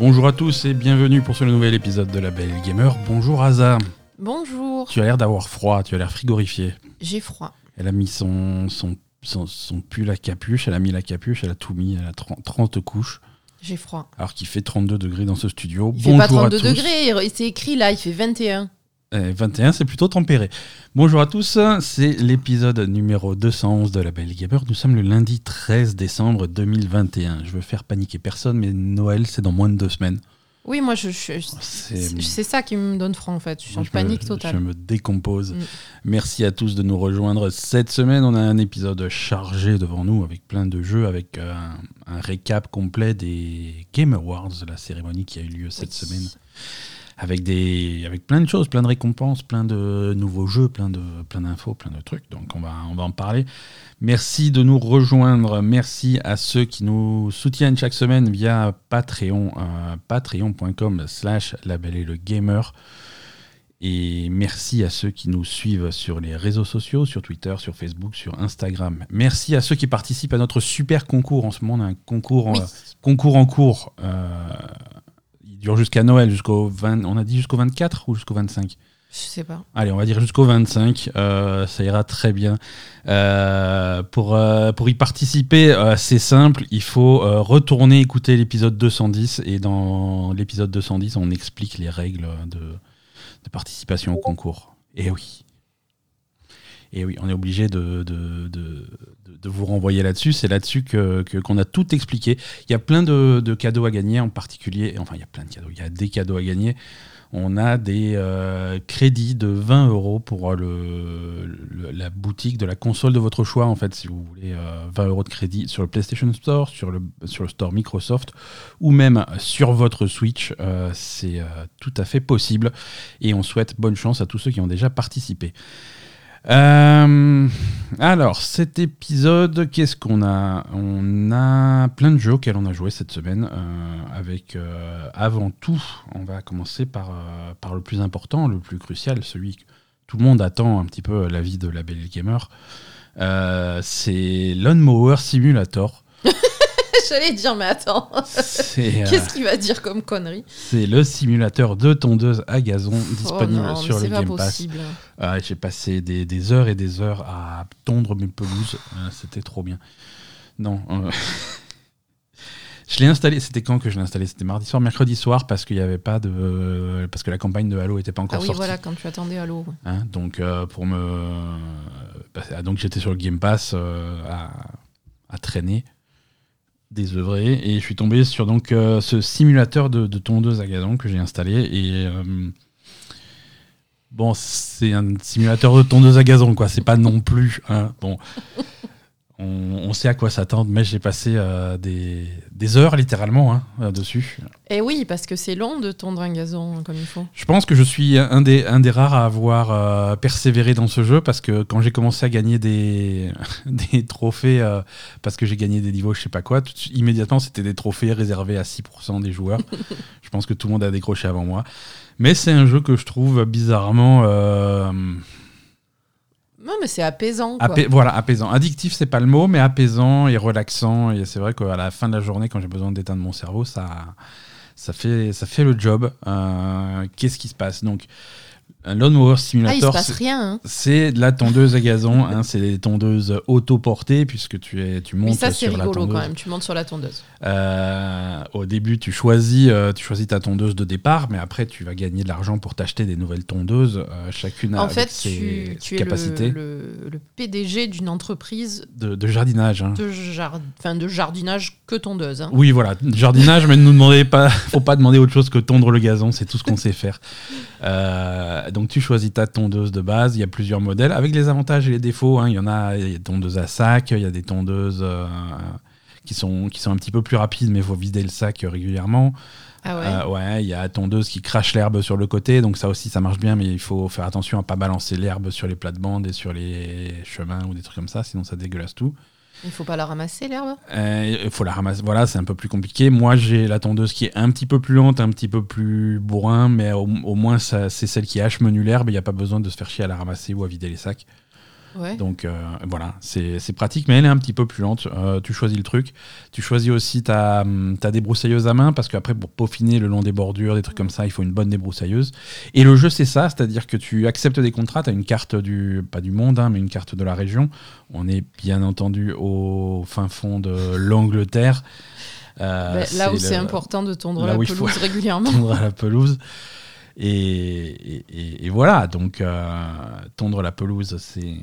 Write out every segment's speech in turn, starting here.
Bonjour à tous et bienvenue pour ce nouvel épisode de La Belle Gamer. Bonjour Aza. Bonjour. Tu as l'air d'avoir froid, tu as l'air frigorifié. J'ai froid. Elle a mis son, son, son, son pull à capuche, elle a mis la capuche, elle a tout mis, elle a 30, 30 couches. J'ai froid. Alors qu'il fait 32 degrés dans ce studio. Il Bonjour fait pas 32 à tous. degrés, il- c'est écrit là, il fait 21. Eh, 21, c'est plutôt tempéré. Bonjour à tous, c'est l'épisode numéro 211 de La Belle Gamer. Nous sommes le lundi 13 décembre 2021. Je veux faire paniquer personne, mais Noël, c'est dans moins de deux semaines. Oui, moi, je, je- C'est c'est ça qui me donne froid en fait. Je suis en Moi, je panique totale. Je me décompose. Mm. Merci à tous de nous rejoindre cette semaine. On a un épisode chargé devant nous avec plein de jeux, avec euh, un, un récap complet des Game Awards, la cérémonie qui a eu lieu cette Oui. semaine. Avec, des, avec plein de choses, plein de récompenses, plein de nouveaux jeux, plein de plein d'infos, plein de trucs. Donc on va, on va en parler. Merci de nous rejoindre. Merci à ceux qui nous soutiennent chaque semaine via Patreon, euh, patreon.com slash label et le gamer. Et merci à ceux qui nous suivent sur les réseaux sociaux, sur Twitter, sur Facebook, sur Instagram. Merci à ceux qui participent à notre super concours. En ce moment, on a un concours, Oui. concours en cours. Euh, dure jusqu'à Noël, jusqu'au 20, on a dit jusqu'au 24 ou jusqu'au 25 Je sais pas. Allez, on va dire jusqu'au 25, euh, ça ira très bien. Euh, pour, euh, pour y participer, c'est simple, il faut retourner écouter l'épisode 210 et dans l'épisode 210, on explique les règles de, de participation au concours. Et oui. Et oui, on est obligé de, de, de, de- vous renvoyer là-dessus. C'est là-dessus que que- qu'on a tout expliqué. Il y a plein de, de cadeaux à gagner, en particulier. Enfin, il y a plein de cadeaux. Il y a des cadeaux à gagner. On a des euh, crédits de 20 euros pour le, la boutique de la console de votre choix. En fait, si vous voulez euh, 20 euros de crédit sur le PlayStation Store, sur le, store Microsoft ou même sur votre Switch, euh, c'est euh, tout à fait possible. Et on souhaite bonne chance à tous ceux qui ont déjà participé. Euh, alors, cet épisode, qu'est-ce qu'on a? On a plein de jeux auxquels on a joué cette semaine. euh, avec, euh, avant tout, on va commencer par, par le plus important, le plus crucial, celui que tout le monde attend un petit peu l'avis de la Belle Gamer. C'est Lawnmower Simulator. J'allais dire, mais attends, euh, qu'est-ce qu'il va dire comme connerie c'est le simulateur de tondeuse à gazon disponible oh non, sur le c'est pas Game Pass. Ah, J'ai passé des, des heures et des heures à tondre mes pelouses. Euh, C'était trop bien. Non. euh, je l'ai installé. C'était quand que je l'ai installé? C'était mardi soir, mercredi soir, parce qu'il avait pas de, parce que la campagne de Halo était pas encore Ah oui, sortie. voilà, quand tu attendais Halo. Hein, donc euh, pour me, bah, ah, donc j'étais sur le Game Pass euh, à, à traîner, désœuvré, et je suis tombé sur donc euh, ce simulateur de, de tondeuse à gazon que j'ai installé. Et euh, bon c'est un simulateur de tondeuse à gazon quoi, c'est pas non plus hein, bon. On, on sait à quoi s'attendre, mais j'ai passé euh, des, des heures littéralement hein, là-dessus. Et oui, parce que c'est long de tondre un gazon comme il faut. Je pense que je suis un des, un des rares à avoir euh, persévéré dans ce jeu parce que quand j'ai commencé à gagner des, des trophées, euh, parce que j'ai gagné des niveaux, je sais pas quoi, tout immédiatement c'était des trophées réservés à 6% des joueurs. je pense que tout le monde a décroché avant moi. Mais c'est un jeu que je trouve bizarrement euh, Non, mais c'est apaisant. Voilà, apaisant. Addictif, c'est pas le mot, mais apaisant et relaxant. Et c'est vrai qu'à la fin de la journée, quand j'ai besoin d'éteindre mon cerveau, ça, ça, fait, ça fait le job. Euh, Qu'est-ce qui se passe? Donc, un ah, il se Simulator, rien. hein. c'est de la tondeuse à gazon. hein, c'est des tondeuses autoportées puisque tu, es, tu Mais montes ça, c'est sur la rigolo tondeuse. quand même. Tu montes sur la tondeuse. Euh, au début, tu choisis, euh, tu choisis ta tondeuse de départ, mais après, tu vas gagner de l'argent pour t'acheter des nouvelles tondeuses, euh, chacune En avec fait, ses, tu, ses tu es le, capacités le- le PDG d'une entreprise de, de jardinage. hein. de, de jardinage que tondeuse. hein. Oui, voilà, jardinage, mais ne nous demandez pas, faut pas demander autre chose que tondre le gazon, c'est tout ce qu'on sait faire. Euh, donc tu choisis ta tondeuse de base, il y a plusieurs modèles avec les avantages et les défauts. hein. Il y en a, il y a des tondeuses à sac, il y a des tondeuses euh, qui sont qui sont un petit peu plus rapides, mais il faut vider le sac régulièrement. Ah ouais? Euh, ouais, il y a tondeuse qui crache l'herbe sur le côté, donc ça aussi ça marche bien, mais il faut faire attention à pas balancer l'herbe sur les plates-bandes et sur les chemins ou des trucs comme ça, sinon ça dégueulasse tout. Il faut pas la ramasser, l'herbe? Euh, Il faut la ramasser. Voilà, c'est un peu plus compliqué. Moi, j'ai la tondeuse qui est un petit peu plus lente, un petit peu plus bourrin, mais au, au moins, c'est celle qui hache menu l'herbe. Il n'y a pas besoin de se faire chier à la ramasser ou à vider les sacs. Ouais. Donc euh, voilà, c'est pratique, mais elle est un petit peu plus lente. Euh, tu choisis le truc. Tu choisis aussi ta, hum, ta débroussailleuse à main, parce qu'après, pour peaufiner le long des bordures, des trucs comme ça, il faut une bonne débroussailleuse. Et le jeu, c'est ça, c'est-à-dire que tu acceptes des contrats, tu as une carte du, pas du monde, hein, mais une carte de la région. On est bien entendu au fin fond de l'Angleterre. Euh, Bah, là où le- c'est important de tondre la faut- pelouse régulièrement. tondre à la pelouse. Et, voilà, donc euh, tondre la pelouse, c'est.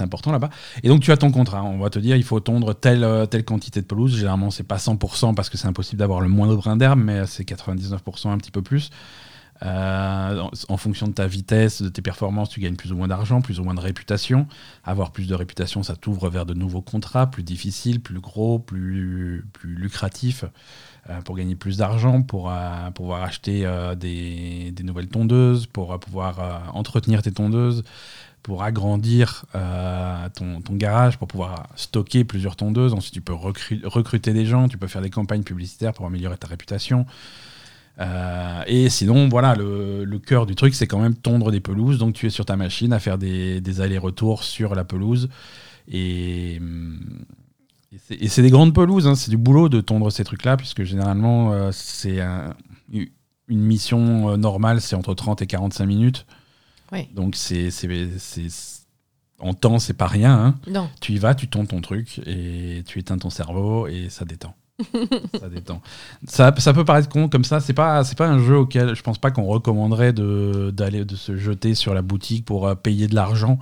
Important là-bas. Et donc tu as ton contrat. On va te dire il faut tondre telle, euh, telle quantité de pelouse. Généralement, c'est pas 100% parce que c'est impossible d'avoir le moindre brin d'herbe, mais c'est 99% un petit peu plus. Euh, en, fonction de ta vitesse, de tes performances, tu gagnes plus ou moins d'argent, plus ou moins de réputation. Avoir plus de réputation, ça t'ouvre vers de nouveaux contrats, plus difficiles, plus gros, plus, plus lucratifs, pour gagner plus d'argent, pour euh, pouvoir acheter euh, des, nouvelles tondeuses, pour euh, pouvoir euh, entretenir tes tondeuses, pour agrandir euh, ton, garage, pour pouvoir stocker plusieurs tondeuses. Ensuite, tu peux recru- recruter des gens, tu peux faire des campagnes publicitaires pour améliorer ta réputation. Euh, et sinon, voilà, le, le cœur du truc, c'est quand même tondre des pelouses. Donc, tu es sur ta machine à faire des, des allers-retours sur la pelouse. Et, hum, et c'est- des grandes pelouses, hein, c'est du boulot de tondre ces trucs-là, puisque généralement, euh, c'est un- une mission euh, normale, c'est entre 30 et 45 minutes. Oui. Donc, c'est en temps, c'est pas rien. hein. Non. Tu y vas, tu tondes ton truc, et tu éteins ton cerveau, et ça détend. ça détend. Ça, ça peut paraître con comme ça. C'est pas, c'est pas un jeu auquel je pense pas qu'on recommanderait de d'aller de se jeter sur la boutique pour euh, payer de l'argent.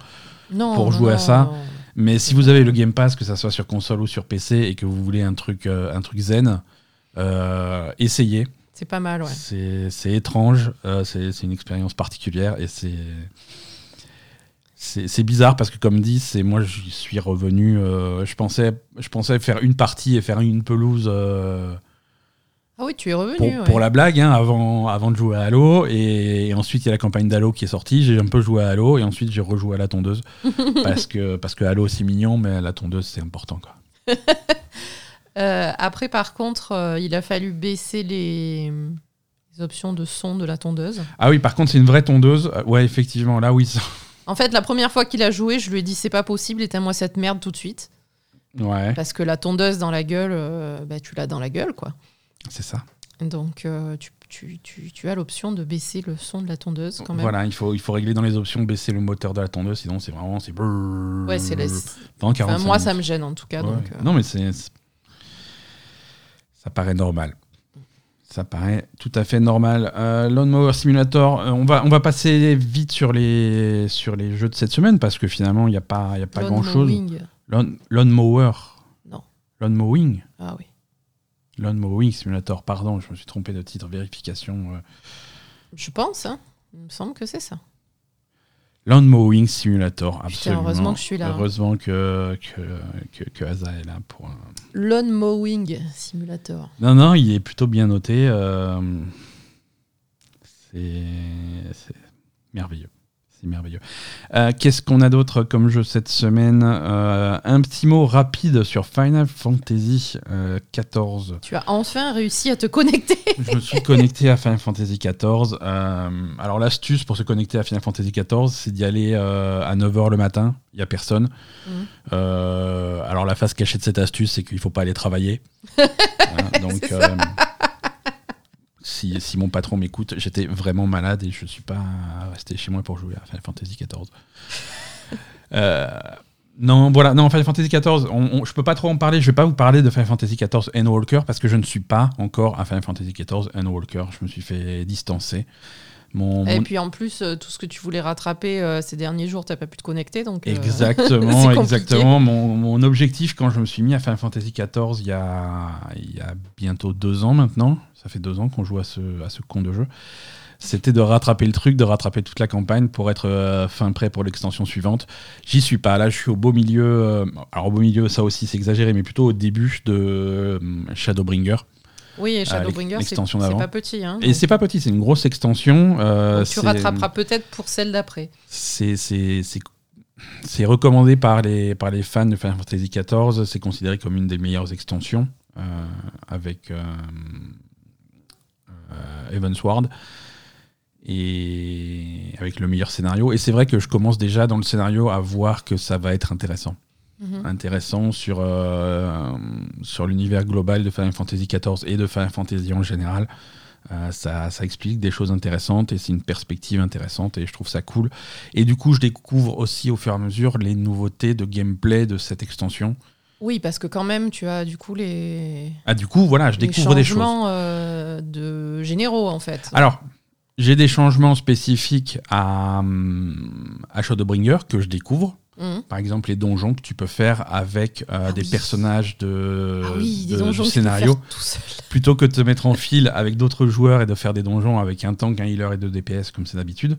Pour non, jouer à ça. non. Mais si vous avez le Game Pass, que ça soit sur console ou sur PC, et que vous voulez un truc, euh, un truc zen, euh, essayez. C'est pas mal, ouais. C'est c'est étrange, euh, c'est c'est une expérience particulière et c'est c'est c'est bizarre parce que comme dit, c'est moi j'y suis revenu. je pensais je pensais faire une partie et faire une pelouse Ah oui, tu es revenu. pour, ouais. pour la blague hein, avant avant de jouer à Halo et, et ensuite il y a la campagne d'Halo qui est sortie. J'ai un peu joué à Halo et ensuite j'ai rejoué à la tondeuse parce que parce que Halo c'est mignon mais la tondeuse c'est important quoi. Euh, après, par contre, euh, il a fallu baisser les... les options de son de la tondeuse. Ah oui par contre c'est une vraie tondeuse. Euh, Ouais effectivement là oui ça- En fait, la première fois qu'il a joué, je lui ai dit c'est pas possible, éteins-moi cette merde tout de suite. ouais Parce que la tondeuse dans la gueule, euh, bah, tu l'as dans la gueule, quoi. C'est ça. Donc, euh, tu, tu- tu- tu as l'option de baisser le son de la tondeuse quand même. Voilà, il faut, il faut régler dans les options, baisser le moteur de la tondeuse, sinon c'est vraiment. C'est Ouais, c'est la- Enfin, 45 moi, ça me gêne en tout cas. Ouais. Donc, euh, Non, mais c'est. Ça paraît normal. Ça paraît tout à fait normal. Euh, Lawnmower Simulator, euh, on, va, on va passer vite sur les, sur les jeux de cette semaine parce que finalement, il n'y a pas, y a pas grand-chose. Lawn, Lawnmower. Non. Lawnmowing. Ah oui. Lawnmowing Simulator, pardon, je me suis trompé de titre, vérification. euh. Je pense, hein. Il me semble que c'est ça. Lawn Mowing Simulator, Putain, absolument. heureusement que je suis là, hein. Heureusement que, que, que, que Asa est là pour. un- Lawn Mowing Simulator. Non, non, il est plutôt bien noté. euh, c'est merveilleux. C'est merveilleux. Euh, Qu'est-ce qu'on a d'autre comme jeu cette semaine Euh, Un petit mot rapide sur Final Fantasy euh, XIV. Tu as enfin réussi à te connecter. Je me suis connecté à Final Fantasy XIV. Euh, alors l'astuce pour se connecter à Final Fantasy XIV, c'est d'y aller euh, à 9h le matin. Il n'y a personne. Euh, alors la face cachée de cette astuce, c'est qu'il ne faut pas aller travailler. Voilà, donc euh, si, si mon patron m'écoute, j'étais vraiment malade et je ne suis pas resté chez moi pour jouer à Final Fantasy XIV. Euh, non, voilà, non, Final Fantasy XIV, on, on- je peux pas trop en parler. Je vais pas vous parler de Final Fantasy XIV Endwalker parce que je ne suis pas encore à Final Fantasy XIV Endwalker. Je me suis fait distancer. Mon, Et puis en plus, euh, tout ce que tu voulais rattraper euh, ces derniers jours, t'as pas pu te connecter. Donc, euh, Exactement, exactement. Mon, mon objectif quand je me suis mis à Final Fantasy XIV il y a, il y a bientôt deux ans maintenant, ça fait deux ans qu'on joue à ce, à ce con de jeu, c'était de rattraper le truc, de rattraper toute la campagne pour être euh, fin prêt pour l'extension suivante. J'y suis pas, là je suis au beau milieu, euh, alors au beau milieu ça aussi c'est exagéré, mais plutôt au début de euh, Shadowbringer. Oui, et Shadowbringer, c'est pas petit. Hein, Et c'est pas petit, c'est une grosse extension. euh, tu rattraperas peut-être pour celle d'après. c'est c'est- c'est- c'est recommandé par les, par les fans de Final Fantasy XIV. C'est considéré comme une des meilleures extensions euh, avec euh, euh, Evansward. et avec le meilleur scénario. Et c'est vrai que je commence déjà dans le scénario à voir que ça va être intéressant. Mhm. Intéressant sur, euh, sur l'univers global de Final Fantasy XIV et de Final Fantasy en général. Euh, ça, ça explique des choses intéressantes et c'est une perspective intéressante et je trouve ça cool. Et du coup, je découvre aussi au fur et à mesure les nouveautés de gameplay de cette extension. Oui, parce que quand même, tu as du coup les, Ah, du coup, voilà, je les découvre des choses. changements euh, de généraux en fait. Alors, j'ai des changements spécifiques à, hum, à Shadowbringer que je découvre. Mhm. Par exemple, les donjons que tu peux faire avec euh, Ah des oui. personnages de, ah oui, de- du scénario. Plutôt que de te mettre en file avec d'autres joueurs et de faire des donjons avec un tank, un healer et deux DPS comme c'est d'habitude,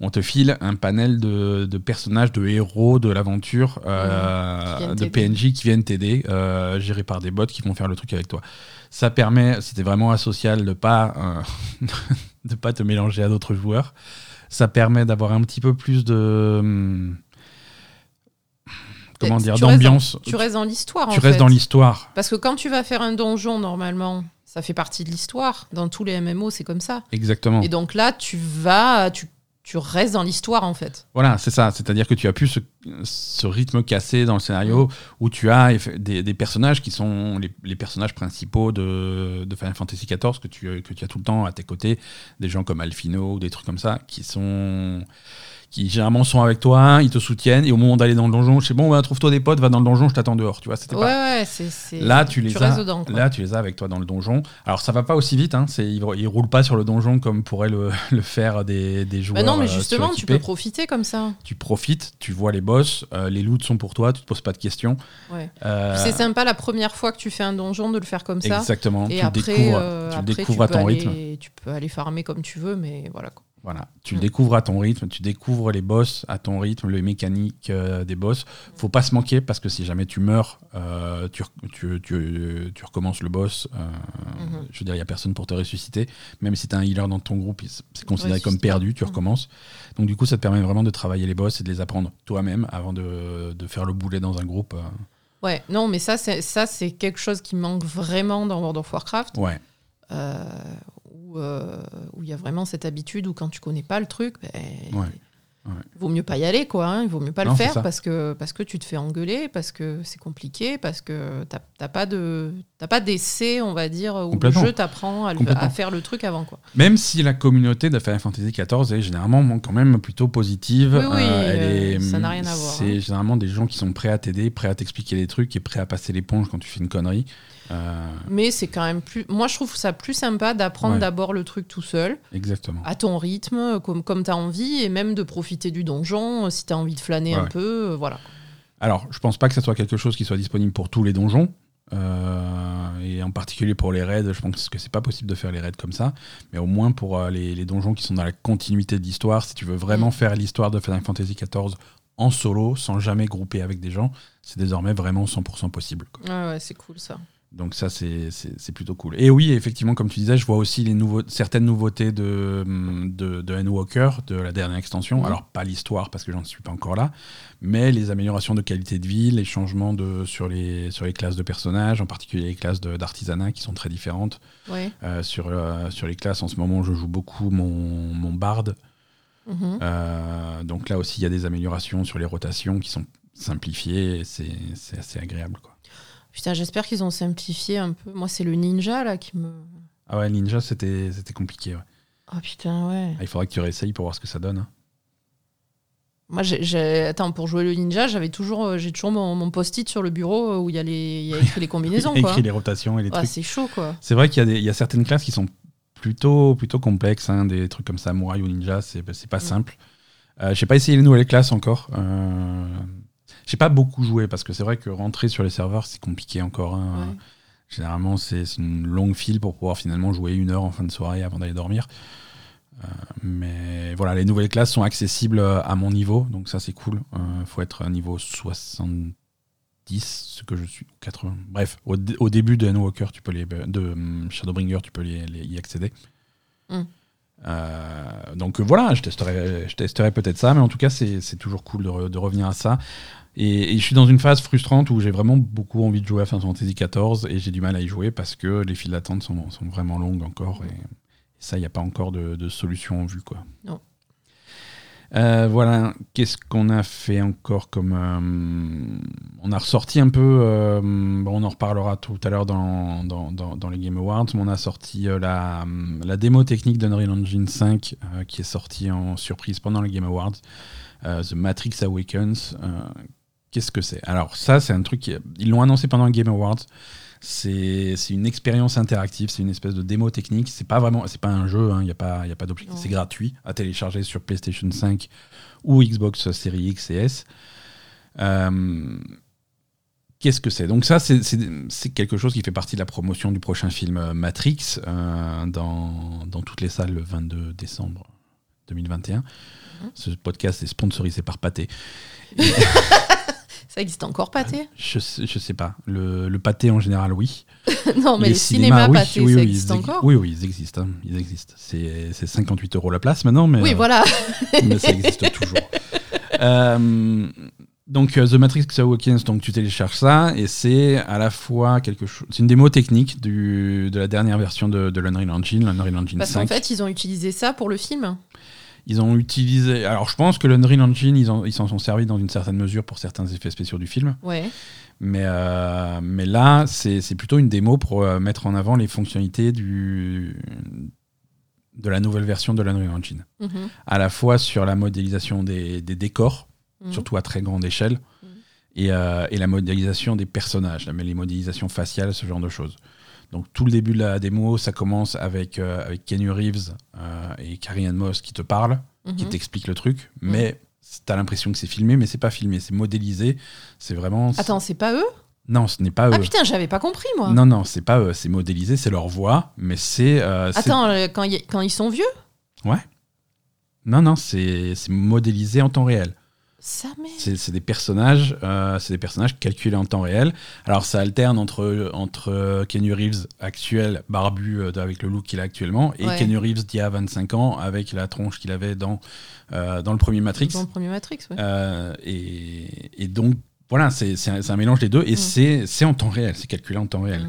on te file un panel de, de personnages, de héros de l'aventure, euh, Qui viennent de. PNJ qui viennent t'aider, euh, gérés par des bots qui vont faire le truc avec toi. Ça permet, c'était vraiment asocial de pas euh, de pas te mélanger à d'autres joueurs. Ça permet d'avoir un petit peu plus de hum, comment dire d'ambiance. Tu restes dans l'histoire. Tu restes dans l'histoire. Parce que quand tu vas faire un donjon, normalement, ça fait partie de l'histoire. Dans tous les MMO, c'est comme ça. Exactement. Et donc là, tu vas, tu, tu restes dans l'histoire en fait. Voilà, c'est ça. C'est-à-dire que tu as plus ce, ce rythme cassé dans le scénario où tu as des personnages qui sont les, les personnages principaux de, de Final Fantasy XIV que tu, que tu as tout le temps à tes côtés. Des gens comme Alfino ou des trucs comme ça qui sont qui généralement sont avec toi, ils te soutiennent et au moment d'aller dans le donjon, je sais bon, bah, trouve-toi des potes, va dans le donjon, je t'attends dehors. Tu vois, c'était Ouais, pas- ouais, c'est. c'est- Là, tu les as. dedans. Là, tu les as avec toi dans le donjon. Alors, ça va pas aussi vite. Hein. C'est, ils, ils roulent pas sur le donjon comme pourraient le, le faire des, des joueurs. Bah non, mais euh, justement, tu peux profiter comme ça. tu profites, tu vois les boss, euh, les loots sont pour toi, tu te poses pas de questions. Ouais. Euh, C'est sympa la première fois que tu fais un donjon de le faire comme ça. Exactement. Et tu après, le découvres, euh, tu le découvres à ton aller- rythme. Tu peux aller farmer comme tu veux, mais voilà. quoi. Voilà, tu le découvres à ton rythme, tu découvres les boss à ton rythme, les mécaniques euh, des boss. Faut pas se manquer parce que si jamais tu meurs, euh, tu, re- tu, tu- tu recommences le boss. euh, Mhm. Je veux dire, il y a personne pour te ressusciter. Même si tu as un healer dans ton groupe, c'est considéré comme perdu, tu Mhm. recommences. Donc du coup, ça te permet vraiment de travailler les boss et de les apprendre toi-même avant de, de faire le boulet dans un groupe. Ouais, non, mais ça, c'est ça, c'est quelque chose qui manque vraiment dans World of Warcraft, Ouais, euh, où euh, où il y a vraiment cette habitude où quand tu connais pas le truc, Ouais, ouais. il vaut mieux pas y aller, quoi. hein, il vaut mieux pas Non, le faire parce que parce que tu te fais engueuler, parce que c'est compliqué, parce que t'as pas de t'as pas d'essai, on va dire, où le jeu t'apprend à, faire le truc avant, quoi. Même si la communauté de Final Fantasy XIV est généralement quand même plutôt positive. Oui, oui, elle euh, est- ça n'a rien à voir, C'est hein. généralement des gens qui sont prêts à t'aider, prêts à t'expliquer des trucs et prêts à passer l'éponge quand tu fais une connerie. Euh, Mais c'est quand même plus. Moi, je trouve ça plus sympa d'apprendre Ouais. d'abord le truc tout seul, exactement. à ton rythme, comme, comme tu as envie, et même de profiter du donjon, euh, si tu as envie de flâner Ouais, un peu. euh, voilà. Alors, je pense pas que ça soit quelque chose qui soit disponible pour tous les donjons. euh, et en particulier pour les raids, je pense que c'est pas possible de faire les raids comme ça. Mais au moins pour euh, les, les donjons qui sont dans la continuité de l'histoire, si tu veux vraiment Mm. faire l'histoire de Final Fantasy XIV en solo, sans jamais grouper avec des gens, c'est désormais vraiment 100% possible. quoi. Ouais, ouais, c'est cool ça. Donc ça, c'est plutôt cool. Et oui, effectivement, comme tu disais, je vois aussi les nouveaux, certaines nouveautés de, de, de Endwalker, de la dernière extension. Mhm. Alors, pas l'histoire, parce que j'en suis pas encore là, mais les améliorations de qualité de vie, les changements de, sur, les, sur les classes de personnages, en particulier les classes d'artisanat qui sont très différentes. Ouais. Euh, sur, euh, sur les classes, en ce moment, je joue beaucoup mon, mon barde. Mhm. Euh, donc là aussi, il y a des améliorations sur les rotations qui sont simplifiées c'est assez agréable. Quoi. Putain, j'espère qu'ils ont simplifié un peu. Moi, c'est le ninja là qui me. Ah ouais, Ninja, c'était c'était compliqué. ouais. Oh putain, ouais. Ah, il faudrait que tu réessayes pour voir ce que ça donne. hein. Moi, j'ai- attends, pour jouer le ninja, j'avais toujours, euh, j'ai toujours mon, mon post-it sur le bureau euh, où il y, a les- il y a écrit les combinaisons. Il y a quoi. écrit les rotations et les Ah, trucs. c'est chaud, quoi. C'est vrai qu'il y, a des- il y a certaines classes qui sont plutôt, plutôt complexes, hein, des trucs comme samouraï ou ninja, c'est c'est pas Mm. simple. Euh, J'ai pas essayé les nouvelles classes encore. Euh, J'ai pas beaucoup joué parce que c'est vrai que rentrer sur les serveurs c'est compliqué encore. hein. Ouais. Généralement c'est une longue file pour pouvoir finalement jouer une heure en fin de soirée avant d'aller dormir. Euh, mais voilà, les nouvelles classes sont accessibles à mon niveau, donc ça c'est cool. Il faut être à niveau 70, ce que je suis, 80. Bref, au, au début de Endwalker, tu peux les, de Shadowbringer, tu peux les, les- y accéder. Mm. Euh, donc voilà, je testerai, je testerai peut-être ça, mais en tout cas c'est c'est toujours cool de, re- de revenir à ça. Et, et je suis dans une phase frustrante où j'ai vraiment beaucoup envie de jouer à Final Fantasy XIV et j'ai du mal à y jouer parce que les files d'attente sont, sont vraiment longues encore et, et Ça, il n'y a pas encore de, de solution en vue. Quoi. Non. Euh, voilà, qu'est-ce qu'on a fait encore comme. euh, on a ressorti un peu. euh, bon, on en reparlera tout à l'heure dans, dans, dans- dans les Game Awards, mais on a sorti la, la démo technique d'Unreal Engine 5 euh, qui est sortie en surprise pendant les Game Awards. The Matrix Awakens. Qu'est-ce que c'est? Alors, ça, c'est un truc. qui- ils l'ont annoncé pendant les Game Awards. C'est une expérience interactive, c'est une espèce de démo technique. C'est pas vraiment, c'est pas un jeu, hein, il n'y a pas, y a pas d'objectif. C'est gratuit à télécharger sur PlayStation 5 ou Xbox Series X et S. Euh, Qu'est-ce que c'est? Donc ça, c'est- quelque chose qui fait partie de la promotion du prochain film euh, Matrix euh, dans, dans toutes les salles le 22 décembre 2021. Ce podcast est sponsorisé par Pathé. Ça existe encore, pâté? Je, sais- je sais pas. Le, le pâté en général, oui. Non, mais les, cinémas, oui, pâté, oui, ça oui, existe encore? Oui, oui, ils existent. hein, ils existent. C'est c'est 58 euros la place maintenant, mais, Oui, euh, voilà. mais ça existe toujours. Euh, donc euh, The Matrix Awakens, donc tu télécharges ça et c'est à la fois quelque chose. C'est une démo technique du, de la dernière version de, de l'Unreal Engine, l'Unreal Engine Parce qu'en 5. fait, ils ont utilisé ça pour le film. Ils ont utilisé. Alors je pense que l'Unreal Engine, ils en- ils s'en sont servis dans une certaine mesure pour certains effets spéciaux du film. Ouais. Mais, euh, mais là, c'est c'est plutôt une démo pour euh, mettre en avant les fonctionnalités du, de la nouvelle version de l'Unreal Engine. Mhm. À la fois sur la modélisation des, des décors, Mhm. surtout à très grande échelle, Mhm. et, euh, et la modélisation des personnages, les modélisations faciales, ce genre de choses. Donc tout le début de la démo, ça commence avec, euh, avec Kenny Reeves euh, et Carrie Ann Moss qui te parlent, qui Mhm. t'expliquent le truc, mais t'as l'impression que c'est filmé, mais c'est pas filmé, c'est modélisé, c'est vraiment... Attends, c'est pas eux? Non, ce n'est pas Ah eux. putain, j'avais pas compris, moi. Non, non, c'est pas eux, c'est modélisé, c'est leur voix, mais c'est... euh, Attends, quand, y- quand ils sont vieux? Ouais. Non, non, c'est c'est modélisé en temps réel. C'est des personnages, euh, c'est des personnages calculés en temps réel. Alors ça alterne entre entre Kenny Reeves actuel barbu euh, avec le look qu'il a actuellement et Ouais. Kenny Reeves d'il y a 25 ans avec la tronche qu'il avait dans euh, dans le premier Matrix. Dans le premier Matrix, ouais. Et, et donc voilà, c'est c'est un, mélange des deux et Mm. c'est c'est en temps réel, c'est calculé en temps réel.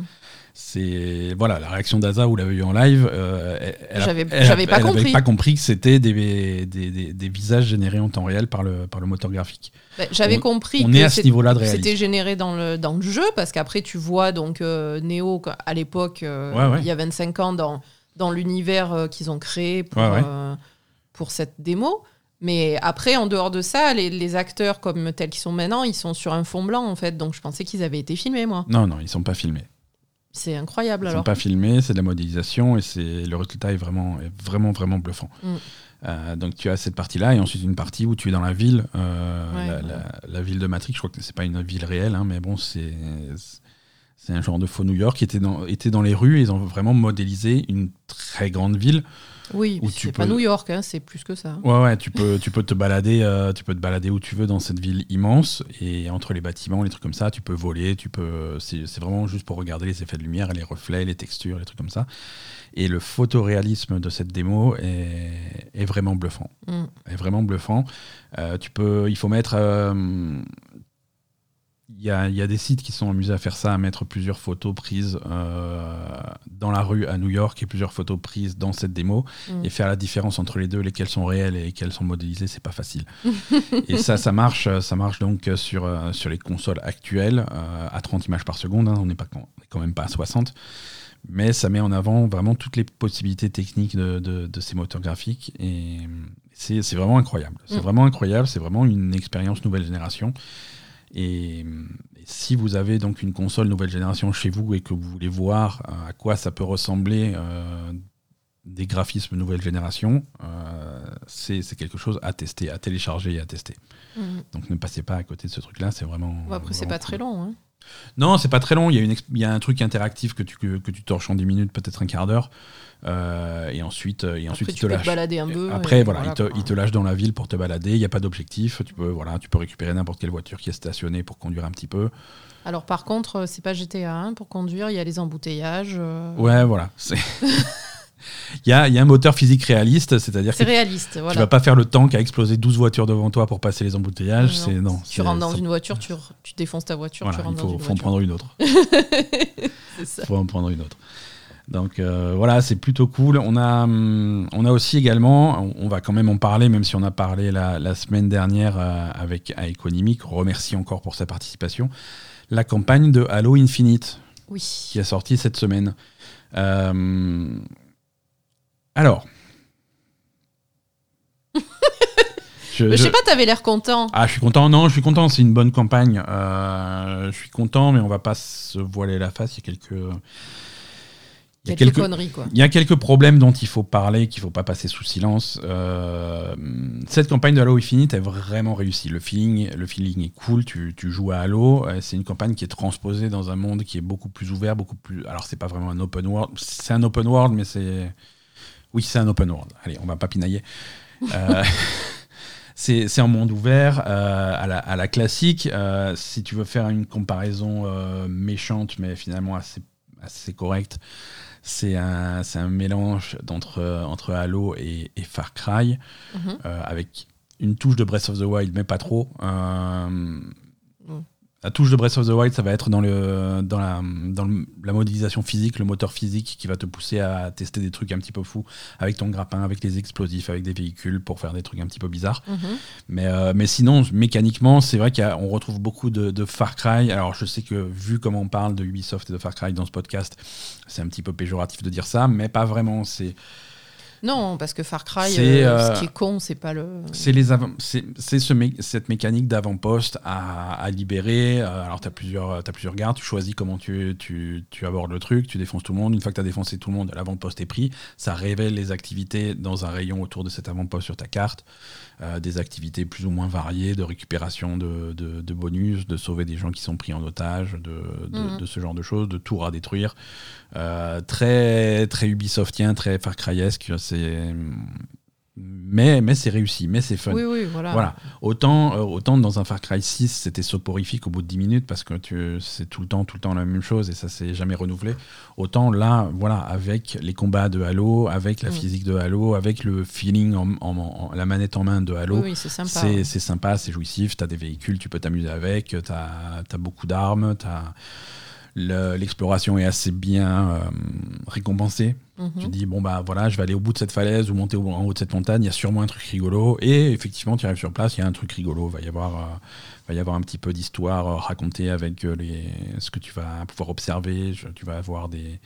C'est voilà la réaction d'Aza, vous l'avez vu en live. euh, J'avais- pas pas compris que c'était des, des, des- des visages générés en temps réel par le par le moteur graphique. Bah, J'avais compris On que est à ce niveau-là de c'était généré dans le, dans le jeu, parce qu'après, tu vois donc euh, Neo, à l'époque, euh, Ouais, ouais. il y a 25 ans, dans, dans l'univers euh, qu'ils ont créé pour, Ouais, pour cette démo. Mais après, en dehors de ça, les, les acteurs comme tels qu'ils sont maintenant, ils sont sur un fond blanc, en fait. Donc, je pensais qu'ils avaient été filmés, moi. Non, non, ils sont pas filmés. C'est incroyable, Ils sont alors. pas filmés, c'est de la modélisation et c'est le résultat est vraiment, est vraiment, vraiment bluffant. Mm. Euh, donc tu as cette partie-là et ensuite une partie où tu es dans la ville, euh, Ouais, la, ouais. la- la ville de Matrix. Je crois que c'est pas une ville réelle, hein, mais bon, c'est c'est un genre de faux New York qui était dans, était dans les rues. Et ils ont vraiment modélisé une très grande ville. Oui, c'est pas New York, hein, c'est plus que ça. Ouais, ouais, tu peux, tu peux te balader, euh, tu peux te balader où tu veux dans cette ville immense et entre les bâtiments, les trucs comme ça, tu peux voler, tu peux. C'est c'est vraiment juste pour regarder les effets de lumière, les reflets, les textures, les trucs comme ça. Et le photoréalisme de cette démo est, est vraiment bluffant. Mm. Est vraiment bluffant. Euh, tu peux, il faut mettre. Euh, il y, a, il y a des sites qui sont amusés à faire ça, à mettre plusieurs photos prises euh, dans la rue à New York et plusieurs photos prises dans cette démo Mm. et faire la différence entre les deux, lesquelles sont réelles et lesquelles sont modélisées, c'est pas facile. et ça, ça marche, ça marche donc sur, euh, sur les consoles actuelles euh, à 30 images par seconde. hein, on n'est pas quand même pas à 60. Mais ça met en avant vraiment toutes les possibilités techniques de, de- de ces moteurs graphiques et c'est c'est vraiment incroyable. C'est Mm. vraiment incroyable. C'est vraiment une expérience nouvelle génération. Et, et si vous avez donc une console nouvelle génération chez vous et que vous voulez voir euh, à quoi ça peut ressembler euh, des graphismes nouvelle génération, euh, c'est quelque chose à tester, à télécharger et à tester. Mm. Donc ne passez pas à côté de ce truc-là, c'est vraiment. Bon, après, c'est pas cool. très long. hein. Non, c'est pas très long. Il y a, une exp- il y a un truc interactif que tu, que, que tu torches en 10 minutes, peut-être un quart d'heure. Euh, et ensuite, euh, et ensuite Après, il tu te peux te lâche. balader un peu. Après, et voilà, il, te, quoi. il te lâche dans la ville pour te balader. Il n'y a pas d'objectif. Tu peux, voilà, tu peux récupérer n'importe quelle voiture qui est stationnée pour conduire un petit peu. Alors, par contre, euh, c'est pas GTA 1 pour conduire, il y a les embouteillages. euh, Ouais, voilà. c'est- Il y a, y a un moteur physique réaliste, c'est-à-dire que réaliste, tu voilà. vas pas faire le tank à exploser 12 voitures devant toi pour passer les embouteillages. Non, c'est non. Tu rentres dans une voiture, tu, tu défonces ta voiture, Voilà, tu rentres il dans faut, une faut en prendre une autre. Ça. faut en prendre une autre. Donc euh, voilà, c'est plutôt cool. On a, hum, on a aussi également, on, va quand même en parler, même si on a parlé la, semaine dernière euh, avec Economic, remercie encore pour sa participation, la campagne de Halo Infinite, oui. qui est sortie cette semaine. Euh, alors. je, je, sais pas, t'avais l'air content. Ah, je suis content. Non, je suis content. C'est une bonne campagne. je suis content, mais on va pas se voiler la face. Il y a quelques il y a quelques, conneries, quoi. Il y a quelques problèmes dont il faut parler, qu'il ne faut pas passer sous silence. Euh, cette campagne de Halo Infinite est vraiment réussie. Le feeling, le feeling est cool. Tu, tu joues à Halo. Euh, c'est une campagne qui est transposée dans un monde qui est beaucoup plus ouvert, beaucoup plus. Alors, c'est pas vraiment un open world. C'est un open world, mais c'est. Oui, c'est un open world. Allez, on va pas pinailler. Euh, c'est un monde ouvert à, la, à, la, classique. si tu veux faire une comparaison méchante, mais finalement assez, assez correcte, c'est un, un, mélange entre, entre Halo et, Far Cry, mhm. euh, avec une touche de Breath of the Wild, mais pas trop. La touche de Breath of the Wild, ça va être dans, le, dans, la, dans la modélisation physique, le moteur physique qui va te pousser à tester des trucs un petit peu fous avec ton grappin, avec les explosifs, avec des véhicules pour faire des trucs un petit peu bizarres. Mhm. mais, euh, mais sinon, mécaniquement, c'est vrai qu'on retrouve beaucoup de, Far Cry. Alors, je sais que vu comment on parle de Ubisoft et de Far Cry dans ce podcast, c'est un petit peu péjoratif de dire ça, mais pas vraiment. C'est non, parce que Far Cry, euh, ce euh, qui est con, c'est pas le. C'est les c'est ce cette mécanique d'avant-poste à, libérer. Euh, alors, tu as plusieurs, as plusieurs gardes, tu choisis comment tu, tu, tu, abordes le truc, tu défonces tout le monde. Une fois que tu as défoncé tout le monde, l'avant-poste est pris. Ça révèle les activités dans un rayon autour de cet avant-poste sur ta carte. Euh, des activités plus ou moins variées de récupération de, de, bonus, de sauver des gens qui sont pris en otage, de, de mhm. ce genre de choses, de tours à détruire. Euh, très, très Ubisoftien, très Far Cryesque. C'est mais, mais c'est réussi, mais c'est fun. Oui, oui, voilà. voilà. Autant, euh, autant dans un Far Cry 6, c'était soporifique au bout de 10 minutes parce que c'est tout le temps, tout le temps la même chose et ça s'est jamais renouvelé. Autant là, voilà, avec les combats de Halo, avec la mm. physique de Halo, avec le feeling, en, la manette en main de Halo, oui, c'est sympa. C'est sympa, c'est jouissif, tu as des véhicules, tu peux t'amuser avec, tu as, beaucoup d'armes, tu as l'exploration est assez bien euh, récompensée. Mhm. Tu dis, bon, bah voilà, je vais aller au bout de cette falaise ou monter en haut de cette montagne, il y a sûrement un truc rigolo. Et effectivement, tu arrives sur place, il y a un truc rigolo. Il va y avoir, euh, va y avoir un petit peu d'histoire euh, racontée avec les, ce que tu vas pouvoir observer. tu vas avoir des,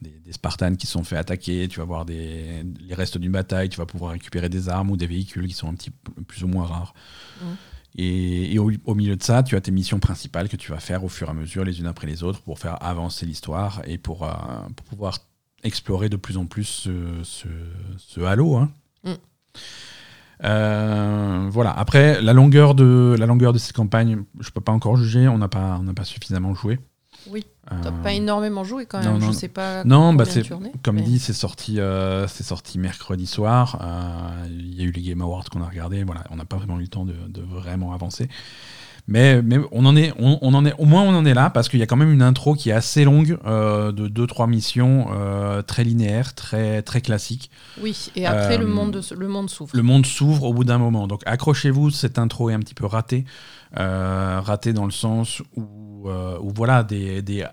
des, Spartans qui sont fait attaquer, tu vas voir des, les restes d'une bataille, tu vas pouvoir récupérer des armes ou des véhicules qui sont un petit peu plus ou moins rares. Mhm. Et, au, milieu de ça, tu as tes missions principales que tu vas faire au fur et à mesure, les unes après les autres, pour faire avancer l'histoire et pour, euh, pour, pouvoir explorer de plus en plus ce, ce, Halo. Hein. Mm. Euh, voilà. Après, la longueur de la longueur de cette campagne, je peux pas encore juger. On n'a pas on n'a pas suffisamment joué. Oui. T'as pas euh, énormément joué quand même. Non, je sais pas. Non, bah c'est comme dit, c'est sorti, euh, c'est sorti mercredi soir. Euh, il y a eu les Game Awards qu'on a regardé. Voilà, on n'a pas vraiment eu le temps de, vraiment avancer. Mais, mais on en est, on, en est, au moins on en est là parce qu'il y a quand même une intro qui est assez longue de 2-3 missions très linéaires, très, très classiques. Oui, et après le monde, le monde s'ouvre. Le monde s'ouvre au bout d'un moment. Donc accrochez-vous, cette intro est un petit peu ratée. ratée dans le sens où euh, ou voilà, des, des,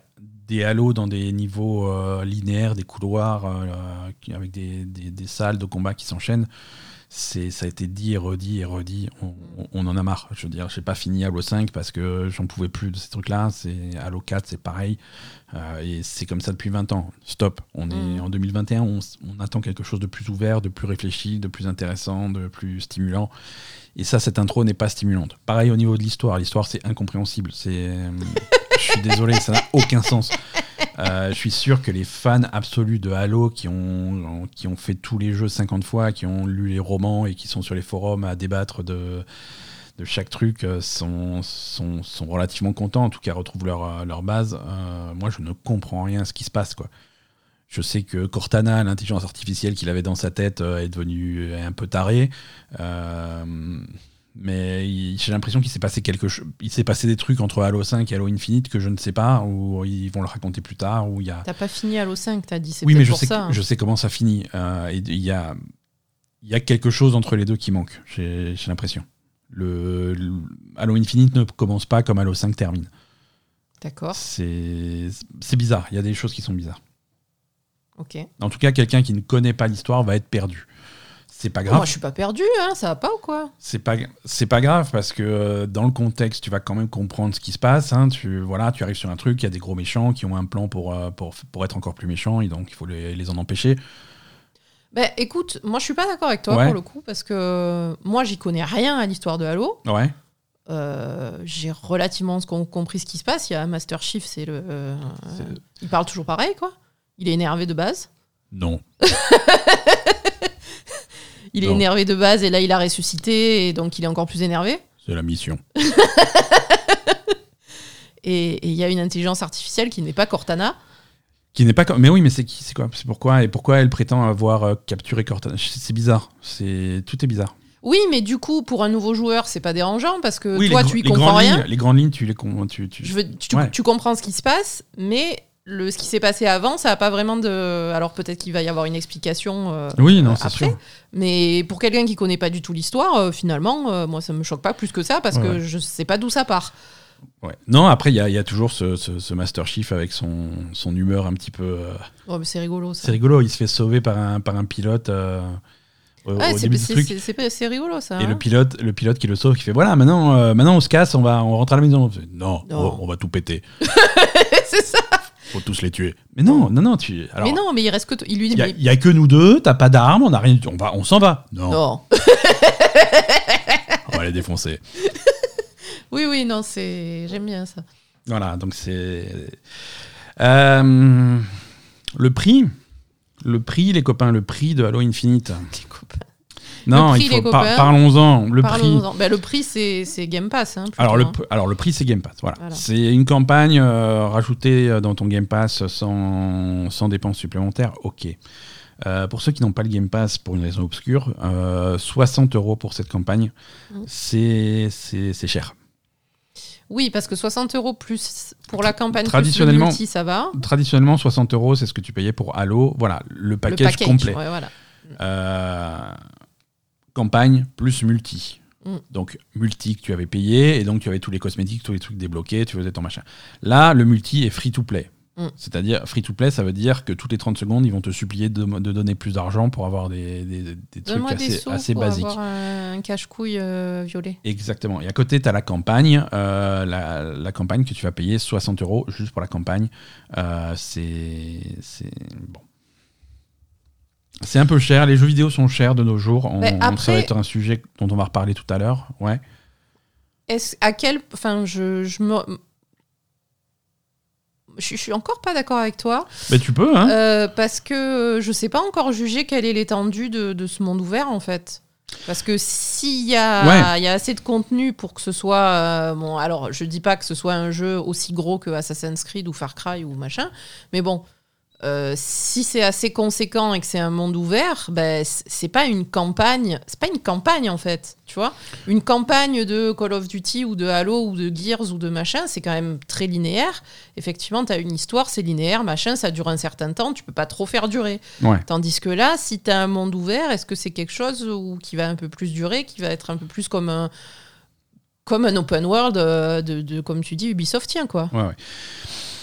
des, halos dans des niveaux euh, linéaires, des couloirs euh, avec des, des, salles de combat qui s'enchaînent. C'est, ça a été dit et redit et redit. On, en a marre. Je veux dire, j'ai pas fini Halo 5 parce que j'en pouvais plus de ces trucs-là. C'est Halo 4, c'est pareil. et c'est comme ça depuis 20 ans. Stop. On est mm. en 2021. On, on, attend quelque chose de plus ouvert, de plus réfléchi, de plus intéressant, de plus stimulant. Et ça, cette intro n'est pas stimulante. Pareil au niveau de l'histoire. L'histoire, c'est incompréhensible. C'est, je suis désolé, ça n'a aucun sens. Euh, je suis sûr que les fans absolus de Halo qui ont, qui ont fait tous les jeux 50 fois, qui ont lu les romans et qui sont sur les forums à débattre de, de chaque truc euh, sont, sont, sont, relativement contents, en tout cas retrouvent leur, euh, leur base. moi, je ne comprends rien à ce qui se passe. Quoi. Je sais que Cortana, l'intelligence artificielle qu'il avait dans sa tête, euh, est devenue un peu tarée. Euh, mais j'ai l'impression qu'il s'est passé quelque chose. Il s'est passé des trucs entre Halo 5 et Halo Infinite que je ne sais pas, ou ils vont le raconter plus tard. Ou il y a... T'as pas fini Halo 5, t'as dit. Oui, mais je sais, ça, je sais comment ça finit. Euh, il y a, il y a quelque chose entre les deux qui manque. J'ai l'impression. Le, le, Halo Infinite ne commence pas comme Halo 5 termine. D'accord. C'est bizarre. Il y a des choses qui sont bizarres. En tout cas, quelqu'un qui ne connaît pas l'histoire va être perdu. C'est pas grave. Moi, je suis pas perdu, hein, ça va pas ou quoi? C'est pas c'est pas grave parce que euh, dans le contexte, tu vas quand même comprendre ce qui se passe. hein. Tu voilà, tu arrives sur un truc, il y a des gros méchants qui ont un plan pour euh, pour, pour être encore plus méchants et donc il faut les, les en empêcher. Ben écoute, moi je suis pas d'accord avec toi Ouais. pour le coup parce que moi j'y connais rien à l'histoire de Halo. Ouais. Euh, J'ai relativement com- compris ce qui se passe. Il y a Master Chief, c'est le. euh, il parle toujours pareil quoi. Il est énervé de base. Non. Il est Non. énervé de base et là il a ressuscité et donc il est encore plus énervé. C'est la mission. Et et il y a une intelligence artificielle qui n'est pas Cortana. Qui n'est pas comme. Mais oui, mais c'est qui C'est quoi? C'est pourquoi Et pourquoi elle prétend avoir euh, capturé Cortana? C'est bizarre. C'est tout est bizarre. Oui, mais du coup, pour un nouveau joueur, c'est pas dérangeant parce que oui, toi, tu y comprends grandes rien. lignes, les grandes lignes, tu les com- tu, tu- Je veux, tu, Ouais. tu comprends ce qui se passe, mais le, ce qui s'est passé avant, ça n'a pas vraiment de. Alors peut-être qu'il va y avoir une explication. euh, Oui, non, euh, c'est après. sûr. Mais pour quelqu'un qui connaît pas du tout l'histoire, euh, finalement, euh, moi, ça me choque pas plus que ça parce Ouais, que je sais pas d'où ça part. Ouais. Non, après, il y y a toujours ce, ce- ce Master Chief avec son, son humeur un petit peu. Oh, mais c'est rigolo ça. C'est rigolo, il se fait sauver par un, par un pilote au c'est- rigolo ça. Et le hein. pilote, le pilote qui le sauve, qui fait voilà, maintenant, euh, maintenant on se casse, on va, on rentre à la maison. Non, Non. On, on va tout péter, c'est ça. Faut tous les tuer. Mais non, non, non, tu. Alors, mais non, mais il reste que. t- Il lui dit. il y, a- mais- il y a que nous deux, t'as pas d'armes, on a rien, on va, on s'en va. Non, Non. on va les défoncer. Oui, oui, non, c'est. J'aime bien ça. Voilà, donc c'est. Euh, le prix, le prix, les copains, le prix de Halo Infinite. Les copains. Non, prix, il faut par- parlons-en. Le prix. Ben, le prix, c'est c'est Game Pass. Hein, plutôt, Alors le, hein. p- alors le prix c'est Game Pass, voilà. Voilà. C'est une campagne euh, rajoutée euh, dans ton Game Pass sans, sans dépenses supplémentaires, ok. Euh, pour ceux qui n'ont pas le Game Pass pour une raison obscure, euh, 60 euros pour cette campagne, Mm. c'est cher. Oui, parce que 60 euros plus pour la campagne plus le Traditionnellement- multi, ça va. Traditionnellement, 60 euros, c'est ce que tu payais pour Halo, voilà, le Le package, complet. ouais, voilà. Euh, campagne plus multi. Mm. Donc multi que tu avais payé et donc tu avais tous les cosmétiques, tous les trucs débloqués, tu faisais ton machin. Là, le multi est free to play. Mm. C'est-à-dire free to play, ça veut dire que toutes les 30 secondes, ils vont te supplier de, de donner plus d'argent pour avoir des, des- des trucs des assez, sous assez pour basiques. avoir un cache-couille euh, violet. Exactement. Et à côté, tu as la campagne, euh, la, la campagne que tu vas payer 60 euros juste pour la campagne. Euh, c'est- bon. C'est un peu cher. Les jeux vidéo sont chers de nos jours. On, Mais Ça après- va être un sujet dont on va reparler tout à l'heure. Ouais. Est-ce à quel enfin je, je me je, je suis encore pas d'accord avec toi Mais tu peux, hein euh, parce que je sais pas encore juger quelle est l'étendue de, de ce monde ouvert en fait. Parce que s'il y, Ouais. y a assez de contenu pour que ce soit. euh, bon, alors je dis pas que ce soit un jeu aussi gros que Assassin's Creed ou Far Cry ou machin, mais bon, euh, si c'est assez conséquent et que c'est un monde ouvert, ben, c'est pas une campagne. C'est pas une campagne en fait, tu vois. Une campagne de Call of Duty ou de Halo ou de Gears ou de machin, c'est quand même très linéaire. Effectivement, tu as une histoire, c'est linéaire, machin, ça dure un certain temps, tu peux pas trop faire durer. Ouais. Tandis que là, si tu as un monde ouvert, est-ce que c'est quelque chose où, qui va un peu plus durer, qui va être un peu plus comme un, comme un open world euh, de, de, comme tu dis, Ubisoftien, quoi. Ouais, ouais.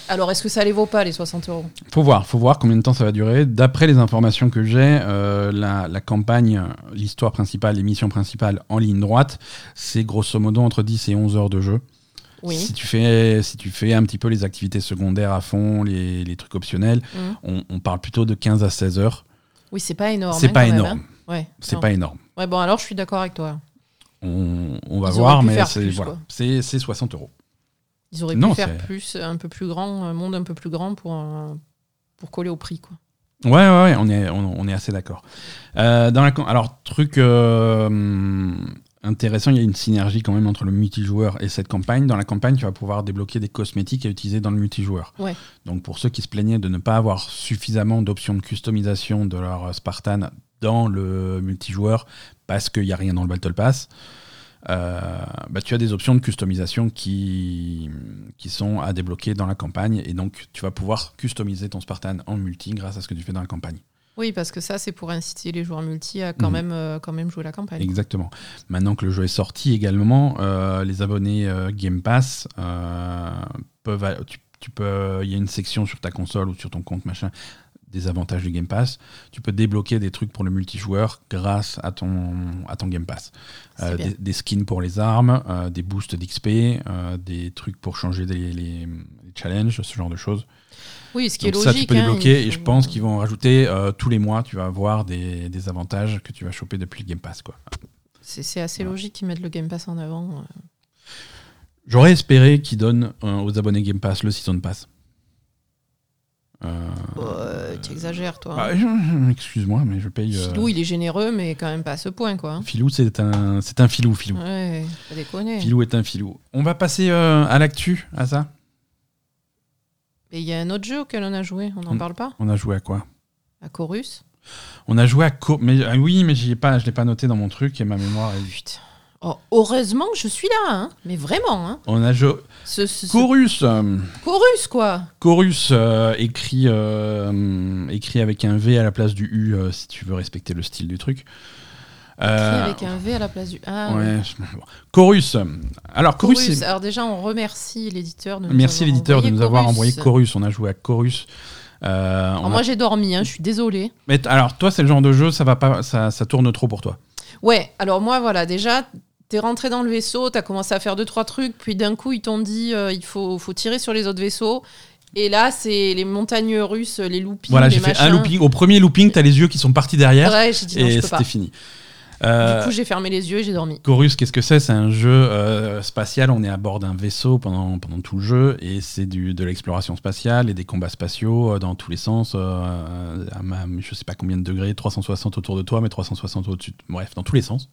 Alors, est-ce que ça les vaut pas, les 60 euros? Faut voir, faut voir combien de temps ça va durer. D'après les informations que j'ai, euh, la, la campagne, l'histoire principale, les missions principales en ligne droite, c'est grosso modo entre 10 et 11 heures de jeu. Oui. Si tu, fais, si tu fais un petit peu les activités secondaires à fond, les, les trucs optionnels, Mhm. on, on parle plutôt de 15 à 16 heures. Oui, c'est pas énorme. C'est hein, pas quand même, énorme. hein. Ouais. C'est pas énorme. Ouais, bon, alors je suis d'accord avec toi. On, on va voir, mais c'est voilà. quoi. C'est c'est 60 euros. Ils auraient Non, pu faire plus, un peu plus grand, un monde un peu plus grand pour, euh, pour coller au prix, quoi. Ouais, ouais, ouais, on est, on, on est assez d'accord. Euh, dans la, cam- alors, truc euh, hum, intéressant, il y a une synergie quand même entre le multijoueur et cette campagne. Dans la campagne, tu vas pouvoir débloquer des cosmétiques à utiliser dans le multijoueur. Ouais. Donc, pour ceux qui se plaignaient de ne pas avoir suffisamment d'options de customisation de leur Spartan dans le multijoueur parce qu'il n'y a rien dans le Battle Pass, euh, bah, tu as des options de customisation qui, qui sont à débloquer dans la campagne et donc tu vas pouvoir customiser ton Spartan en multi grâce à ce que tu fais dans la campagne. Oui, parce que ça, c'est pour inciter les joueurs multi à quand, Mhm. même, euh, quand même jouer la campagne. Exactement. Maintenant que le jeu est sorti également, euh, les abonnés euh, Game Pass euh, peuvent, tu, tu peux, il y a une section sur ta console ou sur ton compte machin des avantages du Game Pass, tu peux débloquer des trucs pour le multijoueur grâce à ton, à ton Game Pass. Bien. des, des skins pour les armes, euh, des boosts d'XP, euh, des trucs pour changer des- les, les challenges, ce genre de choses. Oui, ce qui Donc est ça, logique. tu peux hein, débloquer et je pense qu'ils vont en rajouter euh, tous les mois. Tu vas avoir des, des avantages que tu vas choper depuis le Game Pass. Quoi. C'est assez Voilà. logique qu'ils mettent le Game Pass en avant. euh. J'aurais espéré qu'ils donnent euh, aux abonnés Game Pass le Season Pass. Euh, Euh, tu exagères, toi. ah, je- Excuse-moi, mais je paye. euh, Filou, il est généreux, mais quand même pas à ce point, quoi. Filou, c'est un, c'est un filou, filou. Ouais, pas déconner. Filou est un filou. On va passer euh, à l'actu, à ça. Et il y a un autre jeu auquel on a joué, on n'en parle pas On a joué à quoi? À Chorus On a joué à Co mais ah oui, mais ai pas, je l'ai pas noté dans mon truc et ma mémoire est. Putain. Oh, heureusement que je suis là, hein. mais vraiment. Hein. On a joué Ce, ce- ce- Chorus. Chorus, quoi. Chorus euh, écrit euh, écrit avec un V à la place du U euh, si tu veux respecter le style du truc. Écrit avec un V à la place du A. ouais, bon. Chorus. Alors Chorus, Alors déjà, on remercie l'éditeur de nous merci avoir l'éditeur de envoyé nous avoir Chorus. envoyé Chorus. On a joué à Chorus. On Alors a- moi, j'ai dormi, hein, je suis désolée. Mais alors toi, c'est le genre de jeu, ça va pas, ça, ça tourne trop pour toi. Ouais, alors moi, voilà, déjà, t'es rentré dans le vaisseau, t'as commencé à faire deux, trois trucs, puis d'un coup, ils t'ont dit euh, il faut, faut tirer sur les autres vaisseaux. Et là, c'est les montagnes russes, les loopings, Voilà, j'ai fait un looping. Au premier looping, t'as les yeux qui sont partis derrière Ouais, j'ai dit non, et c'était fini. Euh, Du coup, j'ai fermé les yeux et j'ai dormi. Chorus, qu'est-ce que c'est? C'est un jeu euh, spatial. On est à bord d'un vaisseau pendant, pendant tout le jeu et c'est du- de l'exploration spatiale et des combats spatiaux euh, dans tous les sens. euh, à ma- je sais pas combien de degrés, 360 autour de toi, mais 360 au-dessus. de- Bref, dans tous les sens.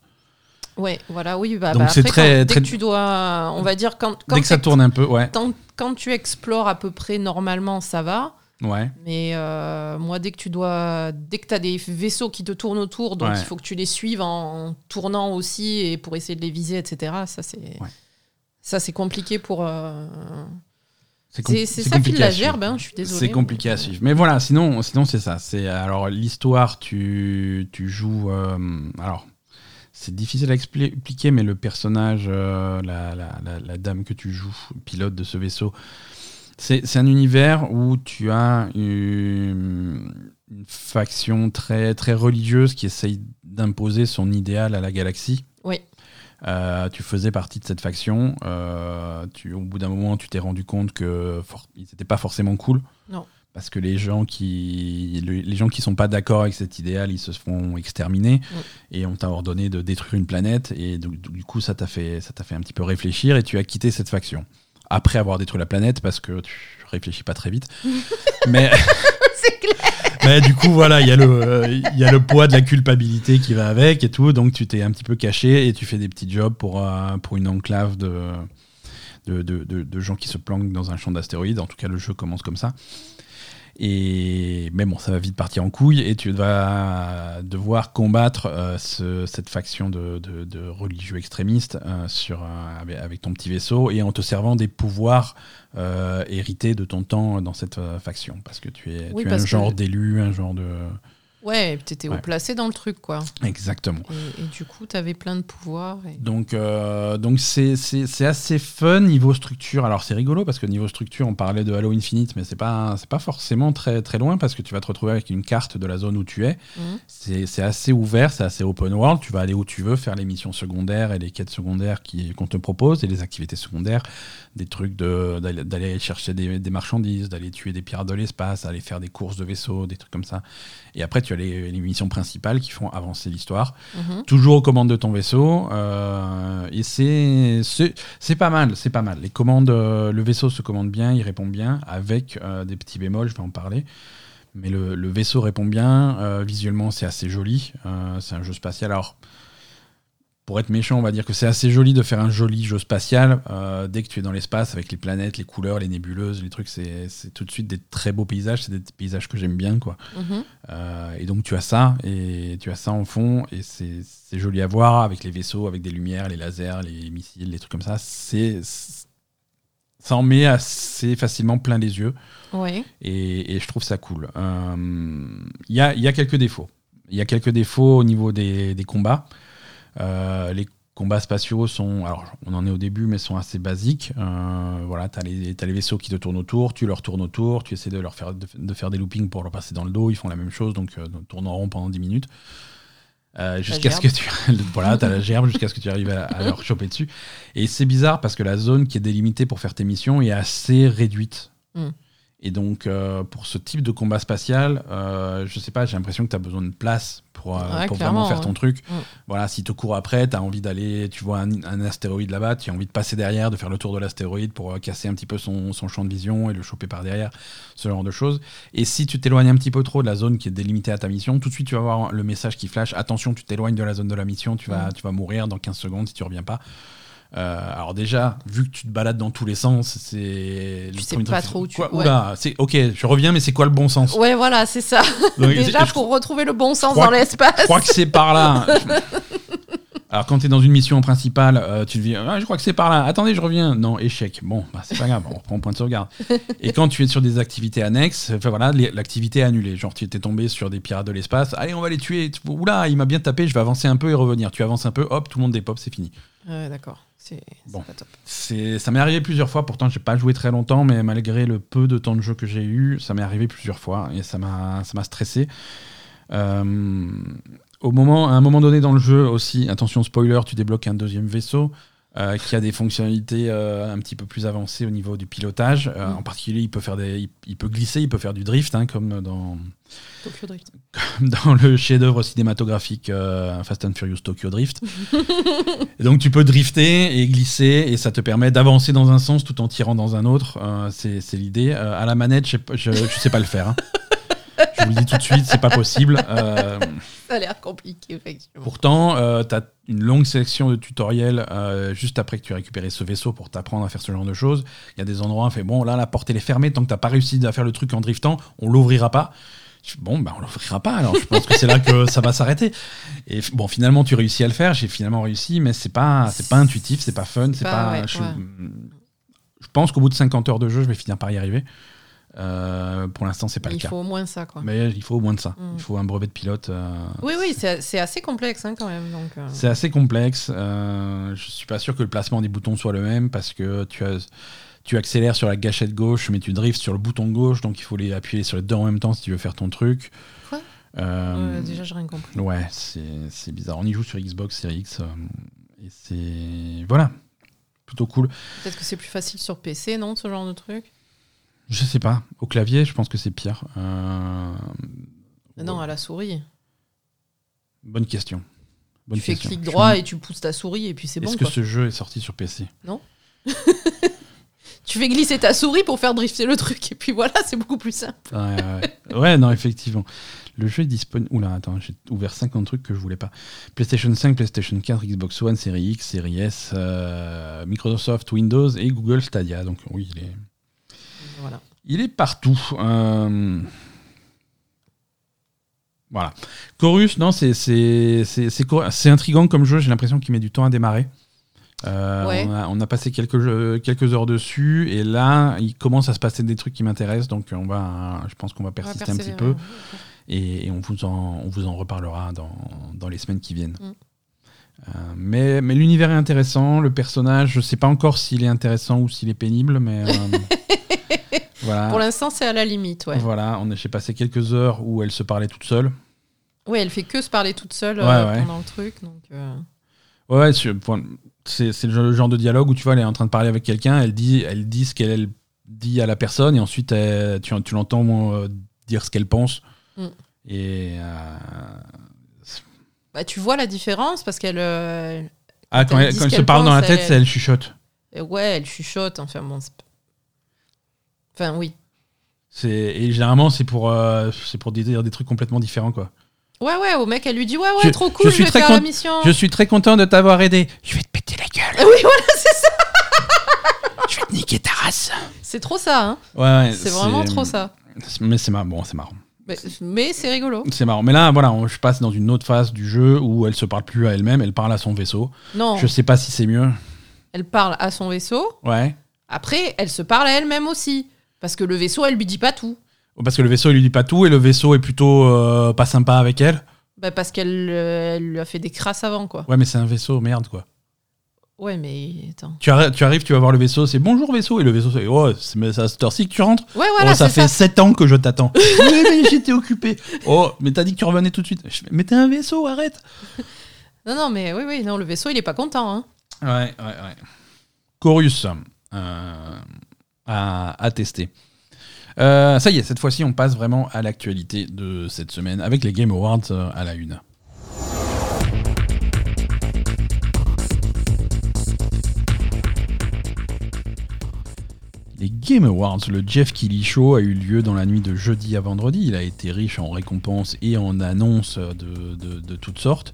Ouais, voilà, oui. Bah, Donc bah, c'est très- quand- très- Dès que tu dois, on va dire, quand, quand, Dès que ça tourne un peu, ouais. quand tu explores à peu près normalement, ça va. Ouais. Mais euh, moi, dès que tu dois, dès que tu as des vaisseaux qui te tournent autour, donc Ouais. il faut que tu les suives en, tournant aussi et pour essayer de les viser, etc. Ça, c'est Ouais. ça, c'est compliqué pour. euh, C'est ça à la gerbe, hein, je suis désolée. C'est compliqué à suivre. Mais voilà, sinon, sinon c'est ça. C'est alors l'histoire. Tu, tu joues. euh, alors, c'est difficile à expli- expliquer, mais le personnage, euh, la, la- la- la dame que tu joues, pilote de ce vaisseau, c'est c'est un univers où tu as une, une faction très très religieuse qui essaye d'imposer son idéal à la galaxie. Oui. Euh, tu faisais partie de cette faction. euh, tu, au bout d'un moment, tu t'es rendu compte que for- ils n'étaient pas forcément cool. Non. Parce que les gens qui le- les gens qui sont pas d'accord avec cet idéal, ils se font exterminer et on t'a ordonné de détruire une planète et donc, du coup ça t'a fait ça t'a fait un petit peu réfléchir et tu as quitté cette faction après avoir détruit la planète parce que tu réfléchis pas très vite. Mais clair. mais du coup, voilà, il y, a le, euh, y a le poids de la culpabilité qui va avec et tout. Donc, tu t'es un petit peu caché et tu fais des petits jobs pour, euh, pour une enclave de, de, de, de- de gens qui se planquent dans un champ d'astéroïdes. En tout cas, le jeu commence comme ça. Et mais bon, ça va vite partir en couille et tu vas devoir combattre euh, ce- cette faction de, de- de religieux extrémistes euh, sur, avec, ton petit vaisseau et en te servant des pouvoirs euh, hérités de ton temps dans cette faction. Parce que tu es, Oui, tu es parce un que- genre d'élu, un genre de. Ouais, t'étais Ouais. haut placé dans le truc, quoi. Exactement. Et, et du coup, t'avais plein de pouvoirs. et- Donc, euh, donc c'est, c'est, c'est assez fun niveau structure. Alors c'est rigolo parce que niveau structure, on parlait de Halo Infinite, mais c'est pas, c'est pas forcément très, très loin parce que tu vas te retrouver avec une carte de la zone où tu es. C'est, c'est assez ouvert, c'est assez open world. Tu vas aller où tu veux, faire les missions secondaires et les quêtes secondaires qui, qu'on te propose et les activités secondaires, des trucs d'aller, d'aller chercher des, des marchandises, d'aller tuer des pirates de l'espace, aller faire des courses de vaisseaux, des trucs comme ça. Et après, tu as les, les missions principales qui font avancer l'histoire Mhm. toujours aux commandes de ton vaisseau. euh, et c'est, pas mal, c'est pas mal. Les commandes, euh, le vaisseau se commande bien, il répond bien, avec euh, des petits bémols, je vais en parler. Mais le, le vaisseau répond bien, euh, visuellement c'est assez joli, c'est un jeu spatial. Alors, pour être méchant, on va dire que c'est assez joli de faire un joli jeu spatial. euh, dès que tu es dans l'espace, avec les planètes, les couleurs, les nébuleuses, les trucs, c'est, tout de suite des très beaux paysages, c'est des paysages que j'aime bien, quoi. Mhm. Euh, et donc tu as ça, et tu as ça en fond, et c'est joli à voir avec les vaisseaux, avec des lumières, les lasers, les missiles, les trucs comme ça. C'est ça en met assez facilement plein les yeux, et, et je trouve ça cool. Euh, Il y, a, y a quelques défauts. Il y a quelques défauts au niveau des, des combats. Euh, les combats spatiaux sont, alors on en est au début, mais sont assez basiques. Euh, voilà, t'as les, t'as les vaisseaux qui te tournent autour, tu leur tournes autour, tu essaies de leur faire, de, de faire des loopings pour leur passer dans le dos, ils font la même chose, donc euh, tournent en rond pendant 10 minutes. Euh, jusqu'à ce que tu voilà t'as la gerbe jusqu'à ce que tu arrives à, à leur choper dessus et c'est bizarre parce que la zone qui est délimitée pour faire tes missions est assez réduite Mm. Et donc euh, pour ce type de combat spatial euh, je sais pas j'ai l'impression que tu as besoin de place pour, euh, Ouais, pour clairement, vraiment faire ouais. ton truc Mm. voilà si te cours après tu as envie d'aller tu vois un, un astéroïde là-bas tu as envie de passer derrière de faire le tour de l'astéroïde pour euh, casser un petit peu son, son champ de vision et le choper par derrière ce genre de choses et si tu t'éloignes un petit peu trop de la zone qui est délimitée à ta mission, tout de suite tu vas avoir le message qui flash attention, tu t'éloignes de la zone de la mission, tu vas, Mm. tu vas mourir dans 15 secondes si tu reviens pas. Euh, alors déjà, vu que tu te balades dans tous les sens, c'est le sais pas trop où tu- quoi, ouais. Oula, c'est ok, je reviens, mais c'est quoi le bon sens? Ouais, voilà, c'est ça. Donc, Déjà, je, pour retrouver le bon sens dans l'espace. je crois que c'est par là. Alors quand tu es dans une mission principale, euh, tu te dis ah, je crois que c'est par là. Attendez, je reviens. Non, échec. Bon, bah, c'est pas grave, on reprend point de sauvegarde. Et quand tu es sur des activités annexes, enfin, voilà, l'activité est annulée. Genre tu étais tombé sur des pirates de l'espace. Allez, on va les tuer. Oula, il m'a bien tapé. Je vais avancer un peu et revenir. Tu avances un peu, hop, tout le monde dépop, c'est fini. Ouais, d'accord. C'est Bon. pas top. C'est, ça m'est arrivé plusieurs fois. Pourtant, j'ai pas joué très longtemps, mais malgré le peu de temps de jeu que j'ai eu, ça m'est arrivé plusieurs fois et ça m'a, ça m'a stressé. Euh, au moment, à un moment donné dans le jeu aussi, attention spoiler, tu débloques un deuxième vaisseau. Euh, qui a des fonctionnalités euh, un petit peu plus avancées au niveau du pilotage. Euh, Mm. En particulier, il peut, faire des, il, il peut glisser, il peut faire du drift, hein, comme dans, Tokyo Drift. dans le chef-d'œuvre cinématographique Fast and Furious Tokyo Drift. et donc tu peux drifter et glisser et ça te permet d'avancer dans un sens tout en tirant dans un autre. C'est l'idée. À la manette, je je sais pas le faire. hein. Je vous le dis tout de suite, c'est pas possible. Euh, Ça a l'air compliqué, effectivement. pourtant, tu as une longue sélection de tutoriels euh, juste après que tu as récupéré ce vaisseau pour t'apprendre à faire ce genre de choses. Il y a des endroits, on fait bon, là, la porte elle est fermée, tant que t'as pas réussi à faire le truc en driftant, on l'ouvrira pas. Je Bon, bah, on l'ouvrira pas, alors je pense que c'est là que ça va s'arrêter. Et bon, finalement, tu réussis à le faire, j'ai finalement réussi, mais c'est pas, c'est pas intuitif, c'est pas fun, c'est pas- pas. ouais, je, ouais. je pense qu'au bout de 50 heures de jeu, je vais finir par y arriver. Euh, pour l'instant, c'est pas Il le cas. faut au moins ça, quoi. Mais il faut au moins de ça. Mm. Il faut un brevet de pilote. euh, Oui, oui, c'est assez complexe hein, quand même. Euh, c'est assez complexe. Euh, je suis pas sûr que le placement des boutons soit le même parce que tu as. Tu accélères sur la gâchette gauche, mais tu drifts sur le bouton gauche, donc il faut les appuyer sur les deux en même temps si tu veux faire ton truc. Quoi? Déjà, j'ai rien compris. Ouais, c'est bizarre. On y joue sur Xbox Series X. et c'est. Voilà. Plutôt cool. Peut-être que c'est plus facile sur PC, non, ce genre de truc? Je sais pas. Au clavier, je pense que c'est pire. Euh, Non, à la souris. Bonne question. Bonne tu fais clic droit et tu pousses ta souris et puis c'est bon. Est-ce que ce jeu est sorti sur PC Tu fais glisser ta souris pour faire drifter le truc et puis voilà, c'est beaucoup plus simple. Ouais, ouais. Ouais, non, effectivement. Le jeu est disponible. Oula, attends, j'ai ouvert 50 trucs que je voulais pas. PlayStation 5, PlayStation 4, Xbox One, Series X, Series S, euh, Microsoft, Windows et Google Stadia. Donc oui, il est, Voilà. il est partout. Euh, Voilà. Chorus, non, c'est c'est- intriguant comme jeu. J'ai l'impression qu'il met du temps à démarrer. Euh, Ouais. on, a, on a passé quelques, jeux- quelques heures dessus et là, il commence à se passer des trucs qui m'intéressent. Donc, on va, je pense qu'on va persister un petit peu et, et on, vous en, on vous en reparlera dans, dans les semaines qui viennent. Mm. Euh, mais mais l'univers est intéressant, le personnage, je sais pas encore s'il est intéressant ou s'il est pénible, mais euh, voilà. Pour l'instant, c'est à la limite, ouais. Voilà, on a- j'ai passé quelques heures où elle se parlait toute seule. Ouais, elle fait que se parler toute seule Ouais, euh, ouais. pendant le truc, donc. euh, Ouais, c'est le genre- de dialogue où tu vois, elle est en train de parler avec quelqu'un, elle dit, elle dit ce qu'elle elle dit à la personne, et ensuite elle- tu, tu l'entends euh, dire ce qu'elle pense. Mm. Et Bah, tu vois la différence parce qu'elle. ah, quand elle quand se parle dans la tête, elle- elle chuchote. ouais, elle chuchote. Enfin bon. c'est Enfin oui. Et généralement c'est pour euh, c'est pour dire des trucs complètement différents quoi. Ouais, ouais, au mec, elle lui dit Ouais, ouais, Je- trop je cool, je, suis vais très faire la cont- mission. Je suis très content de t'avoir aidé. Je vais te péter la gueule. Oui, voilà, c'est ça. Je vais te niquer ta race. C'est trop ça, hein. Ouais, ouais, C'est vraiment trop ça. Mais c'est marrant. Bon, c'est marrant. Mais, mais c'est rigolo. C'est marrant. Mais là, voilà, on- je passe dans une autre phase du jeu où elle se parle plus à elle-même, elle parle à son vaisseau. Non, Je sais pas si c'est mieux. elle parle à son vaisseau. Ouais. Après, elle se parle à elle-même aussi. Parce que le vaisseau, elle lui dit pas tout. Parce que le vaisseau, il lui dit pas tout et le vaisseau est plutôt euh, pas sympa avec elle. Bah, parce qu'elle euh, elle lui a fait des crasses avant, quoi. Ouais, mais c'est un vaisseau, merde, quoi. Ouais, mais attends. Tu, arri- tu arrives, tu vas voir le vaisseau, c'est bonjour vaisseau, et le vaisseau c'est oh, c'est mais c'est à cette heure-ci que tu rentres. Ouais, voilà, oh, ça c'est fait ça. 7 ans que je t'attends. oui, mais j'étais occupé. Oh, mais t'as dit que tu revenais tout de suite. Je fais, mais t'es un vaisseau, arrête. Non, non, mais oui, oui, non, le vaisseau, il est pas content. Hein. Ouais, ouais, ouais. Chorus euh, à, tester. Euh, ça y est, cette fois-ci, on passe vraiment à l'actualité de cette semaine avec les Game Awards euh, à la une. Les Game Awards, le Jeff Keighley Show, a eu lieu dans la nuit de jeudi à vendredi. Il a été riche en récompenses et en annonces de- de toutes sortes.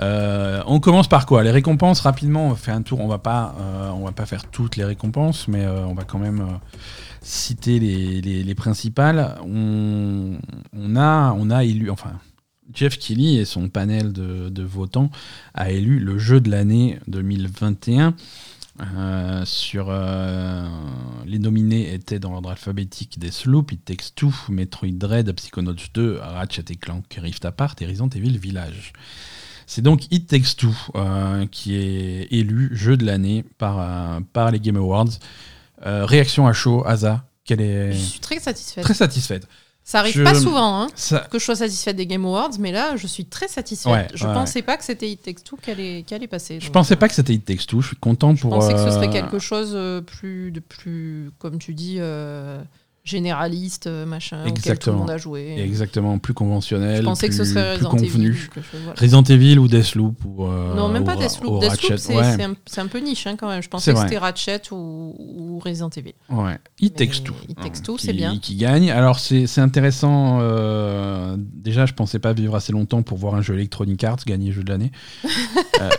Euh, on commence par quoi? Les récompenses, rapidement, on fait un tour. On va pas, euh, va pas faire toutes les récompenses, mais euh, on va quand même citer les, les- les principales. On, a, élu, enfin, Jeff Keighley et son panel de, votants a élu le jeu de l'année 2021. Euh, sur les nominés étaient dans l'ordre alphabétique des Sloop, It Takes Two, Metroid Dread, Psychonauts 2, Ratchet et Clank, Rift Apart Resident Evil Village. C'est donc It Takes Two euh, qui est élu jeu de l'année par, euh, par les Game Awards. Euh, réaction à chaud, Asa, quelle est Je suis très satisfaite. très satisfaite. Ça arrive Je- pas souvent hein, Ça, que je sois satisfaite des Game Awards, mais là, je suis très satisfaite. Ouais, je ouais, pensais pas que c'était It Takes Two qui allait, qui allait passer. je pensais pas que c'était It Takes Two. Je suis content Je pour. pensais que ce serait quelque chose plus, de plus, comme tu dis, généraliste, euh, machin, auquel tout le Exactement. monde a joué. Exactement, plus conventionnel. Je pensais que ce plus- serait plus Resident convenu. Evil. je- voilà. Resident Evil ou Deathloop ou euh, non, même pas ou- Deathloop. ou Deathloop, c'est ouais, un, peu niche hein, quand même. Je pensais que c'était Ratchet ou, ou Resident Evil. ouais. It Takes Two. It Takes Two, c'est bien. Qui gagne. Alors c'est intéressant. euh, déjà, je pensais pas vivre assez longtemps pour voir un jeu Electronic Arts gagner jeu de l'année. Euh,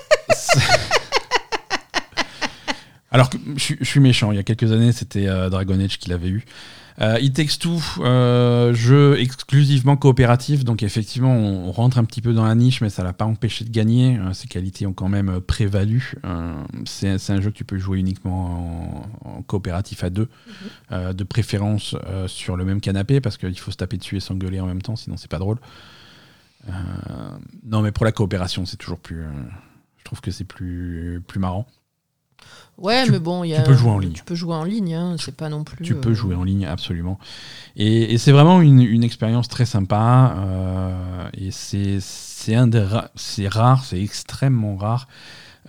Alors que je, suis- je suis méchant. Il y a quelques années, c'était euh, Dragon Age qui l'avait eu. Euh, It Takes Two, euh, jeu exclusivement coopératif, donc effectivement on, on rentre un petit peu dans la niche, mais ça l'a pas empêché de gagner. Euh, ses qualités ont quand même euh, prévalu. Euh, c'est un jeu que tu peux jouer uniquement en, en coopératif à deux, euh, de préférence sur le même canapé, parce qu'il faut se taper dessus et s'engueuler en même temps, sinon c'est pas drôle. Non, mais pour la coopération, c'est toujours plus. je trouve que c'est plus, plus marrant. Ouais, Tu- mais bon, il y tu a. peux jouer en ligne. Tu peux jouer en ligne, hein, c'est pas non plus. Tu peux euh, jouer en ligne, absolument. Et, et c'est vraiment une, une expérience très sympa. euh, et c'est c'est un des ra- c'est rare, c'est extrêmement rare.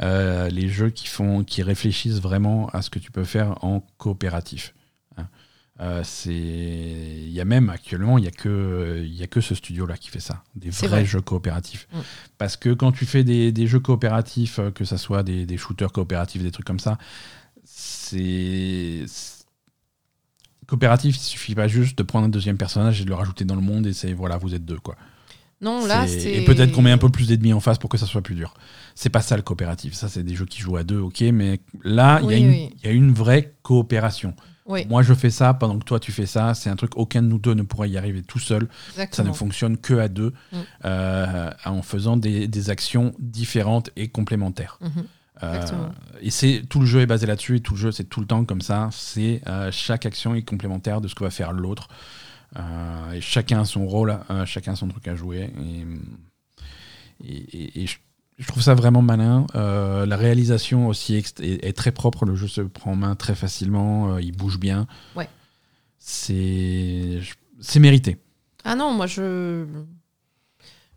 euh, les jeux qui font, qui réfléchissent vraiment à ce que tu peux faire en coopératif. Euh, c'est, il y a même actuellement, il y a que, il y a que ce studio-là qui fait ça, des vrais vrai. jeux coopératifs. Mm. Parce que quand tu fais des, des jeux coopératifs, euh, que ça soit des, des shooters coopératifs, des trucs comme ça, c'est coopératif. Il suffit pas juste de prendre un deuxième personnage et de le rajouter dans le monde et c'est voilà, vous êtes deux quoi. Non, là, C'est-. Et peut-être qu'on met un peu plus d'ennemis en face pour que ça soit plus dur. C'est pas ça le coopératif. Ça, c'est des jeux qui jouent à deux, ok, mais là, il y, a Oui, une- oui. il y a une vraie coopération. Oui, Moi, je fais ça pendant que toi, tu fais ça. C'est un truc, aucun de nous deux ne pourrait y arriver tout seul. Ça ne fonctionne que à deux, Mm. euh, en faisant des, des actions différentes et complémentaires. Mhm. Euh, et c'est tout le jeu est basé là-dessus et tout le jeu c'est tout le temps comme ça. C'est euh, chaque action est complémentaire de ce que va faire l'autre. Et chacun a son rôle, chacun a son truc à jouer. Et, et- et- et je, je trouve ça vraiment malin. Euh, la réalisation aussi est, est très propre. Le jeu se prend en main très facilement. euh, il bouge bien. Ouais. C'est c'est mérité. Ah non, moi je.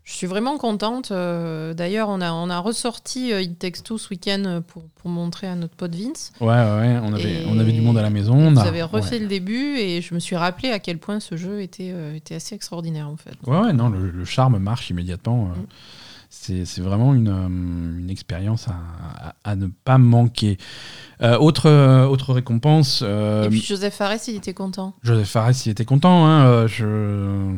Je suis vraiment contente. euh, D'ailleurs, on a, on a ressorti It Takes Two ce week-end pour, pour montrer à notre pote Vince. Ouais, ouais, ouais, on avait, Et- on avait du monde à la maison. On Vous a- avez refait ouais. le début et je me suis rappelé à quel point ce jeu était, était assez extraordinaire en fait. Ouais, ouais, non, le, le charme marche immédiatement. Mm. C'est vraiment une, euh, une expérience à, à- à ne pas manquer. Euh, autre, euh, autre récompense, euh, et puis Joseph Fares, il était content. Joseph Fares, il était content. Hein, je...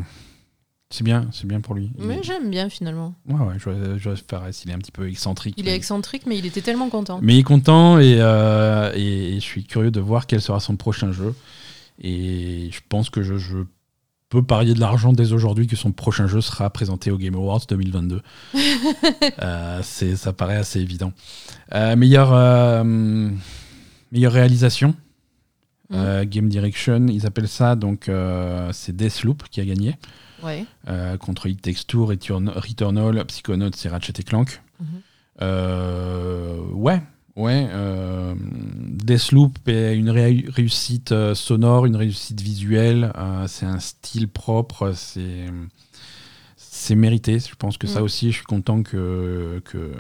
C'est bien, c'est bien pour lui. Mais est- j'aime bien finalement. Ouais, ouais, Jo- Joseph Fares, il est un petit peu excentrique. Il mais- est excentrique, mais il était tellement content. mais il est content et, euh, et, et je suis curieux de voir quel sera son prochain jeu. Et je pense que je, je peux parier de l'argent dès aujourd'hui que son prochain jeu sera présenté au Game Awards 2022. Euh, c'est, ça paraît assez évident. Euh, meilleure, euh, meilleure réalisation, euh, Game Direction, ils appellent ça, donc c'est Deathloop qui a gagné. Ouais. contre It Takes Two, Return, Returnal, Psychonauts et Ratchet et Clank. Mhm. Ouais, Ouais, euh, Deathloop est une ré- réussite euh, sonore, une réussite visuelle. euh, c'est un style propre. C'est c'est mérité. Je pense que ça Mm. aussi, je suis content que que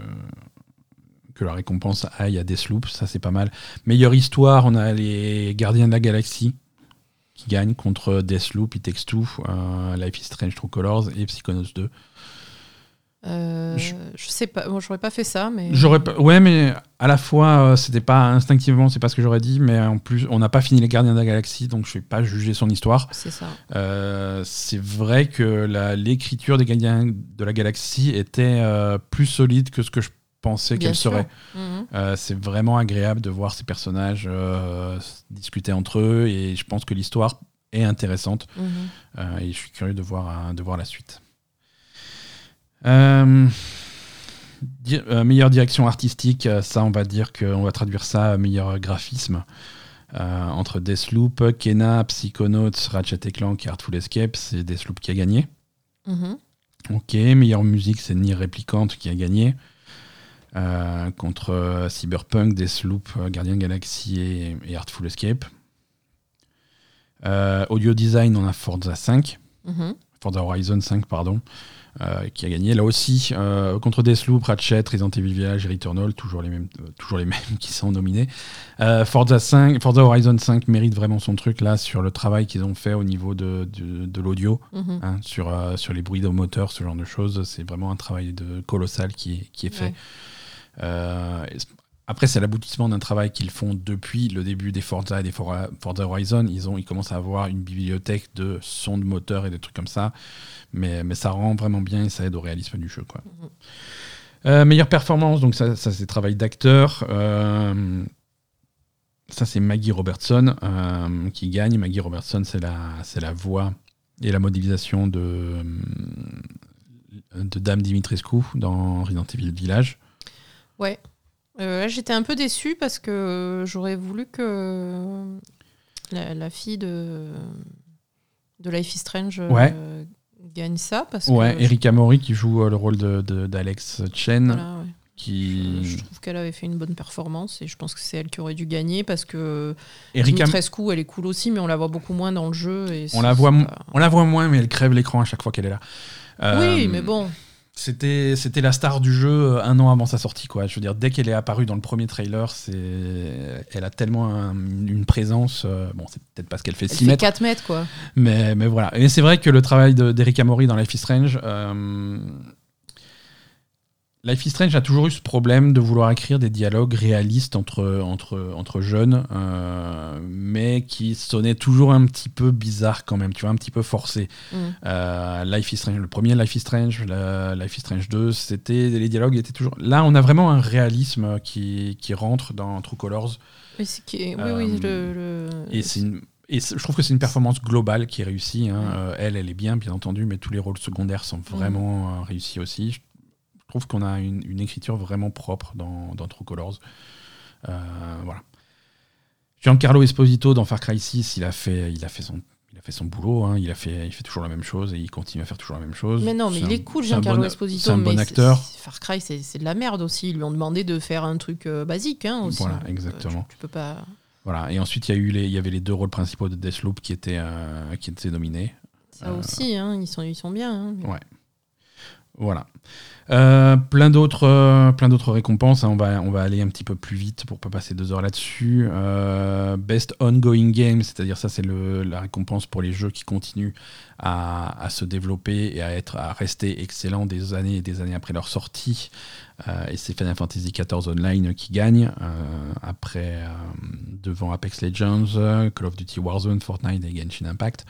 que la récompense aille à Deathloop. Ça, c'est pas mal. Meilleure histoire, on a les Gardiens de la Galaxie qui gagnent contre Deathloop, It Takes Two, euh, Life is Strange True Colors et Psychonauts 2. Euh, Je- je... sais pas, moi j'aurais pas fait ça, mais. J'aurais pas- ouais, mais à la fois, euh, c'était pas instinctivement, c'est pas ce que j'aurais dit, mais en plus, on n'a pas fini les Gardiens de la Galaxie, donc je vais pas juger son histoire. C'est ça. Euh, c'est vrai que l'écriture des Gardiens de la Galaxie était plus solide que ce que je pensais qu'elle serait. Mhm. C'est vraiment agréable de voir ces personnages discuter entre eux, et je pense que l'histoire est intéressante. Mhm. Et je suis curieux de voir, de voir la suite. Euh, di- euh, meilleure direction artistique, euh, ça on va dire qu'on va traduire ça à meilleur graphisme. Euh, entre Deathloop, Kena, Psychonauts, Ratchet Clank et Artful Escape, c'est Deathloop qui a gagné. Mhm. Ok, meilleure musique, c'est Nier Replicant qui a gagné. Euh, contre euh, Cyberpunk, Deathloop, Guardian Galaxy et, et Artful Escape. Audio design, on a Forza 5. Mhm. Forza Horizon 5, pardon, euh, qui a gagné. Là aussi, euh, contre Deathloop, Ratchet, Resident Evil Village et Returnal, toujours les mêmes, euh, toujours les mêmes qui sont nominés. Forza, 5, Forza Horizon 5 mérite vraiment son truc là sur le travail qu'ils ont fait au niveau de, de, de l'audio, Mhm. hein, sur, sur les bruits de moteur, ce genre de choses. C'est vraiment un travail de colossal qui est, qui est fait. Ouais. Après, c'est l'aboutissement d'un travail qu'ils font depuis le début des Forza et des For- Forza Horizon. Ils, ont, ils commencent à avoir une bibliothèque de sons de moteur et des trucs comme ça. Mais, mais ça rend vraiment bien et ça aide au réalisme du jeu. Quoi. Mhm. Euh, meilleure performance, donc ça, ça c'est travail d'acteur. Euh, ça, c'est Maggie Robertson euh, qui gagne. Maggie Robertson, c'est la, c'est la voix et la modélisation de, de Dame Dimitrescu dans Resident Evil Village. Ouais. Là, j'étais un peu déçue parce que j'aurais voulu que la, la fille de, de Life is Strange Ouais. Gagne ça. Parce Ouais, que Erika Mori qui joue euh, le rôle de- de- d'Alex Chen, Voilà, ouais. qui Je trouve qu'elle avait fait une bonne performance et je pense que c'est elle qui aurait dû gagner parce que Erika, Dimitrescu, elle est cool aussi, mais on la voit beaucoup moins dans le jeu. Et on la voit, pas- on la voit moins, mais elle crève l'écran à chaque fois qu'elle est là. Oui, Euh, mais bon. C'était, c'était la star du jeu euh, un an avant sa sortie, quoi. Je veux dire, dès qu'elle est apparue dans le premier trailer, c'est, elle a tellement un- une présence. euh, bon, c'est peut-être parce qu'elle fait Elle 6 fait mètres, 4 mètres, quoi. mais, mais voilà. Et c'est vrai que le travail de, d'Erika Mori dans Life is Strange. euh, Life is Strange a toujours eu ce problème de vouloir écrire des dialogues réalistes entre, entre, entre jeunes, euh, mais qui sonnaient toujours un petit peu bizarre quand même, tu vois, un petit peu forcé. Mm. Euh, Life is Strange, le premier Life is Strange, le Life is Strange 2, c'était les dialogues étaient toujours. Là, on a vraiment un réalisme qui, qui rentre dans True Colors, Oui, qui- oui, Euh, oui, le, le- et c'est une- et je trouve que c'est une performance globale qui est réussie. hein. Euh, elle, elle est bien, bien entendu, mais tous les rôles secondaires sont vraiment euh, réussis aussi. Je trouve qu'on a une, une écriture vraiment propre dans, dans True Colors. Euh, voilà. Giancarlo Esposito dans Far Cry 6, il a fait, il a fait son, il a fait son boulot. hein. Il a fait, il fait toujours la même chose et il continue à faire toujours la même chose. Mais non, mais il est cool, Giancarlo Esposito. C'est un bon mais acteur. Far Cry, c'est de la merde aussi. Ils lui ont demandé de faire un truc euh, basique hein, aussi. Voilà, euh, exactement. tu, tu peux pas. Voilà. Et ensuite, il y a eu les, il y avait les deux rôles principaux de Deathloop qui étaient, euh, qui étaient nominés. Ça Euh, aussi, hein, ils, sont, ils sont bien. hein, mais- Ouais. Voilà. Euh, plein d'autres, euh, plein d'autres récompenses. hein. On va, on va aller un petit peu plus vite pour pas passer deux heures là-dessus. Euh, Best ongoing game, c'est-à-dire ça, c'est la récompense pour les jeux qui continuent à, se développer et à être, à rester excellents des années et des années après leur sortie. Et c'est Final Fantasy XIV Online qui gagne après devant Apex Legends, Call of Duty Warzone, Fortnite et Genshin Impact.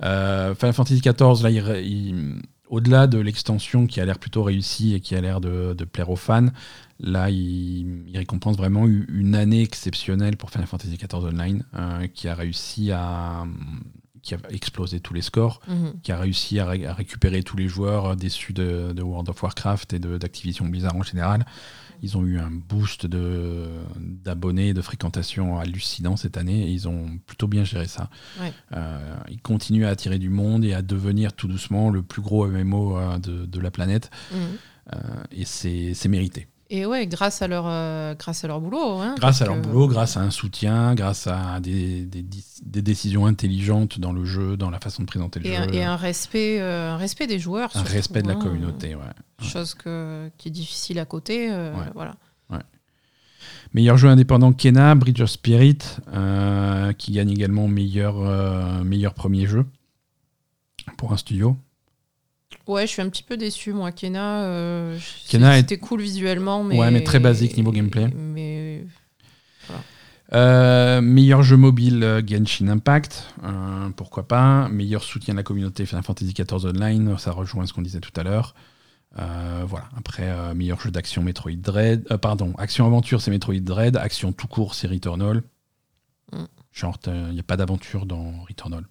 Final Fantasy XIV, là, il- au-delà de l'extension qui a l'air plutôt réussie et qui a l'air de, de plaire aux fans, là, il, il récompense vraiment une année exceptionnelle pour Final Fantasy XIV Online, euh, qui a réussi à qui a explosé tous les scores, Mhm. qui a réussi à, ré- à récupérer tous les joueurs déçus de, de World of Warcraft et de- d'Activision Blizzard en général. Ils ont eu un boost de- d'abonnés et de fréquentation hallucinant cette année et ils ont plutôt bien géré ça. Ouais. Euh, ils continuent à attirer du monde et à devenir tout doucement le plus gros MMO euh, de, de la planète Mhm. euh, et c'est mérité. Et ouais, grâce à leur, euh, grâce à leur boulot. hein, Grâce à leur que- boulot, grâce à un soutien, grâce à des, des, des décisions intelligentes dans le jeu, dans la façon de présenter le Et, jeu. un, et un respect, euh, un respect des joueurs. un respect de la hein. communauté. Ouais. Chose que, qui est difficile à côté. euh, Ouais. Voilà. Meilleur jeu indépendant Kena, Bridge of Spirit, euh, qui gagne également meilleur, euh, meilleur premier jeu pour un studio. Ouais, je suis un petit peu déçu, moi. Kena, euh, Kena est- c'était cool visuellement, mais. Ouais, mais très basique niveau gameplay. Mais Euh, meilleur jeu mobile euh, Genshin Impact, euh, pourquoi pas. Meilleur soutien de la communauté Final Fantasy XIV Online, ça rejoint ce qu'on disait tout à l'heure. Euh, voilà. Après, euh, meilleur jeu d'action Metroid Dread. euh, pardon, action aventure c'est Metroid Dread, action tout court c'est Returnal. Mm. Genre, il n'y a pas d'aventure dans Returnal.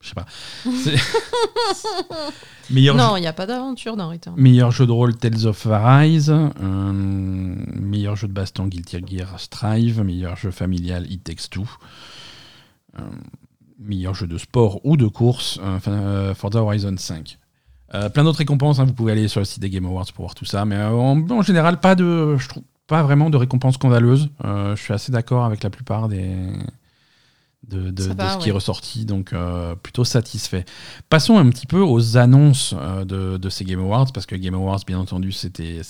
Je sais pas. Meilleur non, il n'y a pas d'aventure dans Return. Meilleur jeu de rôle Tales of Arise, euh, meilleur jeu de baston Guilty Gear Strive, meilleur jeu familial It Takes Two, euh, meilleur jeu de sport ou de course euh, euh, Forza Horizon 5. Euh, plein d'autres récompenses, hein, vous pouvez aller sur le site des Game Awards pour voir tout ça, mais en, en général pas de, je trouve pas vraiment de récompenses scandaleuses. Je suis assez d'accord avec la plupart des de, ce qui ouais. est ressorti, donc euh, plutôt satisfait. Passons un petit peu aux annonces euh, de, de ces Game Awards, parce que Game Awards, bien entendu, c'était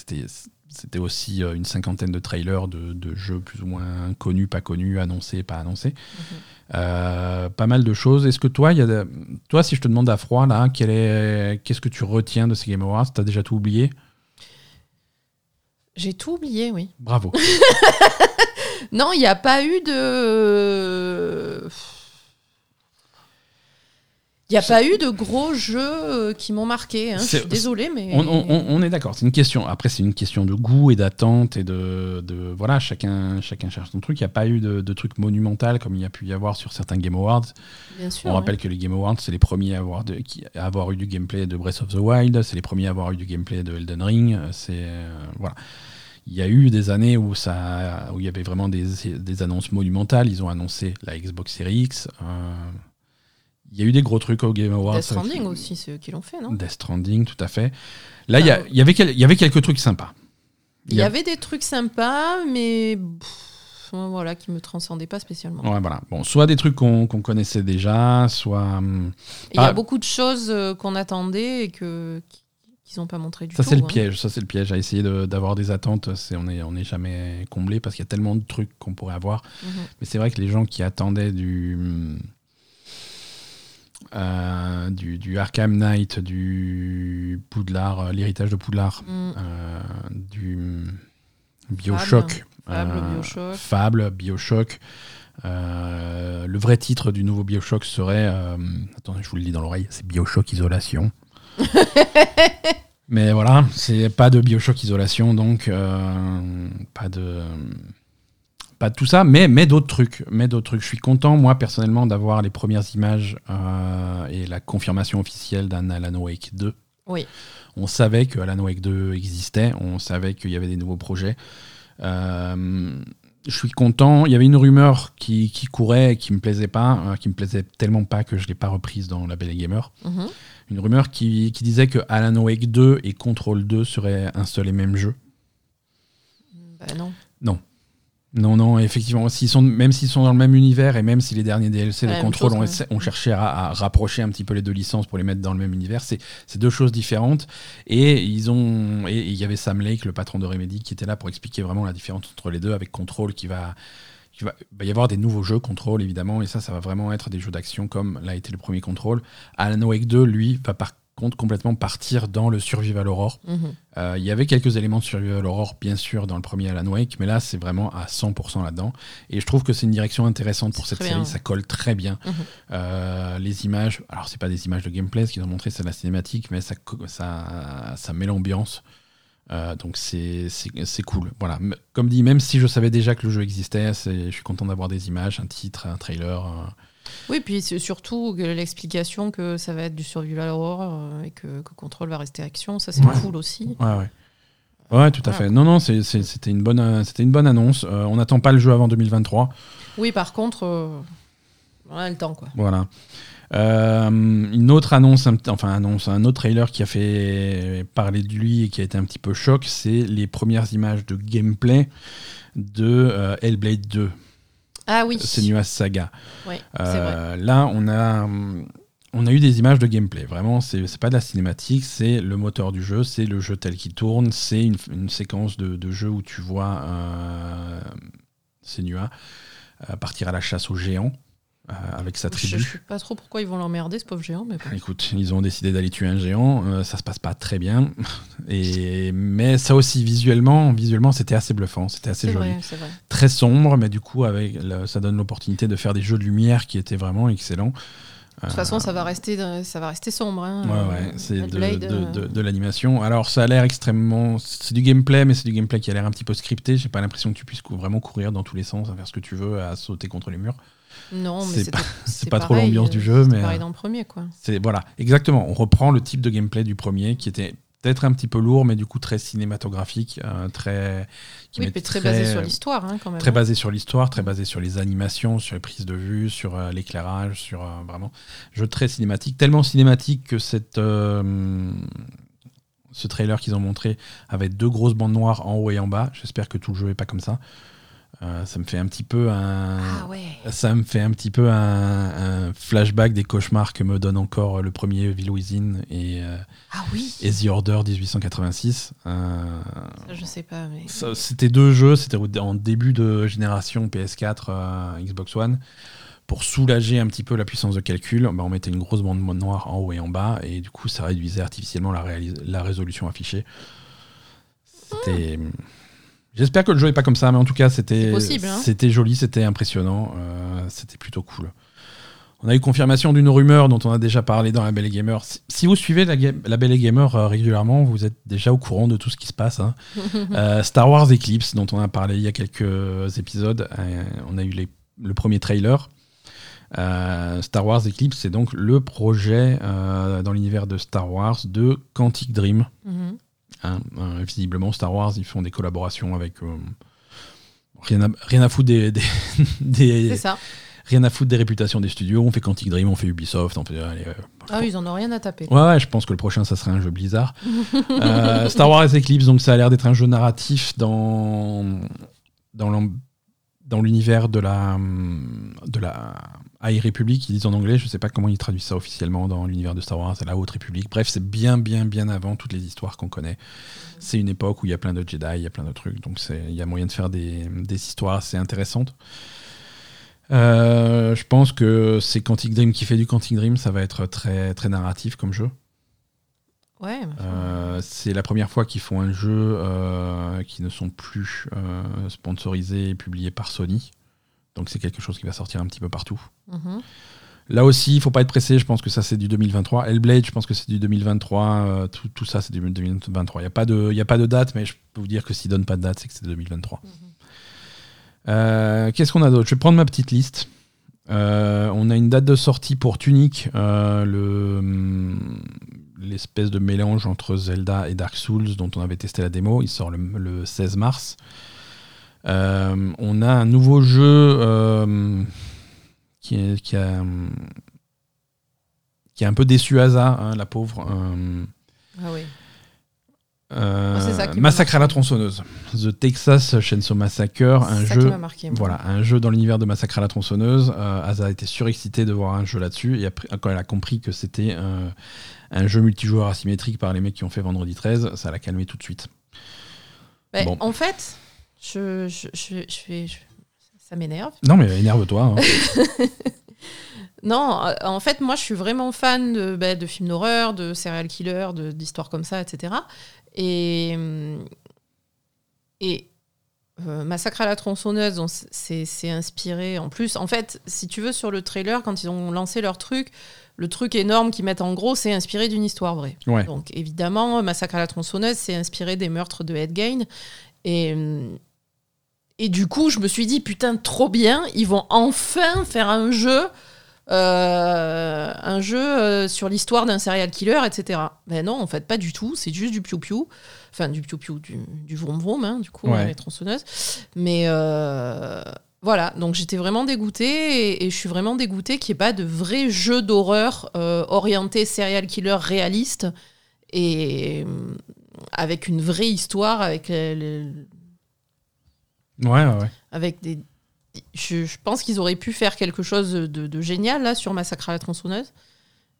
aussi euh, une cinquantaine de trailers de, de jeux plus ou moins connus, pas connus, annoncés, pas annoncés. Euh, pas mal de choses. Est-ce que toi, y a toi, si je te demande à froid là, qu'est-ce que tu retiens de ces Game Awards? T'as déjà tout oublié? J'ai tout oublié, oui. Bravo. Non, il n'y a pas eu de. Il n'y a pas eu de gros jeux euh, qui m'ont marqué. hein. Je suis désolée, mais. On, on- on- on est d'accord. C'est une question. Après, c'est une question de goût et d'attente et de, de- voilà. Chacun, chacun cherche son truc. Il n'y a pas eu de, de truc monumental comme il y a pu y avoir sur certains Game Awards. Bien sûr. On ouais. rappelle que les Game Awards, c'est les premiers à avoir, de- qui- à avoir eu du gameplay de Breath of the Wild. C'est les premiers à avoir eu du gameplay de Elden Ring. C'est euh, voilà. Il y a eu des années où ça, où il y avait vraiment des, des annonces monumentales. Ils ont annoncé la Xbox Series X. Euh, il y a eu des gros trucs au Game Awards. Death Stranding aussi, c'est eux qui l'ont fait, non? Death Stranding, tout à fait. Là, il y, Ah. avait quel- il y avait quelques trucs sympas. Il y avait des trucs sympas, mais. pff, voilà, qui me transcendaient pas spécialement. Ouais, voilà. Bon, soit des trucs qu'on qu'on connaissait déjà, soit. hum, Il y a beaucoup de choses euh, qu'on attendait et que qu'ils n'ont pas montré du Ça, tout. c'est le hein. piège. Ça, c'est le piège. À essayer de- d'avoir des attentes, c'est on n'est on est jamais comblé parce qu'il y a tellement de trucs qu'on pourrait avoir. Mhm. Mais c'est vrai que les gens qui attendaient du. euh, du, du Arkham Knight, du Poudlard, euh, l'héritage de Poudlard, Mm. euh, du Bioshock, Fable, Bioshock. Fable, Bioshock. Le vrai titre du nouveau Bioshock serait, attendez, je vous le dis dans l'oreille, c'est Bioshock Isolation. Mais voilà, c'est pas de Bioshock Isolation, donc euh, pas de pas de tout ça, mais, mais d'autres trucs, mais d'autres trucs. Je suis content, moi personnellement, d'avoir les premières images euh, et la confirmation officielle d'un Alan Wake 2. Oui. On savait que Alan Wake 2 existait, on savait qu'il y avait des nouveaux projets. Euh, je suis content. Il y avait une rumeur qui, qui courait et qui me plaisait pas, euh, qui me plaisait tellement pas que je l'ai pas reprise dans La Belle Gamer. Mhm. Une rumeur qui, qui disait que Alan Wake 2 et Control 2 seraient un seul et même jeu. Bah non. Non, non, effectivement, s'ils sont, même s'ils sont dans le même univers et même si les derniers DLC de Control chose, ont, ouais. essa- ont cherché à, à rapprocher un petit peu les deux licences pour les mettre dans le même univers, c'est deux choses différentes. Et ils ont, et il y avait Sam Lake, le patron de Remedy, qui était là pour expliquer vraiment la différence entre les deux, avec Control qui va, va, il va y avoir des nouveaux jeux Control évidemment, et ça, ça va vraiment être des jeux d'action comme l'a été le premier Control. Alan Wake 2, lui, va par contre complètement partir dans le survival horror. Mhm. Euh, Il y avait quelques éléments de survival horror, bien sûr, dans le premier Alan Wake, mais là, c'est vraiment à 100% là-dedans. Et je trouve que c'est une direction intéressante pour cette série, bien, ça colle très bien. Mhm. Euh, les images, alors c'est pas des images de gameplay, ce qu'ils ont montré, c'est de la cinématique, mais ça, ça, ça met l'ambiance. Euh, donc c'est cool. Voilà. Comme dit, même si je savais déjà que le jeu existait, je suis content d'avoir des images, un titre, un trailer. euh. Oui, puis c'est surtout l'explication que ça va être du survival horror euh, et que, que Control va rester action, ça c'est Ouais. cool aussi. Ouais, ouais. Ouais, tout à Voilà. fait. Non, non, c'était une, bonne, c'était une bonne annonce. Euh, on n'attend pas le jeu avant 2023. Oui, par contre, On a le temps, quoi. Voilà. Euh, une autre annonce, un- enfin annonce, un autre trailer qui a fait parler de lui et qui a été un petit peu choc, c'est les premières images de gameplay de euh, Hellblade 2, Ah oui. Senua's Saga. Ouais, c'est vrai. Euh, là, on a, on a eu des images de gameplay. Vraiment, c'est c'est pas de la cinématique, c'est le moteur du jeu, c'est le jeu tel qu'il tourne, c'est une, une séquence de, de jeu où tu vois euh, Senua euh, partir à la chasse aux géants euh, avec sa Je, tribu. je sais pas trop pourquoi ils vont l'emmerder, ce pauvre géant, mais bon. Écoute, ils ont décidé d'aller tuer un géant, euh, ça se passe pas très bien, et mais ça aussi visuellement, visuellement c'était assez bluffant, c'était assez joli, vrai, c'est vrai. très sombre, mais du coup avec le- ça donne l'opportunité de faire des jeux de lumière qui étaient vraiment excellents. De toute façon, ça va rester, ça va rester sombre. Hein. Ouais, Euh, ouais, c'est de, Hellblade, de- euh, de- de l'animation. Alors, ça a l'air extrêmement. C'est du gameplay, mais c'est du gameplay qui a l'air un petit peu scripté. J'ai pas l'impression que tu puisses cou- vraiment courir dans tous les sens, à faire ce que tu veux, à sauter contre les murs. Non, mais c'est pas- trop l'ambiance euh, du jeu, mais, pareil euh, dans le premier, quoi. C'est voilà, exactement. On reprend le type de gameplay du premier, qui était peut-être un petit peu lourd, mais du coup très cinématographique, euh, très. Qui Oui, très, basé sur l'histoire, hein, quand même. Très basé sur l'histoire, très basé sur les animations, sur les prises de vue, sur euh, l'éclairage, sur euh, vraiment jeu très cinématique, tellement cinématique que cette ce trailer qu'ils ont montré avait deux grosses bandes noires en haut et en bas. J'espère que tout le jeu est pas comme ça. Euh, ça me fait un petit peu un Ah ouais. ça me fait un petit peu un, un flashback des cauchemars que me donne encore le premier Within et, euh, Ah oui. et The Order 1886. Euh, Ça, je sais pas, mais. C'était deux jeux, c'était en début de génération PS4, euh, Xbox One. Pour soulager un petit peu la puissance de calcul, bah, on mettait une grosse bande noire en haut et en bas, et du coup, ça réduisait artificiellement la, la résolution affichée. C'était. J'espère que le jeu est pas comme ça, mais en tout cas, c'était hein. c'était joli, c'était impressionnant, euh, c'était plutôt cool. On a eu confirmation d'une rumeur dont on a déjà parlé dans La Belle Gamer. Si, vous suivez la, Ga- la Belle Gamer euh, régulièrement, vous êtes déjà au courant de tout ce qui se passe. hein. Euh, Star Wars Eclipse, dont on a parlé il y a quelques épisodes, on a eu les- le premier trailer. Star Wars Eclipse, c'est donc le projet dans l'univers de Star Wars de Quantic Dream. Mhm. Hein, euh, visiblement, Star Wars, ils font des collaborations avec. euh, rien, à, rien à foutre des, des- des- C'est ça. rien à foutre des réputations des studios. On fait Quantic Dream, on fait Ubisoft, on fait. allez, euh, Ah oui, ils en ont rien à taper. Ouais, ouais, je pense que le prochain, ça sera un jeu Blizzard. Euh, Star Wars Eclipse, donc ça a l'air d'être un jeu narratif dans, dans l'univers de la, de la High Republic, ils disent en anglais, je sais pas comment ils traduisent ça officiellement dans l'univers de Star Wars, c'est la Haute République. Bref, c'est bien, bien, bien avant toutes les histoires qu'on connaît. C'est une époque où il y a plein de Jedi, il y a plein de trucs, donc il y a moyen de faire des, des histoires assez intéressantes. Euh, je pense que c'est Quantic Dream qui fait du Quantic Dream, ça va être très, très narratif comme jeu. Ouais. Euh, c'est la première fois qu'ils font un jeu euh, qui ne sont plus sponsorisés et publiés par Sony. Donc c'est quelque chose qui va sortir un petit peu partout. Mhm. Là aussi, il faut pas être pressé. Je pense que ça c'est du 2023. Hellblade, je pense que c'est du 2023. euh, tout, tout ça c'est du 2023. Il n'y a, pas de- y a pas de date, mais je peux vous dire que s'ils donnent pas de date, c'est que c'est 2023. Euh, Qu'est-ce qu'on a d'autre? Je vais prendre ma petite liste. Euh, on a une date de sortie pour Tunic, le, hum, l'espèce de mélange entre Zelda et Dark Souls dont on avait testé la démo. Il sort le, le 16 mars. Euh, on a un nouveau jeu euh, qui, est- qui a, qui a un peu déçu Asa, hein, la pauvre. euh, Ah oui. Ah, Massacre à la tronçonneuse. The Texas Chainsaw Massacre, un ça jeu. qui marqué. Voilà, un jeu dans l'univers de Massacre à la tronçonneuse. Asa était surexcité de voir un jeu là-dessus. Et après, quand elle a compris que c'était un jeu multijoueur asymétrique par les mecs qui ont fait Vendredi 13, ça l'a calmé tout de suite. Ben, Bon. En fait, je, je, je, je fais- ça m'énerve. Non, mais énerve-toi. hein. Non, euh, en fait, moi, je suis vraiment fan de, ben, de films d'horreur, de serial killers, de- d'histoires comme ça, etc. Et, et euh, Massacre à la tronçonneuse, c'est c'est inspiré. En plus, en fait, si tu veux, sur le trailer, quand ils ont lancé leur truc, le truc énorme qu'ils mettent en gros, c'est inspiré d'une histoire vraie. Ouais. Donc, évidemment, Massacre à la tronçonneuse, c'est inspiré des meurtres de Ed Gein. Et, et du coup, je me suis dit, putain, trop bien, ils vont enfin faire un jeu euh, un jeu euh, sur l'histoire d'un serial killer, etc. Ben non, en fait, pas du tout. C'est juste du piou-piou. Enfin, du piou-piou, du, du vroom-vroom, hein, du coup, Ouais. hein, les tronçonneuses. Mais, euh, Voilà, donc j'étais vraiment dégoûtée et, et je suis vraiment dégoûtée qu'il n'y ait pas de vrai jeu d'horreur euh, orienté serial killer réaliste et avec une vraie histoire, avec, les- les- Ouais, ouais, avec des. Je, je pense qu'ils auraient pu faire quelque chose de, de génial là sur Massacre à la tronçonneuse.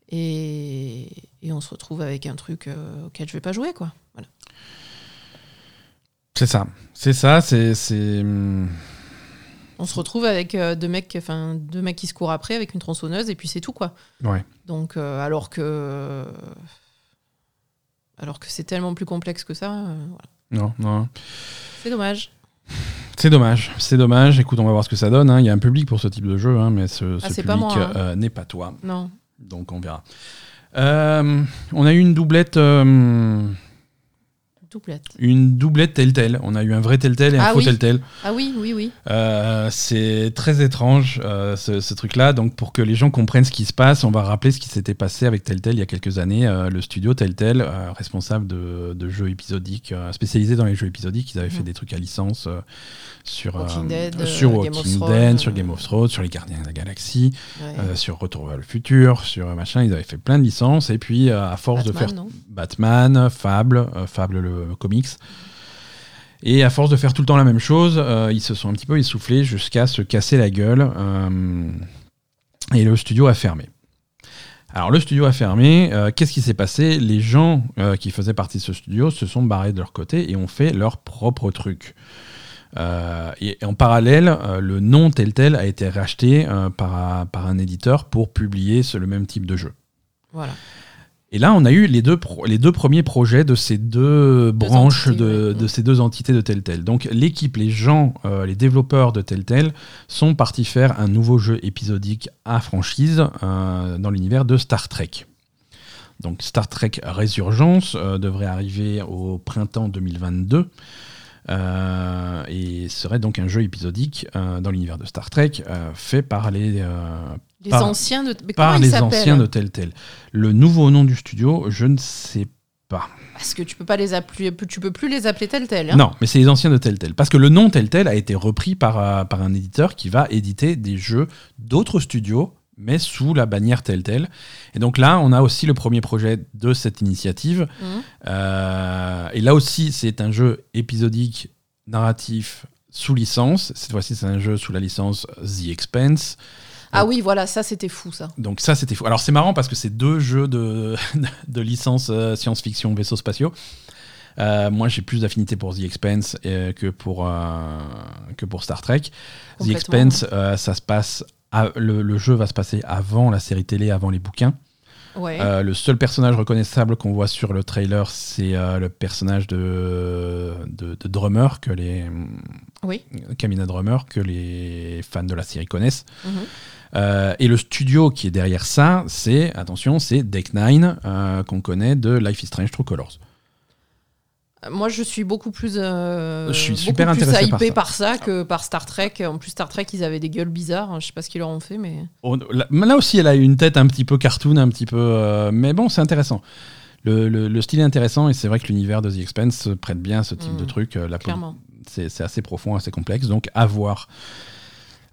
Et, et on se retrouve avec un truc euh, auquel je vais pas jouer, quoi. Voilà. C'est ça. C'est ça, c'est. hum, On se retrouve avec euh, deux mecs, enfin deux mecs qui se courent après avec une tronçonneuse et puis c'est tout, quoi. Ouais. Donc, euh, alors que. Alors que c'est tellement plus complexe que ça, voilà. Non, non. c'est dommage. C'est dommage, c'est dommage. Écoute, on va voir ce que ça donne. hein. Il y a un public pour ce type de jeu, hein, mais ce, ce Ah, public hein. euh, n'est pas toi. Non. Donc on verra. Euh, on a eu une doublette, euh, Doublette. une doublette Telltale. On a eu un vrai Telltale et un Ah faux oui. Telltale. Ah oui, oui, oui. Euh, c'est très étrange euh, ce, ce truc-là. Donc pour que les gens comprennent ce qui se passe, on va rappeler ce qui s'était passé avec Telltale il y a quelques années. Euh, le studio Telltale, responsable de, de jeux épisodiques, spécialisé dans les jeux épisodiques, ils avaient fait Mhm. des trucs à licence sur Walking Dead, sur Game Dead, sur Game of Thrones, sur les Gardiens de la Galaxie, Ouais. sur Retour vers le futur, sur machin. Ils avaient fait plein de licences et puis à force de faire non? Batman, Fable, Fable le comics. Et à force de faire tout le temps la même chose, euh, ils se sont un petit peu essoufflés jusqu'à se casser la gueule. euh, et le studio a fermé. Alors le studio a fermé. euh, Qu'est-ce qui s'est passé? Les gens euh, qui faisaient partie de ce studio se sont barrés de leur côté et ont fait leur propre truc. Euh, et en parallèle, euh, le nom Telltale a été racheté euh, par, par un éditeur pour publier le même type de jeu. Voilà. Et là, on a eu les deux, pro- les deux premiers projets de ces deux, branches entités, de, ces deux entités de Telltale. Donc l'équipe, les gens, euh, les développeurs de Telltale sont partis faire un nouveau jeu épisodique à franchise euh, dans l'univers de Star Trek. Donc Star Trek Résurgence euh, devrait arriver au printemps 2022 euh, et serait donc un jeu épisodique dans l'univers de Star Trek fait par les, Les Par- anciens de. Mais par les anciens de Telltale. Le nouveau nom du studio, je ne sais pas. Parce que tu peux pas les appeler, tu peux plus les appeler tel tel. Hein Non, mais c'est les anciens de Telltale. Parce que le nom Telltale a été repris par, euh, par un éditeur qui va éditer des jeux d'autres studios, mais sous la bannière Telltale. Et donc là, on a aussi le premier projet de cette initiative. Mhm. Euh, et là aussi, c'est un jeu épisodique, narratif, sous licence. Cette fois-ci, c'est un jeu sous la licence The Expanse. Ah oui, voilà, ça c'était fou ça. Donc ça, c'était fou. Alors c'est marrant parce que c'est deux jeux de, de licence euh, science-fiction vaisseaux spatiaux. Euh, moi, j'ai plus d'affinité pour The Expanse euh, que, pour, que pour Star Trek. The. Expanse, ça se passe à- le, le jeu va se passer avant la série télé, avant les bouquins. Ouais. Euh, le seul personnage reconnaissable qu'on voit sur le trailer, c'est euh, le personnage de, de, de Drummer, que les, Oui. Kamina Drummer, que les fans de la série connaissent. Mhm. Euh, et le studio qui est derrière ça, c'est, attention, c'est Deck Nine, qu'on connaît de Life is Strange True Colors. Moi, je suis beaucoup plus. euh, Je suis beaucoup super plus intéressé par ça. par ça que par Star Trek. En plus, Star Trek, ils avaient des gueules bizarres. Je sais pas ce qu'ils leur ont fait, mais. On- là, là aussi, elle a une tête un petit peu cartoon, un petit peu. euh, mais bon, c'est intéressant. Le, le- le style est intéressant et c'est vrai que l'univers de The Expanse se prête bien à ce type Mm. de truc. euh, la c'est assez profond, assez complexe, donc à voir.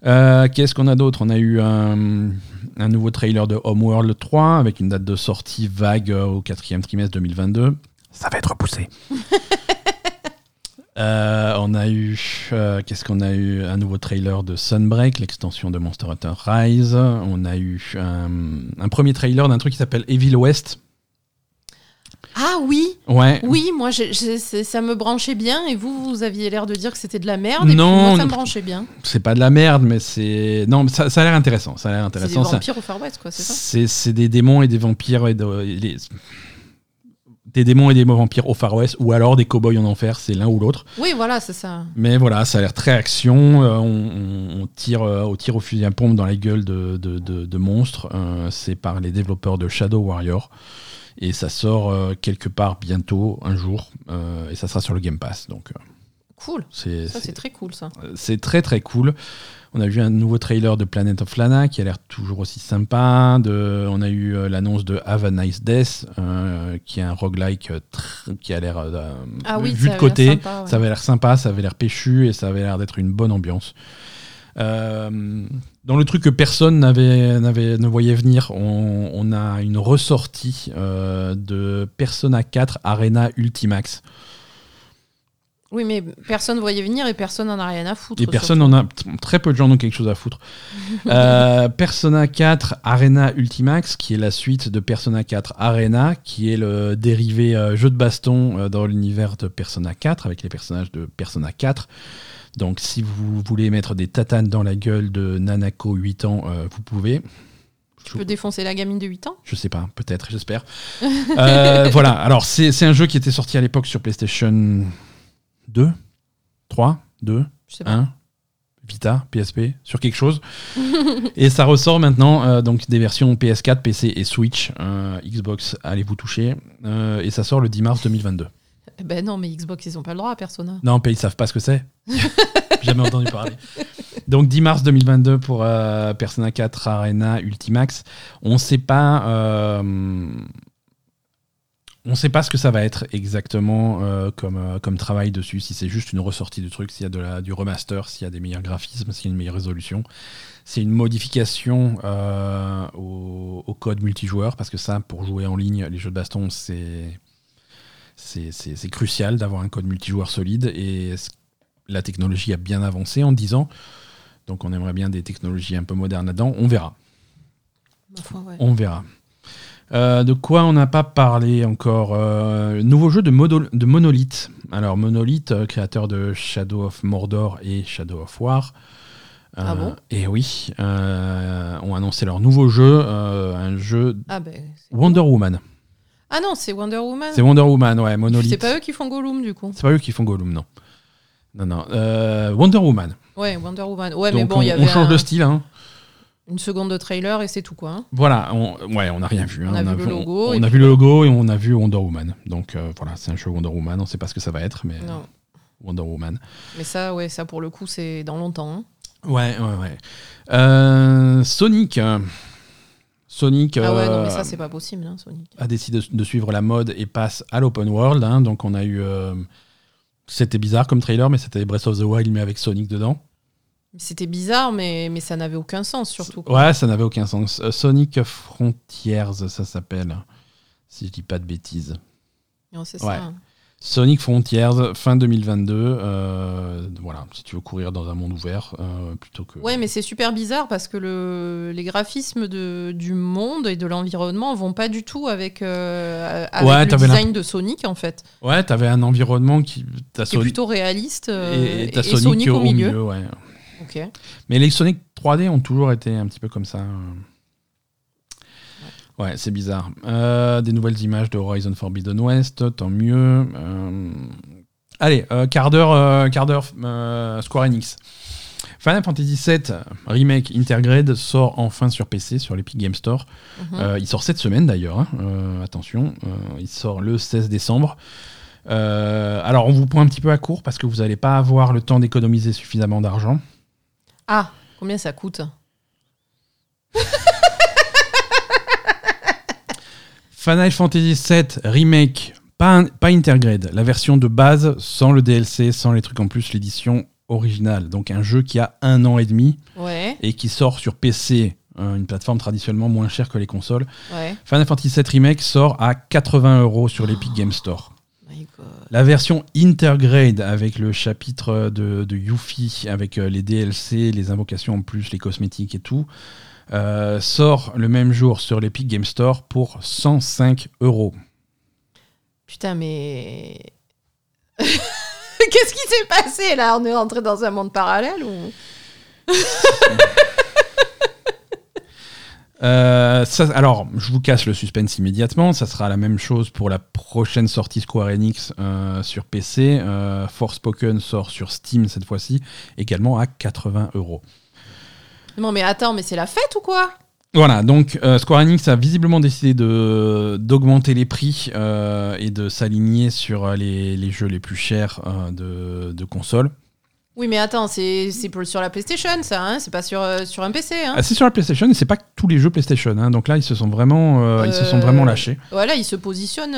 Euh, Qu'est-ce qu'on a d'autre? On a eu un, un nouveau trailer de Homeworld 3 avec une date de sortie vague euh, au quatrième trimestre 2022. Ça va être repoussé. Euh, on a eu, euh, qu'est-ce qu'on a eu? Un nouveau trailer de Sunbreak, l'extension de Monster Hunter Rise. On a eu un, un premier trailer d'un truc qui s'appelle Evil West. Ah oui Ouais. Oui, moi, ça me branchait bien. Et vous, vous aviez l'air de dire que c'était de la merde. Et puis Non, moi, ça me branchait bien. C'est pas de la merde, mais c'est non, mais ça, ça a l'air intéressant. Ça a l'air C'est des intéressant. ça- vampires au Far West, quoi, c'est ça? C'est c'est des démons et des vampires et de- et les- des démons et des vampires au Far West ou alors des cowboys en enfer, c'est l'un ou l'autre. Oui, voilà, c'est ça. Mais voilà, ça a l'air très action. euh, on, on- on tire, euh, on tire au fusil à pompe dans la gueule de, de- de- de monstres. euh, c'est par les développeurs de Shadow Warrior. Et ça sort quelque part bientôt, un jour. et ça sera sur le Game Pass. Donc Cool. c'est Ça, c'est- c'est très cool, ça. c'est très très cool. On a vu un nouveau trailer de Planet of Lana qui a l'air toujours aussi sympa. De, on a eu euh, l'annonce de Have a Nice Death, euh, qui est un roguelike euh, qui a l'air Ah oui, vu de côté. sympa, ouais. Ça avait l'air sympa, ça avait l'air péchu et ça avait l'air d'être une bonne ambiance. Dans le truc que personne n'avait, n'avait, ne voyait venir, on, on a une ressortie de Persona 4 Arena Ultimax. Oui, mais personne ne voyait venir et personne n'en a rien à foutre. Et personne en a. Très peu de gens ont quelque chose à foutre. Euh, Persona 4 Arena Ultimax, qui est la suite de Persona 4 Arena, qui est le dérivé euh, jeu de baston euh, dans l'univers de Persona 4, avec les personnages de Persona 4. Donc, si vous voulez mettre des tatanes dans la gueule de Nanako 8 ans, vous pouvez. Tu peux défoncer la gamine de 8 ans? Je sais pas, peut-être, j'espère. Voilà, alors c'est un jeu qui était sorti à l'époque sur PlayStation 2, 3, 2, Je sais pas. 1, Vita, PSP, sur quelque chose. et ça ressort maintenant, euh, donc des versions PS4, PC et Switch. Euh, Xbox, allez-vous toucher. Euh, et ça sort le 10 mars 2022. Eh Ben non, mais Xbox, ils ont pas le droit à Persona. Non, ils savent pas ce que c'est. Jamais entendu parler. Donc 10 mars 2022 pour Persona 4 Arena Ultimax. On sait pas. On sait pas ce que ça va être exactement euh, comme, euh, comme travail dessus, si c'est juste une ressortie du truc, s'il y a de la, du remaster, s'il y a des meilleurs graphismes, s'il y a une meilleure résolution. C'est une modification euh, au, au code multijoueur, parce que ça, pour jouer en ligne, les jeux de baston, c'est c'est- c'est c'est crucial d'avoir un code multijoueur solide et la technologie a bien avancé en 10 ans. Donc on aimerait bien des technologies un peu modernes là-dedans. On verra. Ouais. On verra. Euh, de quoi on n'a pas parlé encore Euh, Nouveau jeu de, Monolith. Alors Monolith, euh, créateur de Shadow of Mordor et Shadow of War. Ah bon? Et oui, ont annoncé leur nouveau jeu, un jeu Ah c'est- Wonder Woman. Ah non, c'est Wonder Woman. C'est Wonder Woman, ouais, Monolith. C'est pas eux qui font Gollum du coup. C'est pas eux qui font Gollum, non. Non, non. Wonder Woman. Ouais, Wonder Woman. Ouais, mais bon, il y on, avait on change un- de style. Hein. Une seconde de trailer et c'est tout quoi. hein. Voilà, on, ouais, on n'a rien vu. hein. On a vu le logo, On, et a puis- vu le logo et on a vu Wonder Woman. Donc euh, voilà, c'est un jeu Wonder Woman. On sait pas ce que ça va être, mais Non. Wonder Woman. Mais ça, ouais, ça pour le coup, c'est dans longtemps. hein. Ouais, ouais, ouais. Euh, Sonic. euh, Sonic Ah ouais, non, euh, mais ça, c'est pas possible, hein, Sonic. a décidé de, suivre la mode et passe à l'open world. hein. Donc on a eu. euh, c'était bizarre comme trailer, mais c'était Breath of the Wild, mais avec Sonic dedans. C'était bizarre, mais, mais ça n'avait aucun sens surtout. quoi. Ouais, ça n'avait aucun sens. Euh, Sonic Frontiers, ça s'appelle. Si je dis pas de bêtises. Non, c'est Ouais. ça. hein. Sonic Frontiers, fin 2022. euh, voilà, si tu veux courir dans un monde ouvert, euh, plutôt que. Ouais, mais c'est super bizarre parce que le, les graphismes de, du monde et de l'environnement vont pas du tout avec, euh, avec Ouais, le design de Sonic en fait, Ouais, t'avais un environnement qui. T'as qui est plutôt réaliste et, et Sonic, Sonic, au milieu. ouais. Ok. Mais les Sonic 3D ont toujours été un petit peu comme ça. euh. Ouais, c'est bizarre. Euh, des nouvelles images de Horizon Forbidden West, tant mieux. Euh, Allez, euh, quart d'heure, euh, quart d'heure Square Enix. Final Fantasy VII Remake Intergrade sort enfin sur PC, sur l'Epic Game Store. Mhm. Il sort cette semaine d'ailleurs, hein. Attention, il sort le 16 décembre. Alors on vous prend un petit peu à court parce que vous n'allez pas avoir le temps d'économiser suffisamment d'argent. Ah, combien ça coûte Final Fantasy VII Remake, pas, pas Intergrade, la version de base sans le DLC, sans les trucs en plus, l'édition originale. Donc un jeu qui a un an et demi Ouais, et qui sort sur PC, hein, une plateforme traditionnellement moins chère que les consoles. ouais. Final Fantasy VII Remake sort à 80 euros sur l'Epic Game Store. La version Intergrade avec le chapitre de, de Yuffie, avec euh, les DLC, les invocations en plus, les cosmétiques et tout, euh, sort le même jour sur l'Epic Game Store pour 105 euros. Putain, mais. Qu'est-ce qui s'est passé là? On est rentré dans un monde parallèle ou? Euh, ça- alors, je vous casse le suspense immédiatement. Ça sera la même chose pour la prochaine sortie Square Enix euh, sur PC. Euh, Forspoken sort sur Steam cette fois-ci, également à 80 euros. Non, mais attends, mais c'est la fête ou quoi? Voilà, donc euh, Square Enix a visiblement décidé d'augmenter les prix et de s'aligner sur les, les jeux les plus chers de, de consoles. Oui, mais attends, c'est sur la PlayStation ça, hein c'est pas sur, euh, sur un PC. Hein Ah, c'est sur la PlayStation et c'est pas tous les jeux PlayStation. hein. donc là, ils se sont vraiment, euh, ils se sont Euh, vraiment lâchés. Voilà, ils se positionnent.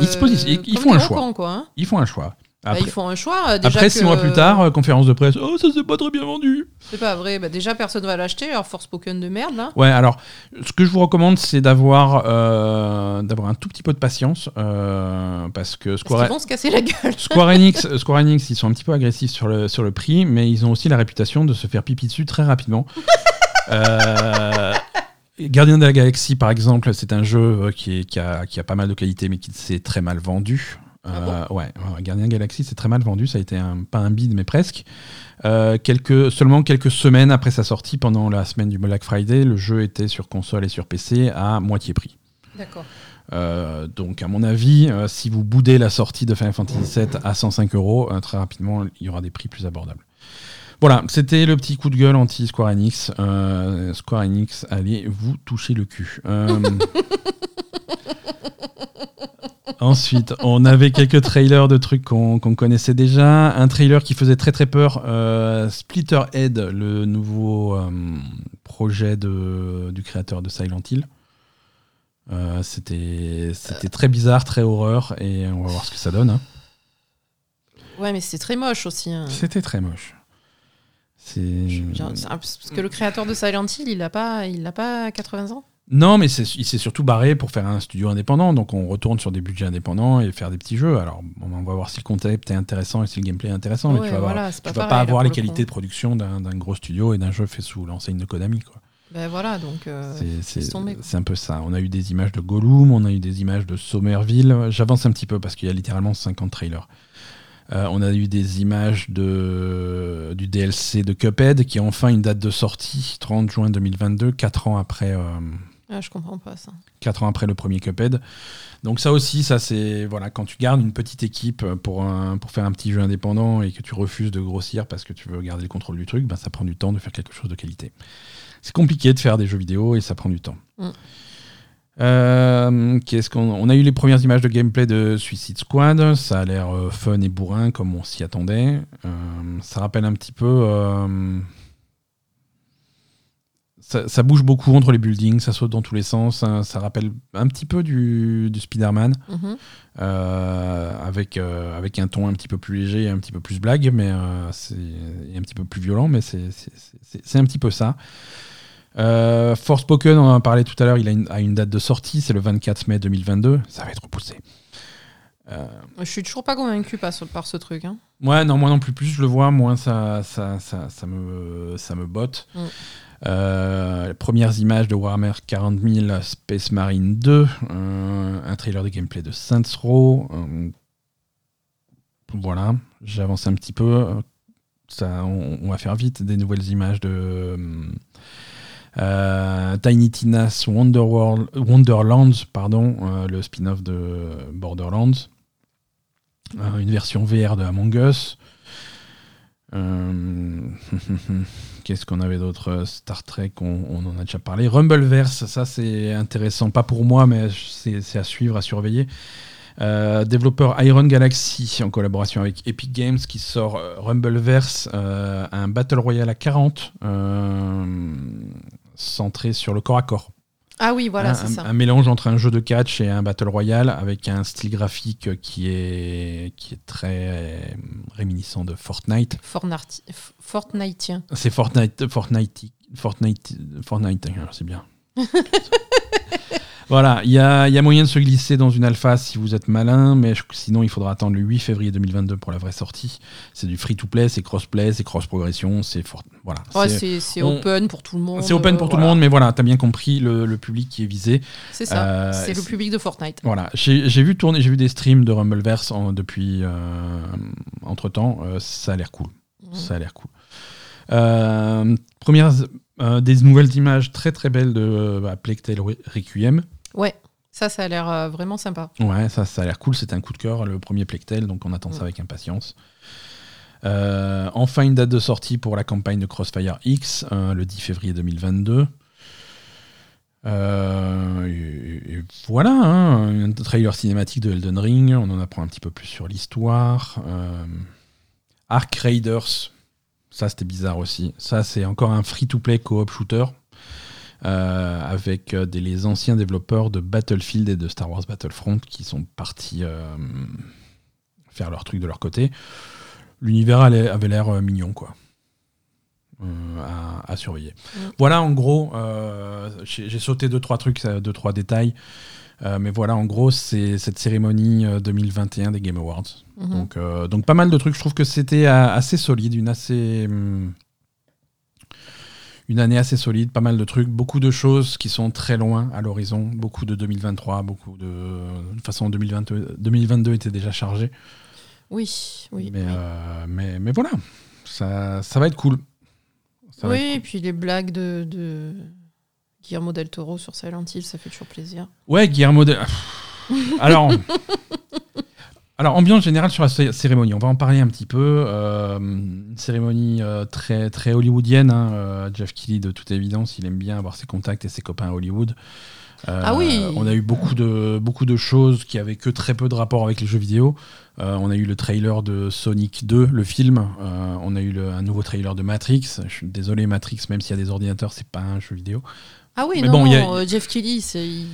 Ils se positionnent, ils- font un choix. cons, quoi, hein. Ils font un choix. Bah, ils font un choix. euh, Déjà après, que, six mois plus tard, euh, conférence de presse. Oh, ça s'est pas très bien vendu. C'est pas vrai. Bah, déjà, personne va l'acheter. Alors, Forspoken de merde, là. Ouais, alors, ce que je vous recommande, c'est d'avoir euh, d'avoir un tout petit peu de patience. euh, parce que Parce Square, qu'ils vont se casser la gueule. Square Enix, Square Enix, ils sont un petit peu agressifs sur le, sur le prix, mais ils ont aussi la réputation de se faire pipi dessus très rapidement. Euh, Gardien de la Galaxie, par exemple, c'est un jeu qui, est- qui a, qui a pas mal de qualité, mais qui s'est très mal vendu. Euh, ouais, ouais, Gardien Galaxie, c'est très mal vendu. Ça a été un, pas un bide, mais presque. Euh, quelques, seulement quelques semaines après sa sortie, pendant la semaine du Black Friday, le jeu était sur console et sur PC à moitié prix. D'accord. Euh, donc, à mon avis, euh, si vous boudez la sortie de Final Fantasy VII à 105 euros, très rapidement, il y aura des prix plus abordables. Voilà, c'était le petit coup de gueule anti-Square Enix. Euh, Square Enix, allez vous toucher le cul. Ensuite, on avait quelques trailers de trucs qu'on connaissait déjà. Un trailer qui faisait très très peur, euh, Splitterhead, le nouveau euh, projet de, du créateur de Silent Hill. Euh, C'était très bizarre, très horreur, et on va voir ce que ça donne. hein. Ouais, mais c'est très moche aussi. hein. C'était très moche. C'est. Parce que le créateur de Silent Hill, il a pas, il a pas 80 ans. Non, mais c'est- il s'est surtout barré pour faire un studio indépendant, donc on retourne sur des budgets indépendants et faire des petits jeux. Alors, on va voir si le concept est intéressant et si le gameplay est intéressant, mais tu vas, voilà, tu pas vas pareil, pas avoir les le qualités de production d'un gros studio et d'un jeu fait sous l'enseigne de Konami. Quoi. Ben voilà, donc. euh, C'est- un peu ça. On a eu des images de Gollum, on a eu des images de Somerville. J'avance un petit peu parce qu'il y a littéralement 50 trailers. Euh, on a eu des images de, du DLC de Cuphead qui a enfin une date de sortie, 30 juin 2022, 4 ans après. euh, Ah, je comprends pas ça. 4 ans après le premier Cuphead. Donc ça aussi, ça c'est voilà, quand tu gardes une petite équipe pour, un- pour faire un petit jeu indépendant et que tu refuses de grossir parce que tu veux garder le contrôle du truc, ben, ça prend du temps de faire quelque chose de qualité. C'est compliqué de faire des jeux vidéo et ça prend du temps. Mm. Euh, Qu'est-ce qu'on on a eu les premières images de gameplay de Suicide Squad. Ça a l'air euh, fun et bourrin comme on s'y attendait. Euh, ça rappelle un petit peu. euh, ça, ça bouge beaucoup entre les buildings, ça saute dans tous les sens. Ça, ça rappelle un petit peu du, du Spider-Man, Mhm. euh, avec, euh, avec un ton un petit peu plus léger un petit peu plus blague, mais euh, c'est un petit peu plus violent, mais c'est un petit peu ça. Euh, Forspoken, on en a parlé tout à l'heure, il a une, a une date de sortie, c'est le 24 mai 2022. Ça va être repoussé. Je suis toujours pas convaincu par ce, par ce truc. Hein. Ouais, non, moi non plus. Plus je le vois, moins ça, ça, ça, ça me, ça me botte. Mm. Euh, les premières images de Warhammer 40 000 Space Marine 2, euh, un trailer de gameplay de Saints Row. euh, voilà, j'avance un petit peu. Ça, on, va faire vite. Des nouvelles images de Tiny Tina's Wonderworld, Wonderlands, le spin-off de Borderlands. Une version VR de Among Us. Euh, Qu'est-ce qu'on avait d'autre? Euh, Star Trek, on, en a déjà parlé. Rumbleverse, ça c'est intéressant, pas pour moi, mais c'est à suivre, à surveiller. Euh, développeur Iron Galaxy en collaboration avec Epic Games qui sort Rumbleverse, un Battle Royale à 40 euh, centré sur le corps à corps. Ah oui, voilà, c'est ça. un mélange entre un jeu de catch et un battle royale avec un style graphique qui est, qui est très euh, réminiscent de Fortnite. Fortnite, Fortniteien. C'est Fortnite, Fortnite, Fortnite, Fortnite, c'est bien. voilà, il y a, il y a moyen de se glisser dans une alpha si vous êtes malin, mais je- sinon il faudra attendre le 8 février 2022 pour la vraie sortie. C'est du free-to-play, c'est cross-play, c'est cross-progression, c'est fort. Voilà. Ouais, c'est- open pour tout le monde. c'est open pour euh, tout le monde, mais voilà, t'as bien compris le, le public qui est visé. C'est ça. Euh, c'est le public de Fortnite. Voilà, j'ai vu tourner, j'ai vu des streams de Rumbleverse en- depuis entre temps. ça a l'air cool. Mhm. Ça a l'air cool. Euh, premières euh, des nouvelles images très très belles de bah, Requiem. Ouais, ça, ça a l'air euh, vraiment sympa. Ouais, ça, ça a l'air cool. C'était un coup de cœur, le premier Tale, donc on attend ça Mhm. avec impatience. Euh, enfin, une date de sortie pour la campagne de Crossfire X, euh, le 10 février 2022. Euh, et, et voilà, hein, un trailer cinématique de Elden Ring, on en apprend un petit peu plus sur l'histoire. Ark Raiders, ça c'était bizarre aussi. Ça c'est encore un free-to-play co-op shooter avec euh, des, les anciens développeurs de Battlefield et de Star Wars Battlefront qui sont partis euh, faire leur truc de leur côté. L'univers avait l'air euh, mignon, quoi. Euh, à, à surveiller. Mm. Voilà, en gros, euh, j'ai sauté deux trois trucs, euh, deux trois détails, Euh, mais voilà, en gros, c'est cette cérémonie euh, 2021 des Game Awards. Mhm. Donc, euh, donc pas mal de trucs. Je trouve que c'était euh, assez solide, une assez hum, une année assez solide, pas mal de trucs, beaucoup de choses qui sont très loin à l'horizon, beaucoup de 2023, beaucoup de de toute façon 2022, 2022 était déjà chargé. Oui, oui. mais, oui. euh, mais mais voilà, ça, ça va être cool. Ça oui, et puis les blagues de, de Guillermo del Toro sur Silent Hill, ça fait toujours plaisir. Ouais, Guillermo de... Alors, alors, ambiance générale sur la cé- cérémonie. On va en parler un petit peu. Euh, une cérémonie euh, très, très hollywoodienne. hein. Euh, Jeff Keighley, de toute évidence, il aime bien avoir ses contacts et ses copains à Hollywood. Euh, Ah oui. On a eu beaucoup de, beaucoup de choses qui avaient que très peu de rapport avec les jeux vidéo. Euh, on a eu le trailer de Sonic 2, le film. Euh, on a eu le- un nouveau trailer de Matrix. Je suis désolé, Matrix, même s'il y a des ordinateurs, c'est pas un jeu vidéo. Ah oui, Mais non, bon, a- non, Jeff Kelly, c'est. il-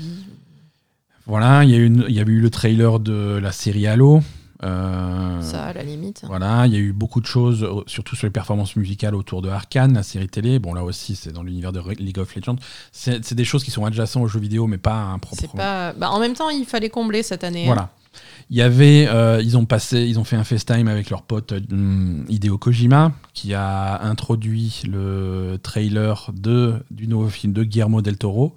Voilà, il y, a y avait eu le trailer de la série Halo. Euh, Ça, à la limite. Voilà, il y a eu beaucoup de choses, surtout sur les performances musicales autour de Arkane, la série télé. Bon, là aussi, c'est dans l'univers de League of Legends. C'est des choses qui sont adjacentes aux jeux vidéo, mais pas un propre. Pas. Bah, en même temps, il fallait combler cette année. hein. Voilà. Il y avait, euh, ils ont passé, ils ont fait un FaceTime avec leur pote euh, Hideo Kojima, qui a introduit le trailer de du nouveau film de Guillermo del Toro.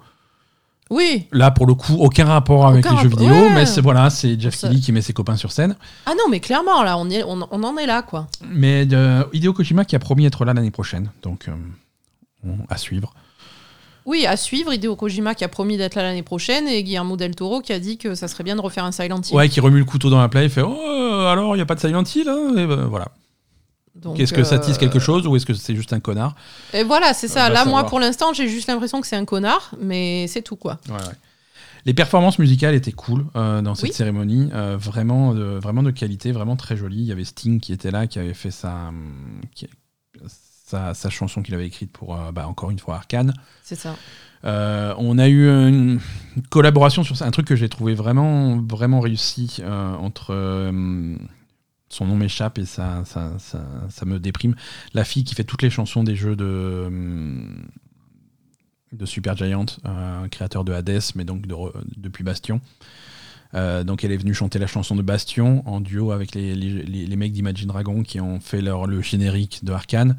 Oui. Là, pour le coup, aucun rapport avec Aucun les jeux vidéo, ouais. mais c'est voilà, c'est Jeff Keighley qui met ses copains sur scène. Ah non, mais clairement, là, on, est- on, on en est là, quoi. Mais euh, Hideo Kojima qui a promis être là l'année prochaine, donc euh, à suivre. Oui, à suivre, Hideo Kojima qui a promis d'être là l'année prochaine et Guillermo del Toro qui a dit que ça serait bien de refaire un Silent Hill. Ouais, qui remue le couteau dans la plaie, il fait Oh, alors il n'y a pas de Silent Hill hein Et ben, voilà. Qu'est-ce que ça tisse euh, quelque chose ou est-ce que c'est juste un connard Et voilà, c'est ça. On va Là, moi, pour l'instant, j'ai juste l'impression que c'est un connard, mais c'est tout, quoi. Ouais, ouais. Les performances musicales étaient cool euh, dans cette Oui. cérémonie, euh, vraiment, de, vraiment de qualité, vraiment très jolie. Il y avait Sting qui était là, qui avait fait sa, hum, qui- sa, sa chanson qu'il avait écrite pour, euh, bah, encore une fois, Arkane. C'est ça. Euh, on a eu une collaboration sur ça, un truc que j'ai trouvé vraiment, vraiment réussi euh, entre. Son nom m'échappe et ça, ça, ça, ça me déprime. La fille qui fait toutes les chansons des jeux de, euh, de Super Giant, euh, créateur de Hades, mais donc de depuis Bastion. Euh, donc elle est venue chanter la chanson de Bastion en duo avec les, les, les- les mecs d'Imagine Dragon qui ont fait leur, le générique de Arkane.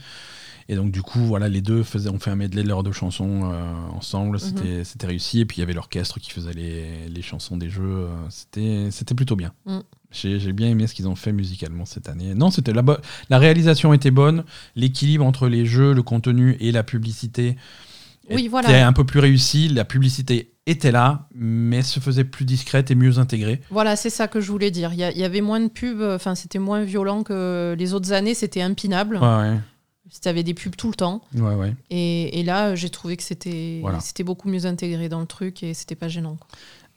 Et donc du coup, voilà, les deux faisaient, ont fait un medley de leurs deux chansons euh, ensemble. C'était c'était réussi. Et puis il y avait l'orchestre qui faisait les, les chansons des jeux. C'était c'était plutôt bien. Mm. J'ai bien aimé ce qu'ils ont fait musicalement cette année. Non, c'était la, la réalisation était bonne. L'équilibre entre les jeux, le contenu et la publicité Oui, était voilà. un peu plus réussi. La publicité était là, mais se faisait plus discrète et mieux intégrée. Voilà, c'est ça que je voulais dire. Il y, y avait moins de pubs, enfin, c'était moins violent que les autres années, c'était impinable. Ouais, ouais. C'était des pubs tout le temps. ouais, ouais. Et, et là, j'ai trouvé que c'était Voilà. beaucoup mieux intégré dans le truc et c'était pas gênant. quoi.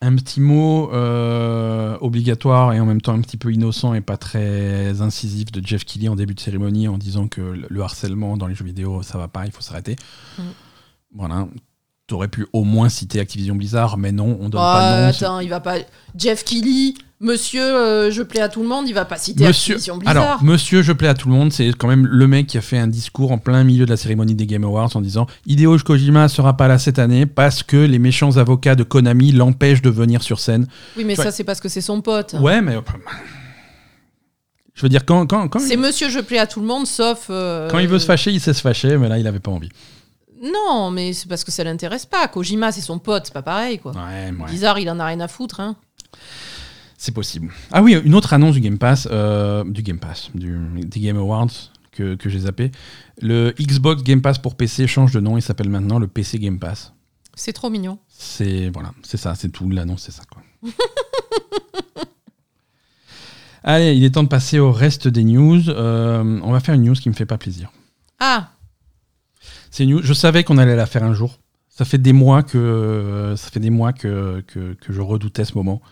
Un petit mot euh, obligatoire et en même temps un petit peu innocent et pas très incisif de Jeff Keighley en début de cérémonie en disant que le- le harcèlement dans les jeux vidéo ça va pas, il faut s'arrêter. Mm. Voilà. T'aurais pu au moins citer Activision Blizzard, mais non, on donne pas de nom. attends, il va pas. Jeff Kelly, monsieur, euh, je plais à tout le monde, il va pas citer Monsieur, Blizzard. alors, monsieur, je plais à tout le monde, c'est quand même le mec qui a fait un discours en plein milieu de la cérémonie des Game Awards en disant Hideo Kojima sera pas là cette année parce que les méchants avocats de Konami l'empêchent de venir sur scène. oui, mais ça, c'est parce que c'est son pote. Ouais, mais. Je veux dire, quand, quand, quand, C'est il, monsieur, je plais à tout le monde, sauf. euh, quand il veut se fâcher, il sait se fâcher, mais là, il avait pas envie. Non, mais c'est parce que ça l'intéresse pas. Kojima, c'est son pote, c'est pas pareil, quoi. Ouais, ouais. Blizzard, il en a rien à foutre, hein. C'est possible. Ah oui, une autre annonce du Game Pass, euh, du Game Pass, du, des Game Awards que, que j'ai zappé. Le Xbox Game Pass pour PC change de nom, il s'appelle maintenant le PC Game Pass. C'est trop mignon. C'est voilà, c'est ça, c'est tout. L'annonce, c'est ça quoi. Allez, il est temps de passer au reste des news. Euh, on va faire une news qui me fait pas plaisir. Ah, C'est une news. Je savais qu'on allait la faire un jour. Ça fait des mois que ça fait des mois que, que, que je redoutais ce moment.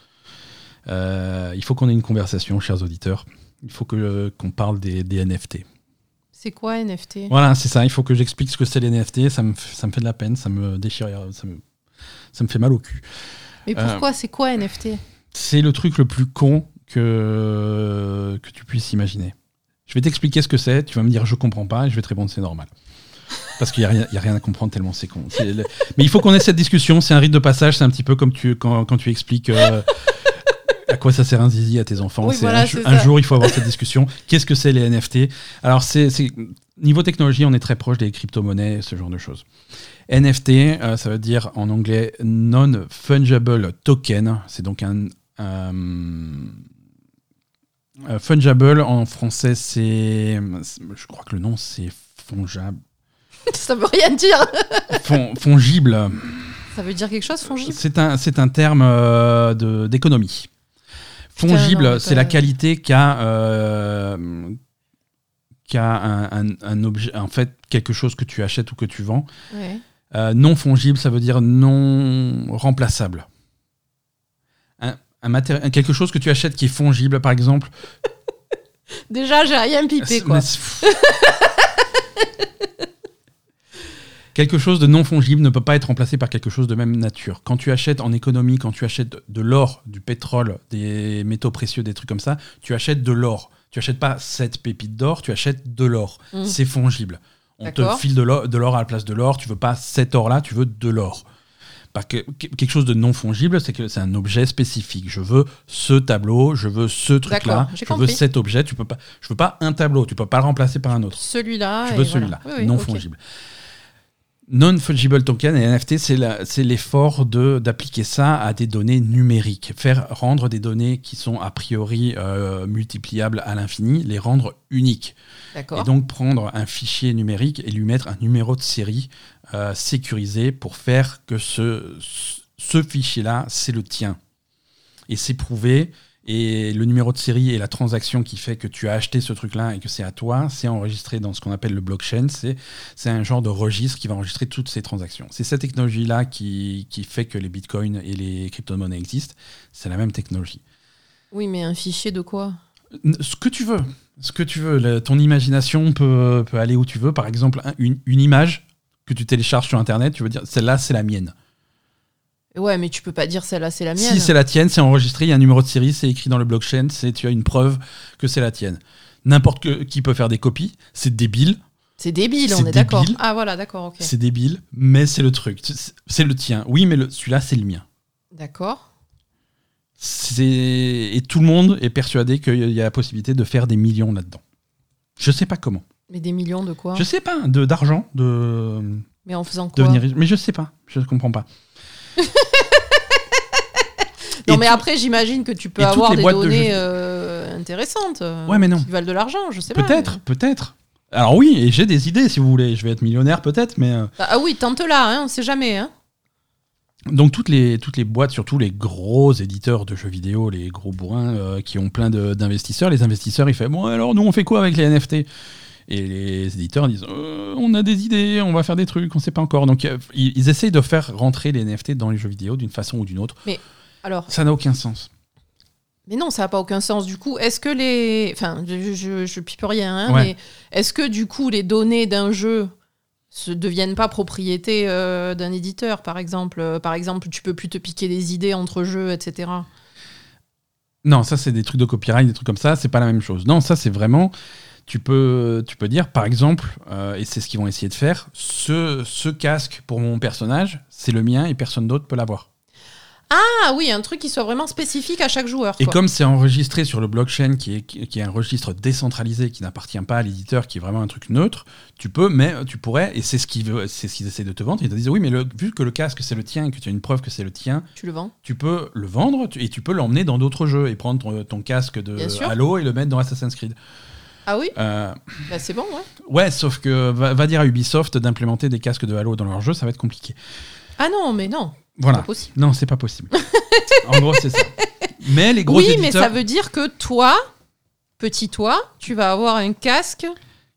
Euh, il faut qu'on ait une conversation, chers auditeurs. Il faut que qu'on parle des, des NFT. c'est quoi NFT Voilà, c'est ça. Il faut que j'explique ce que c'est les NFT. Ça me, ça me fait de la peine, ça me déchire, ça me, ça me fait mal au cul. Mais Euh, pourquoi? C'est quoi NFT C'est le truc le plus con que, que tu puisses imaginer. Je vais t'expliquer ce que c'est, tu vas me dire je comprends pas, et je vais te répondre c'est normal. Parce qu'il n'y a, rien- a à comprendre tellement c'est con. Le- Mais il faut qu'on ait cette discussion, c'est un rite de passage, c'est un petit peu comme tu, quand, quand tu expliques euh, à quoi ça sert un zizi à tes enfants. Oui, C'est voilà, un, jour, il faut avoir cette discussion. Qu'est-ce que c'est les NFT Alors, c'est, niveau technologie, on est très proche des crypto-monnaies, ce genre de choses. NFT, euh, ça veut dire en anglais non-fungible token. C'est donc un. euh, euh, fungible en français, c'est. Je crois que le nom, c'est fongible. Ça veut rien dire. Fon- fongible. Ça veut dire quelque chose, fongible? C'est un, un terme d'économie. Fongible, c'est la qualité qu'a euh, un, un- un objet, en fait, quelque chose que tu achètes ou que tu vends. Ouais. Euh, non fongible, ça veut dire non remplaçable. Un, quelque chose que tu achètes qui est fongible, par exemple. Déjà, j'ai rien pipé, quoi. Quelque chose de non fongible ne peut pas être remplacé par quelque chose de même nature. Quand tu achètes en économie, quand tu achètes de l'or, du pétrole, des métaux précieux, des trucs comme ça, tu achètes de l'or. Tu achètes pas 7 pépites d'or, tu achètes de l'or. Mhm. C'est fongible. On te file de l'or, à la place de l'or, tu veux pas cet or là, tu veux de l'or. Que que- quelque chose de non fongible, c'est que c'est un objet spécifique. Je veux ce tableau, je veux ce truc-là, je veux cet objet. Tu peux pas, je veux pas un tableau, tu peux pas le remplacer par un autre. Celui-là. Je veux voilà. celui-là, Oui, oui, non ok. fongible. Non-fungible token et NFT, c'est l'effort d'appliquer ça à des données numériques. Faire rendre des données qui sont a priori euh, multipliables à l'infini, les rendre uniques. Et donc prendre un fichier numérique et lui mettre un numéro de série euh, sécurisé pour faire que ce, ce fichier-là, c'est le tien. Et c'est prouvé. Et le numéro de série et la transaction qui fait que tu as acheté ce truc-là et que c'est à toi, c'est enregistré dans ce qu'on appelle le blockchain. C'est un genre de registre qui va enregistrer toutes ces transactions. C'est cette technologie-là qui, qui fait que les bitcoins et les crypto-monnaies existent. C'est la même technologie. Oui, mais un fichier de quoi? Ce que tu veux. Ce que tu veux. Le- ton imagination peut, peut aller où tu veux. Par exemple, un- une, une image que tu télécharges sur Internet, tu veux dire, celle-là, c'est la mienne. Ouais, mais tu peux pas dire celle-là, c'est la mienne. Si c'est la tienne, c'est enregistré, il y a un numéro de série, c'est écrit dans le blockchain, c'est tu as une preuve que c'est la tienne. N'importe qui peut faire des copies, c'est débile, C'est débile, on est d'accord. Ah voilà, d'accord, ok. c'est débile, mais c'est le truc. C'est- le tien. Oui, mais celui-là, c'est le mien. D'accord. Et tout le monde est persuadé qu'il y a la possibilité de faire des millions là-dedans. Je sais pas comment. Mais des millions de quoi? Je sais pas, de d'argent, de Mais en faisant quoi? devenir. Mais je sais pas, je ne comprends pas. Non, mais tout- après, j'imagine que tu peux avoir des de données euh, intéressantes. euh, Ouais, mais non. Qui valent de l'argent, je sais pas. Peut-être, mais- peut-être. Alors oui, et j'ai des idées si vous voulez. Je vais être millionnaire peut-être, mais euh, Ah oui, tente là, hein, on sait jamais. Hein. donc toutes les toutes les boîtes, surtout les gros éditeurs de jeux vidéo, les gros bourrins euh, qui ont plein de- d'investisseurs, les investisseurs ils font bon alors nous on fait quoi avec les NFT Et les éditeurs disent Euh, on a des idées, on va faire des trucs, on sait pas encore. Donc euh, ils, ils essayent de faire rentrer les NFT dans les jeux vidéo d'une façon ou d'une autre. Alors, Ça n'a aucun sens. mais non, ça n'a pas aucun sens. Du coup, est-ce que les. Enfin, je, je, je pipe rien, hein, Ouais. mais est-ce que du coup, les données d'un jeu se deviennent pas propriété euh, d'un éditeur, par exemple? Par exemple, tu peux plus te piquer des idées entre jeux, etc. Non, ça c'est des trucs de copyright, des trucs comme ça, c'est pas la même chose. Non, ça c'est vraiment, tu peux, tu peux dire par exemple, euh, et c'est ce qu'ils vont essayer de faire, ce, ce casque pour mon personnage, c'est le mien et personne d'autre peut l'avoir. Ah oui, un truc qui soit vraiment spécifique à chaque joueur. Et quoi. comme c'est enregistré sur le blockchain, qui est, qui est un registre décentralisé, qui n'appartient pas à l'éditeur, qui est vraiment un truc neutre, tu peux, mais tu pourrais, et c'est ce qu'ils c'est ce qu'ils essaient de te vendre, ils te disent oui, mais le- vu que le casque c'est le tien et que tu as une preuve que c'est le tien, Tu le vends tu peux le vendre et tu peux l'emmener dans d'autres jeux et prendre ton, ton casque de. Halo et le mettre dans Assassin's Creed. Ah oui Euh, Bah, C'est bon, ouais. Ouais, sauf que va, va dire à Ubisoft d'implémenter des casques de Halo dans leur jeu, ça va être compliqué. Ah non, mais non, Voilà. pas possible. Non, c'est pas possible. en gros, c'est ça. Mais les gros oui, éditeurs, mais ça veut dire que toi, petit toi, tu vas avoir un casque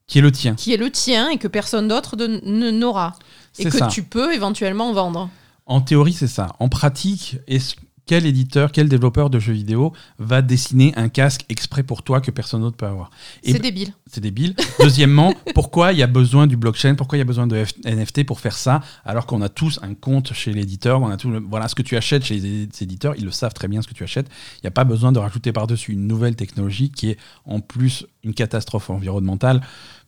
qui est le tien, qui est le tien et que personne d'autre n'aura. Et que ça. tu peux éventuellement vendre. En théorie, c'est ça. En pratique, est-ce- quel éditeur, quel développeur de jeux vidéo va dessiner un casque exprès pour toi que personne d'autre peut avoir? C'est débile. C'est débile. Deuxièmement, pourquoi il y a besoin du blockchain? Pourquoi il y a besoin de NFT pour faire ça alors qu'on a tous un compte chez l'éditeur On a tout voilà ce que tu achètes chez les éditeurs, ils le savent très bien ce que tu achètes. Il n'y a pas besoin de rajouter par-dessus une nouvelle technologie qui est en plus une catastrophe environnementale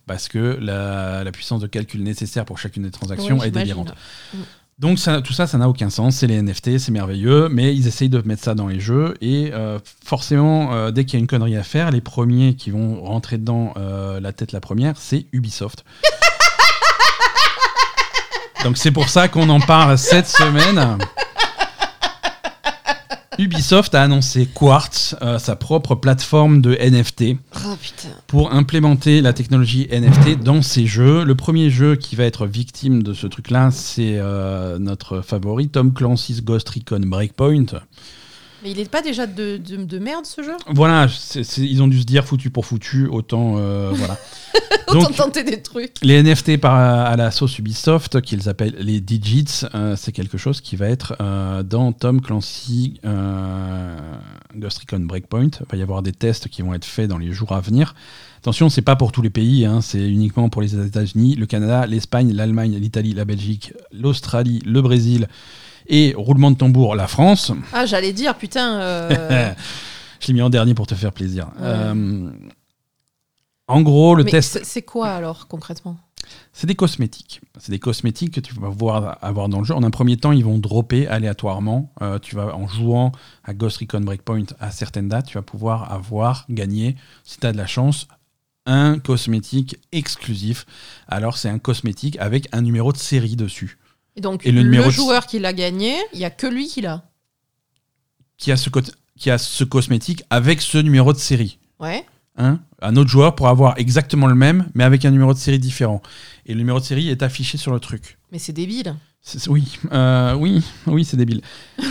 parce que la, puissance de calcul nécessaire pour chacune des transactions est délirante. Mm. Donc tout ça, ça n'a aucun sens. C'est les NFT, c'est merveilleux, mais ils essayent de mettre ça dans les jeux. Et euh, forcément, euh, dès qu'il y a une connerie à faire, les premiers qui vont rentrer dedans euh, la tête la première, c'est Ubisoft. Donc c'est pour ça qu'on en parle cette semaine. Ubisoft a annoncé Quartz, euh, sa propre plateforme de NFT, oh, pour implémenter la technologie NFT dans ses jeux. Le premier jeu qui va être victime de ce truc-là, c'est euh, notre favori, Tom Clancy's Ghost Recon Breakpoint. Mais il n'est pas déjà de, de, merde ce jeu? Voilà, ils ont dû se dire foutu pour foutu, autant euh, voilà. autant tenter des trucs. Les NFT par, à la sauce Ubisoft, qu'ils appellent les digits, euh, c'est quelque chose qui va être euh, dans Tom Clancy Ghost Recon Breakpoint. Il va y avoir des tests qui vont être faits dans les jours à venir. Attention, c'est pas pour tous les pays, hein, c'est uniquement pour les États-Unis, le Canada, l'Espagne, l'Allemagne, l'Italie, la Belgique, l'Australie, le Brésil et roulement de tambour, la France. Ah, j'allais dire, putain. Euh... Je l'ai mis en dernier pour te faire plaisir. Euh, en gros, le test. C'est quoi alors concrètement? C'est des cosmétiques. C'est des cosmétiques que tu vas pouvoir avoir dans le jeu. En un premier temps, ils vont dropper aléatoirement. Euh, tu vas en jouant à Ghost Recon Breakpoint à certaines dates, tu vas pouvoir avoir gagné, si tu as de la chance, un cosmétique exclusif. Alors, c'est un cosmétique avec un numéro de série dessus. Et donc, le, joueur qui l'a gagné, il n'y a que lui qui l'a. Qui a, ce qui a ce cosmétique avec ce numéro de série. Ouais. Hein? Un autre joueur pour avoir exactement le même, mais avec un numéro de série différent. Et le numéro de série est affiché sur le truc. Mais c'est débile. Oui, euh, oui, oui, c'est débile.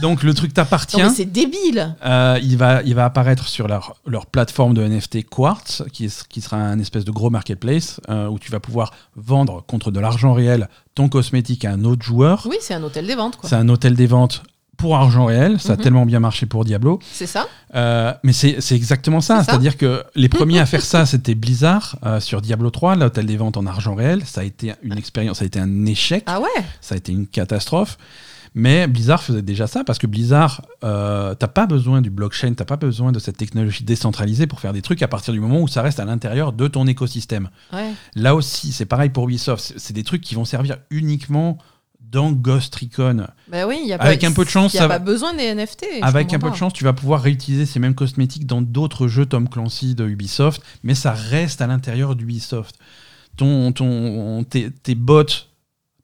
Donc le truc t'appartient. c'est débile. Euh, il, va, il va apparaître sur leur, leur plateforme de NFT Quartz, qui, qui sera un espèce de gros marketplace euh, où tu vas pouvoir vendre contre de l'argent réel ton cosmétique à un autre joueur. Oui, c'est un hôtel des ventes. C'est un hôtel des ventes pour argent réel. Ça a mhm. tellement bien marché pour Diablo. C'est ça. Euh, mais c'est exactement ça. C'est-à-dire que les premiers à faire ça, c'était Blizzard sur Diablo 3, l'hôtel des ventes en argent réel. Ça a été une expérience, ça a été un échec. Ah ouais Ça a été une catastrophe. Mais Blizzard faisait déjà ça parce que Blizzard, euh, t'as pas besoin du blockchain, t'as pas besoin de cette technologie décentralisée pour faire des trucs à partir du moment où ça reste à l'intérieur de ton écosystème. Là aussi, c'est pareil pour Ubisoft. C'est des trucs qui vont servir uniquement dans Ghost Recon. Bah oui, y a avec un peu de chance, il n'y a pas besoin des NFT. Avec un peu de chance, tu vas pouvoir réutiliser ces mêmes cosmétiques dans d'autres jeux Tom Clancy de Ubisoft, mais ça reste à l'intérieur d'Ubisoft. Ton, ton, tes, tes bots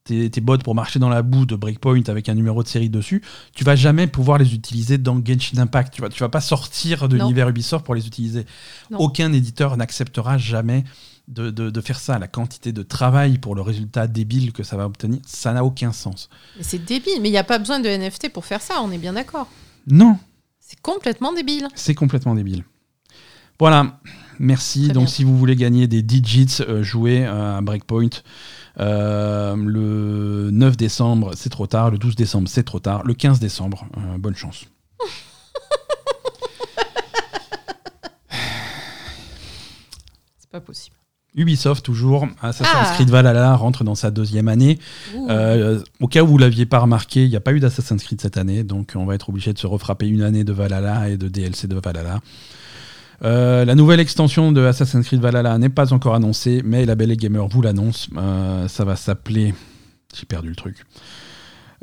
tes, bots pour marcher dans la boue de Breakpoint avec un numéro de série dessus, tu vas jamais pouvoir les utiliser dans Genshin Impact. Tu vas, tu vas pas sortir de l'univers Ubisoft pour les utiliser. Aucun éditeur n'acceptera jamais de, faire ça. La quantité de travail pour le résultat débile que ça va obtenir, ça n'a aucun sens. C'est débile, mais il n'y a pas besoin de NFT pour faire ça, on est bien d'accord. Non. C'est complètement débile. C'est complètement débile. Voilà, merci. Donc si vous voulez gagner des digits, euh, jouez euh, à Breakpoint. Euh, le 9 décembre, c'est trop tard. Le 12 décembre, c'est trop tard. Le 15 décembre, euh, bonne chance. c'est pas possible. Ubisoft, toujours. Assassin's ah. Creed Valhalla rentre dans sa deuxième année. Euh, au cas où vous l'aviez pas remarqué, il n'y a pas eu d'Assassin's Creed cette année, donc on va être obligé de se refrapper une année de Valhalla et de DLC de Valhalla. Euh, la nouvelle extension de Assassin's Creed Valhalla n'est pas encore annoncée, mais la Belle Gamer vous l'annonce. Euh, ça va s'appeler. J'ai perdu le truc.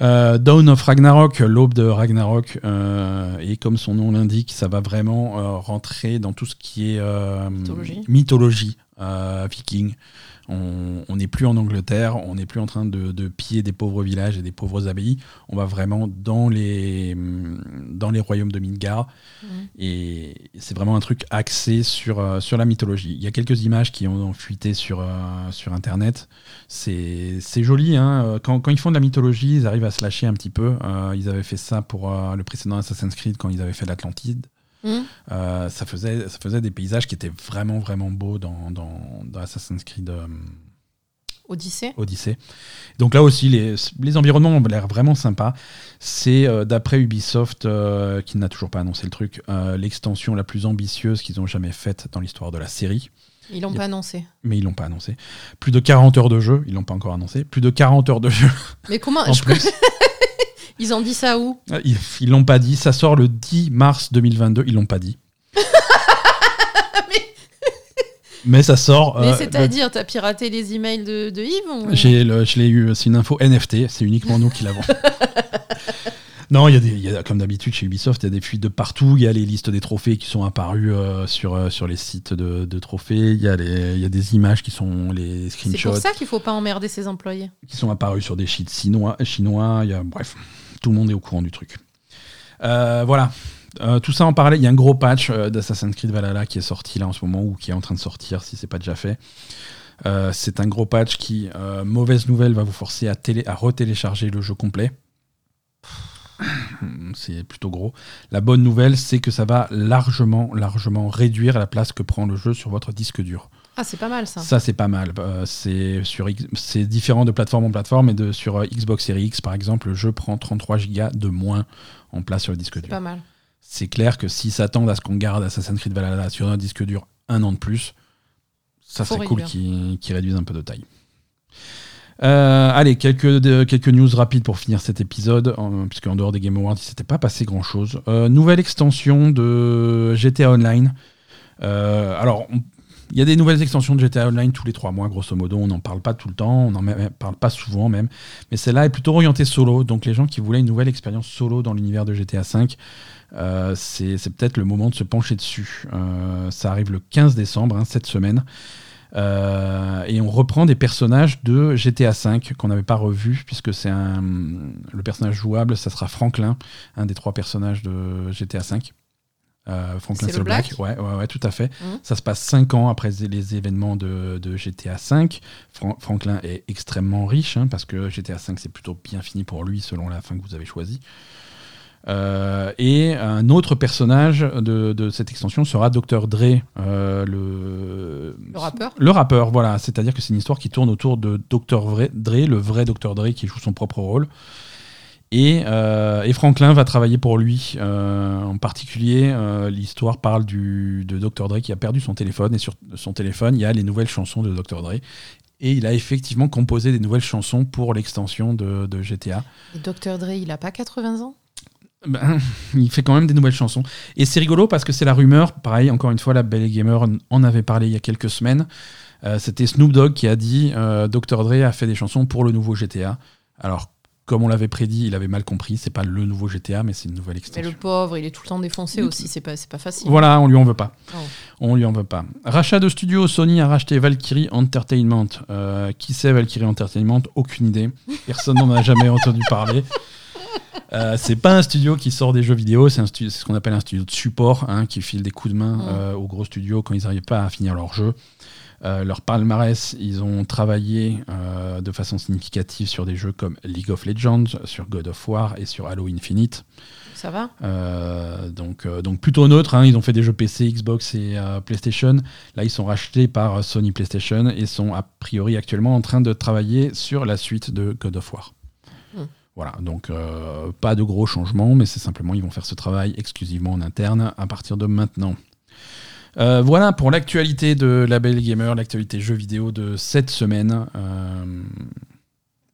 Euh, Dawn of Ragnarok, l'aube de Ragnarok, et comme son nom l'indique, ça va vraiment rentrer dans tout ce qui est mythologie, mythologie viking. On n'est plus en Angleterre, on n'est plus en train de, piller des pauvres villages et des pauvres abbayes. On va vraiment dans les, dans les royaumes de Midgard. Mmh. Et c'est vraiment un truc axé sur, euh, sur la mythologie. Il y a quelques images qui ont fuité sur, euh, sur Internet. C'est joli. Hein. Quand, quand, ils font de la mythologie, ils arrivent à se lâcher un petit peu. Euh, ils avaient fait ça pour le précédent Assassin's Creed quand ils avaient fait l'Atlantide. Mmh. Euh, ça, faisait, ça faisait des paysages qui étaient vraiment, vraiment beaux dans, dans, Assassin's Creed. Euh, Odyssée. Odyssée. Donc là aussi, les, les environnements ont l'air vraiment sympas. C'est euh, d'après Ubisoft, euh, qui n'a toujours pas annoncé le truc, l'extension la plus ambitieuse qu'ils ont jamais faite dans l'histoire de la série. Ils l'ont a- pas annoncé. Mais ils l'ont pas annoncé. Plus de 40 heures de jeu, ils l'ont pas encore annoncé. Plus de 40 heures de jeu Mais comment en je- plus. Ils ont dit ça où Ah, Ils ils l'ont pas dit. Ça sort le 10 mars 2022. Ils l'ont pas dit. Mais ça sort. Mais euh, c'est-à-dire, t'as piraté les emails de, de Yves ou- j'ai le- je l'ai eu. C'est une info NFT. C'est uniquement nous qui l'avons. non, il y a des, il y a, comme d'habitude chez Ubisoft, il y a des fuites de partout. Il y a les listes des trophées qui sont apparues euh, sur euh, sur les sites de, de trophées. Il y a les, il y a des images qui sont les C'est screenshots pour ça qu'il faut pas emmerder ses employés. qui sont apparus sur des sheets chinois. chinois il y a, bref, tout le monde est au courant du truc. Euh, voilà. Euh, tout ça en parallèle, il y a un gros patch euh, d'Assassin's Creed Valhalla qui est sorti là en ce moment ou qui est en train de sortir si c'est pas déjà fait. C'est un gros patch qui, mauvaise nouvelle, va vous forcer à, télé, à retélécharger le jeu complet. C'est plutôt gros. La bonne nouvelle, c'est que ça va largement, largement réduire la place que prend le jeu sur votre disque dur. Ah, c'est pas mal ça. Ça, c'est pas mal. Euh, c'est sur c'est différent de plateforme en plateforme. Et de, sur euh, Xbox Series X, par exemple, le jeu prend 33 Go de moins en place sur le disque C'est dur. pas mal. C'est clair que s'ils s'attendent à ce qu'on garde Assassin's Creed Valhalla sur un disque dur un an de plus, ça serait cool qu'ils qu'ils réduisent un peu de taille. Euh, allez, quelques, de- quelques news rapides pour finir cet épisode, en- puisque en dehors des Game Awards, il ne s'était pas passé grand-chose. Euh, nouvelle extension de GTA Online. Euh, alors, on- il y a des nouvelles extensions de GTA Online tous les trois mois, grosso modo. On n'en parle pas tout le temps, on n'en parle pas souvent même. Mais celle-là est plutôt orientée solo. Donc, les gens qui voulaient une nouvelle expérience solo dans l'univers de GTA V, euh, c'est peut-être le moment de se pencher dessus. Euh, ça arrive le 15 décembre, hein, cette semaine. Euh, et on reprend des personnages de GTA V qu'on n'avait pas revus, puisque c'est le personnage jouable, ça sera Franklin, un des trois personnages de GTA V. Euh, Franklin le Black, Black ouais, ouais, ouais, tout à fait. Mhm. Ça se passe cinq ans après les événements de, de GTA V. Fran- Franklin est extrêmement riche, hein, parce que GTA V c'est plutôt bien fini pour lui selon la fin que vous avez choisie. Euh, et un autre personnage de, de cette extension sera Dr. Dre, euh, le, Le rappeur le rappeur, voilà. C'est-à-dire que c'est une histoire qui tourne autour de Dr. Dre, le vrai Dr. Dre qui joue son propre rôle. Et, euh, et Franklin va travailler pour lui. Euh, en particulier, euh, l'histoire parle du, de Dr. Dre qui a perdu son téléphone. Et sur son téléphone, il y a les nouvelles chansons de Dr. Dre. Et il a effectivement composé des nouvelles chansons pour l'extension de, de GTA. Et Dr. Dre, il a pas 80 ans? Ben, il fait quand même des nouvelles chansons. Et c'est rigolo parce que c'est la rumeur. Pareil, encore une fois, la Belle et Gamer en avait parlé il y a quelques semaines. C'était Snoop Dogg qui a dit Dr. Dre a fait des chansons pour le nouveau GTA. Alors, comme on l'avait prédit, il avait mal compris. C'est pas le nouveau GTA, mais c'est une nouvelle Mais extension. le pauvre, il est tout le temps défoncé aussi, c'est pas, pas facile. Voilà, on lui en veut pas. Oh. On lui en veut pas. Rachat de studio, Sony a racheté Valkyrie Entertainment. Euh, qui c'est Valkyrie Entertainment? Aucune idée. Personne n'en a jamais entendu parler. Euh, c'est pas un studio qui sort des jeux vidéo, c'est ce qu'on appelle un studio de support, hein, qui file des coups de main euh, aux gros studios quand ils n'arrivent pas à finir leur jeu. Euh, leur palmarès, ils ont travaillé euh, de façon significative sur des jeux comme League of Legends, sur God of War et sur Halo Infinite. Ça va Euh, donc, donc plutôt neutre. hein. Ils ont fait des jeux PC, Xbox et PlayStation. Là, ils sont rachetés par Sony PlayStation et sont a priori actuellement en train de travailler sur la suite de God of War. Hmm. Voilà, donc pas de gros changements, mais c'est simplement ils vont faire ce travail exclusivement en interne à partir de maintenant. Euh, voilà pour l'actualité de la Belle Gamer, l'actualité jeux vidéo de cette semaine. Euh,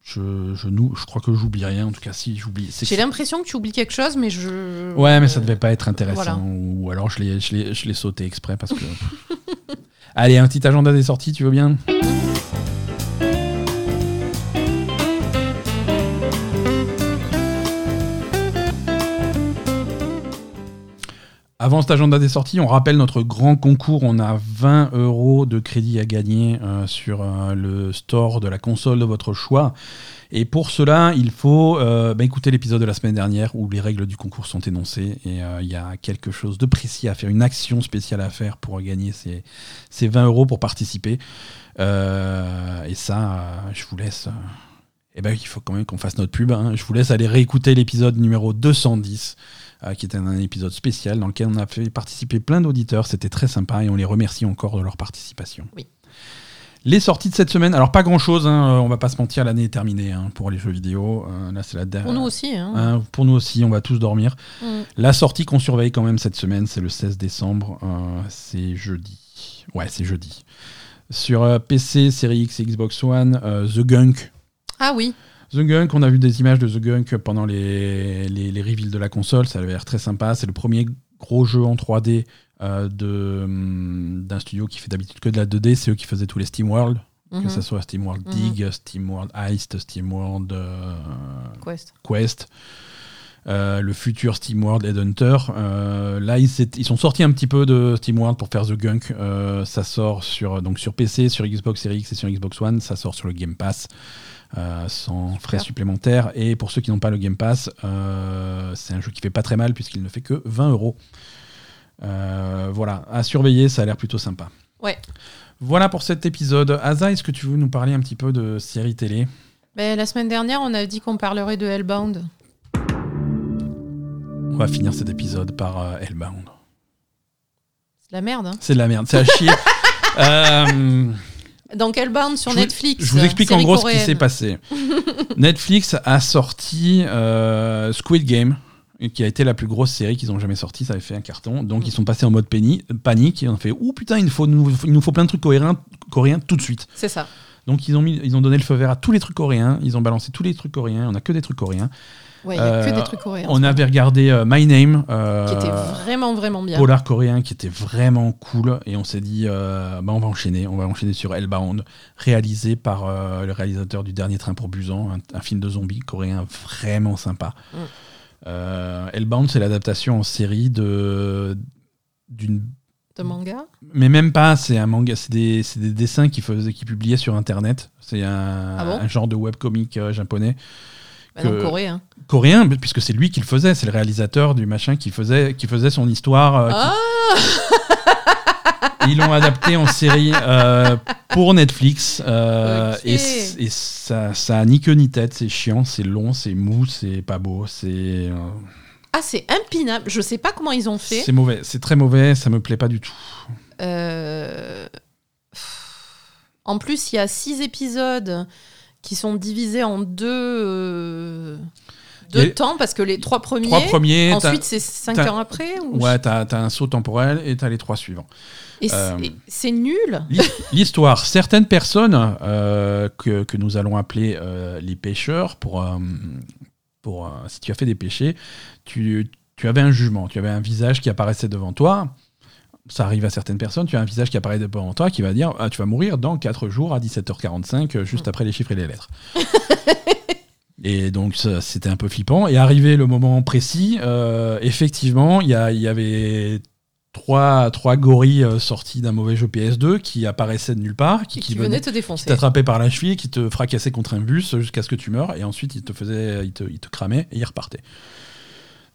je, je, nous, je crois que j'oublie rien, en tout cas si j'oublie. J'ai l'impression que tu oublies quelque chose, mais je. Ouais, mais ça devait pas être intéressant. Voilà. Ou alors je l'ai, je, l'ai, je l'ai sauté exprès parce que. Allez, un petit agenda des sorties, tu veux bien? Avant cet agenda des sorties, on rappelle notre grand concours. On a 20 euros de crédit à gagner euh, sur euh, le store de la console de votre choix. Et pour cela, il faut euh, bah, écouter l'épisode de la semaine dernière où les règles du concours sont énoncées. Et il y a quelque chose de précis à faire, une action spéciale à faire pour gagner ces, ces 20 euros pour participer. Et ça, je vous laisse. eh ben, il faut quand même qu'on fasse notre pub. hein. Je vous laisse aller réécouter l'épisode numéro 210, euh, qui était un épisode spécial dans lequel on a fait participer plein d'auditeurs. C'était très sympa et on les remercie encore de leur participation. Oui. Les sorties de cette semaine, alors pas grand chose, on va pas se mentir, l'année est terminée hein, pour les jeux vidéo. Euh, là, c'est la dernière. Pour nous aussi. Hein. Hein, pour nous aussi, on va tous dormir. Mm. La sortie qu'on surveille quand même cette semaine, c'est le 16 décembre. euh, c'est jeudi. Ouais, c'est jeudi. Sur euh, PC, Série X et Xbox One, euh, The Gunk. Ah oui. The Gunk, on a vu des images de The Gunk pendant les, les, les reveals de la console, ça avait l'air très sympa. C'est le premier gros jeu en 3D euh, de, hum, d'un studio qui fait d'habitude que de la 2D, c'est eux qui faisaient tous les Steam World, que Mhm. ce soit Steam World Mhm. Dig, Steam World Heist, Steam World euh, Quest. Quest, euh, le futur Steam World Headhunter. Euh, là, ils, ils sont sortis un petit peu de Steam World pour faire The Gunk. Euh, ça sort sur, donc sur PC, sur Xbox Series X et sur Xbox One. Ça sort sur le Game Pass. Euh, sans frais supplémentaires et pour ceux qui n'ont pas le Game Pass euh, c'est un jeu qui fait pas très mal puisqu'il ne fait que 20 euros Euh, voilà à surveiller ça a l'air plutôt sympa Ouais. voilà pour cet épisode Asa est-ce que tu veux nous parler un petit peu de séries télé? Ben, la semaine dernière, on a dit qu'on parlerait de Hellbound. on va finir cet épisode par Hellbound C'est de la merde. hein. C'est de la merde, c'est à chier. Euh, Donc Hellbound sur je vous- Netflix. Je vous explique en gros ce qui s'est passé. Netflix a sorti euh, Squid Game, qui a été la plus grosse série qu'ils ont jamais sortie. Ça avait fait un carton. Donc ils sont passés en mode panique et on fait Ouh putain, il, faut, nous- il nous faut plein de trucs coréens, coréens tout de suite. C'est ça. Donc ils ont, mis, ils ont donné le feu vert à tous les trucs coréens. Ils ont balancé tous les trucs coréens. On a que des trucs coréens. Ouais, a Euh, que des trucs coréens. On avait regardé euh, My Name. euh, Qui était vraiment, vraiment bien. polar coréen qui était vraiment cool et on s'est dit euh, bah on va enchaîner on va enchaîner sur Hellbound réalisé par euh, le réalisateur du dernier train pour Busan un, un film de zombies coréen vraiment sympa Mm. Euh, Hellbound c'est l'adaptation en série de d'une De manga. mais même pas c'est un manga c'est des, c'est des dessins qui faisaient qui publiaient sur internet c'est un, Ah bon un genre de webcomic euh, japonais Bah non, coréen. coréen puisque c'est lui qui le faisait c'est le réalisateur du machin qui faisait qui faisait son histoire euh, qui- Ah Ils l'ont adapté en série euh, pour Netflix. euh. Et, ça, ça a ni queue ni tête. C'est chiant, c'est long, c'est mou, c'est pas beau. C'est Ah, c'est impinable. Je sais pas comment ils ont fait. c'est mauvais. C'est très mauvais. Ça me plaît pas du tout. Euh, En plus, il y a six épisodes qui sont divisés en deux, euh, deux temps, parce que les trois premiers, Trois premiers. ensuite c'est cinq ans après. ou- Ouais, t'as as un saut temporel et t'as les trois suivants. Et c'est- euh, c'est nul. L'hi- L'histoire. Certaines personnes euh, que, que nous allons appeler les pêcheurs, pour, pour, euh, si tu as fait des péchés, tu, tu avais un jugement, tu avais un visage qui apparaissait devant toi. Ça arrive à certaines personnes, tu as un visage qui apparaît devant toi qui va dire ah, Tu vas mourir dans 4 jours à 17h45, euh, juste après les chiffres et les lettres. Et donc c'était un peu flippant. Et arrivé le moment précis, euh, effectivement, il y, y avait trois, trois gorilles euh, sortis d'un mauvais jeu PS2 qui apparaissaient de nulle part, qui, qui qui venaient te qui défoncer. t'attrapaient par la cheville, qui te fracassaient contre un bus jusqu'à ce que tu meurs, et ensuite ils te faisaient, ils te, ils te cramaient et ils repartaient.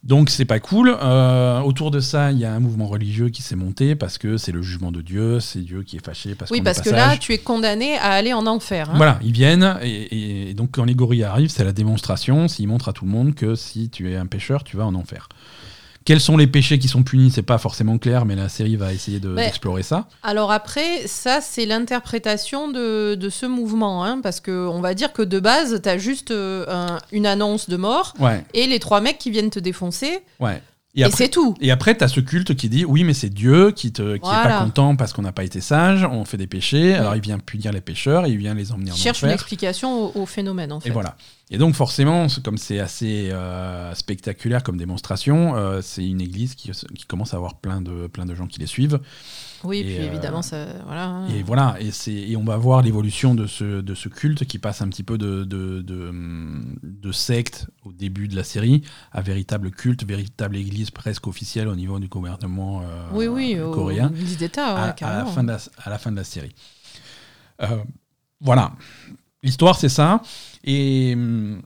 Donc c'est pas cool. Euh, autour de ça, il y a un mouvement religieux qui s'est monté parce que c'est le jugement de Dieu, c'est Dieu qui est fâché parce Oui, parce est que là, tu es condamné à aller en enfer. hein. Voilà, ils viennent et, et donc quand les gorilles arrivent, c'est la démonstration. S'ils montrent à tout le monde que si tu es un pécheur, tu vas en enfer. Quels sont les péchés qui sont punis C'est pas forcément clair, mais la série va essayer de- d'explorer ça. Alors après, ça, c'est l'interprétation de, de ce mouvement. hein, parce que on va dire que de base, tu as juste euh, un- une annonce de mort Ouais, et les trois mecs qui viennent te défoncer. ouais. Et, c'est tout. et après, tu as ce culte qui dit oui, mais c'est Dieu qui, te, qui est pas content parce qu'on n'a pas été sage, on fait des péchés, alors il vient punir les pécheurs, il vient les emmener en Cherche une enfer. explication au, au phénomène, en fait. Et voilà. Et donc forcément, comme c'est assez euh, spectaculaire comme démonstration, euh, c'est une église qui, qui commence à avoir plein de, plein de gens qui les suivent. Oui, Et, puis euh, évidemment, ça. Voilà. hein. Et voilà, et, c'est- et on va voir l'évolution de ce, de ce culte qui passe un petit peu de, de, de, hum, de secte au début de la série à véritable culte, véritable église presque officielle au niveau du gouvernement euh, oui, oui, au- coréen Église d'État, à, ouais, à la carrément. fin de la, à la fin de la série. Euh, voilà. L'histoire, c'est ça. Et, hum,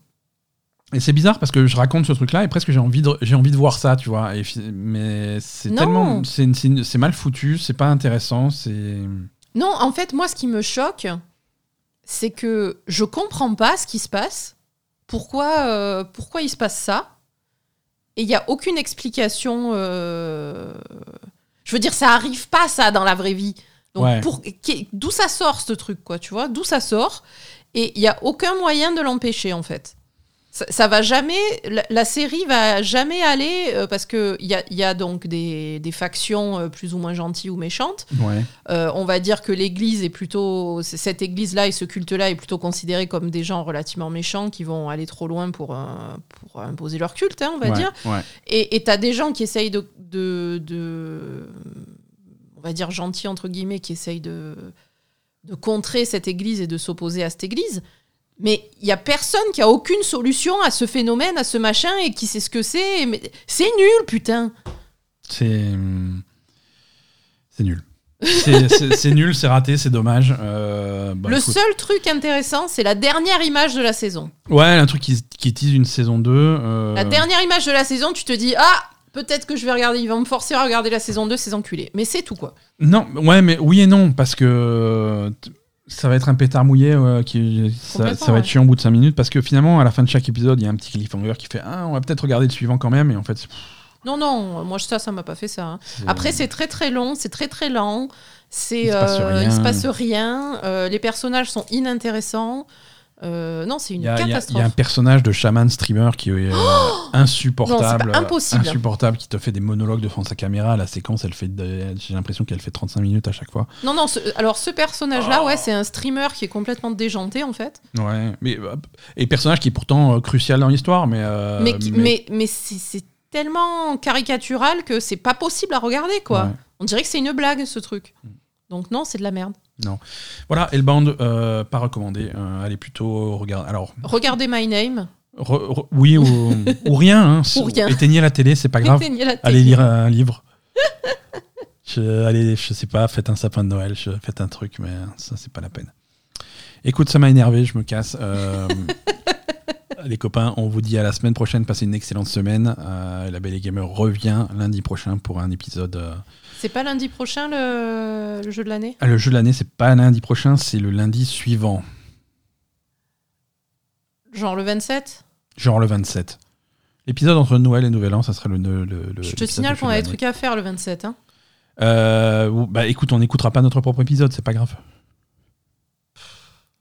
et c'est bizarre parce que je raconte ce truc-là et presque j'ai envie, de, j'ai envie de voir ça, tu vois. Et, mais c'est Non. tellement. C'est, c'est- c'est mal foutu, c'est pas intéressant, c'est. Non, en fait, moi, ce qui me choque, c'est que je comprends pas ce qui se passe. Pourquoi, euh, pourquoi il se passe ça Et il n'y a aucune explication. euh, Je veux dire, ça arrive pas, ça, dans la vraie vie. Donc, Ouais. pour- qui- d'où ça sort ce truc, quoi, tu vois D'où ça sort Et il n'y a aucun moyen de l'empêcher, en fait. Ça, ça va jamais, la, la série va jamais aller, euh, parce qu'il y a, il y a donc des, des factions euh, plus ou moins gentilles ou méchantes. Ouais. Euh, on va dire que l'église est plutôt. Cette église-là et ce culte-là est plutôt considéré comme des gens relativement méchants qui vont aller trop loin pour, pour imposer leur culte, hein, on va ouais, dire. ouais. Et tu as des gens qui essayent de, de, de- On va dire gentils, entre guillemets, qui essayent de, de contrer cette église et de s'opposer à cette église. Mais il y a personne qui a aucune solution à ce phénomène, à ce machin, et qui sait ce que c'est. Mais C'est nul, putain C'est. C'est nul. C'est- nul, c'est raté, c'est dommage. Euh, bah, Le écoute. seul truc intéressant, c'est la dernière image de la saison. Ouais, un truc qui, qui tease une saison 2. euh, La dernière image de la saison, tu te dis Ah, peut-être que je vais regarder, ils vont me forcer à regarder la saison 2, ces enculés. Mais c'est tout, quoi. Non, ouais, mais oui et non, parce que ça va être un pétard mouillé, euh, qui, ça, va être chiant au bout de 5 minutes, parce que finalement, à la fin de chaque épisode, il y a un petit cliffhanger qui fait Ah, on va peut-être regarder le suivant quand même, et en fait, Non, non, moi, ça, ça m'a pas fait ça. hein. Après, c'est très très long, c'est très très lent. C'est, Il se passe euh, rien. se passe rien. euh, les personnages sont inintéressants. Euh, non, c'est une a, il y a- il catastrophe. y a un personnage de chaman streamer qui est euh, insupportable. Non, impossible. Insupportable, qui te fait des monologues devant sa caméra. La séquence, elle fait, j'ai l'impression qu'elle fait 35 minutes à chaque fois. Non, non, ce- alors ce personnage-là, ouais, c'est un streamer qui est complètement déjanté en fait. Ouais, mais euh, et personnage qui est pourtant euh, crucial dans l'histoire, mais, euh, mais mais, mais c'est, c'est tellement caricatural que c'est pas possible à regarder, quoi. Ouais. On dirait que c'est une blague, ce truc. Donc non, c'est de la merde. Voilà, Hellbound, euh, pas recommandé. Euh, allez plutôt regarder. Alors, Regardez My Name. re- re- oui ou, ou rien. Hein, Ou rien. Éteignez la télé, c'est pas grave. Éteignez la Allez lire un livre. Je, allez, je sais pas, faites un sapin de Noël, je- faites un truc, mais ça, c'est pas la peine. Écoute, ça m'a énervé, je me casse. Euh, les copains, on vous dit à la semaine prochaine, passez une excellente semaine. Euh, la Belle et Gamer revient lundi prochain pour un épisode. C'est pas lundi prochain le, le jeu de l'année ah, le jeu de l'année, c'est pas lundi prochain, c'est le lundi suivant, Genre le 27 genre le 27. L'épisode entre Noël et Nouvel An, ça sera le. le, le- Je te signale qu'on a de des trucs à faire le 27. Hein. Euh, bah écoute, on n'écoutera pas notre propre épisode, c'est pas grave.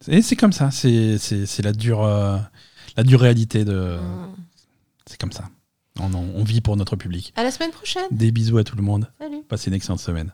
Et c'est comme ça, c'est la dure, euh, la dure réalité de. Mm. C'est comme ça. On, vit pour notre public. À la semaine prochaine. Des bisous à tout le monde. Salut. Passez une excellente semaine.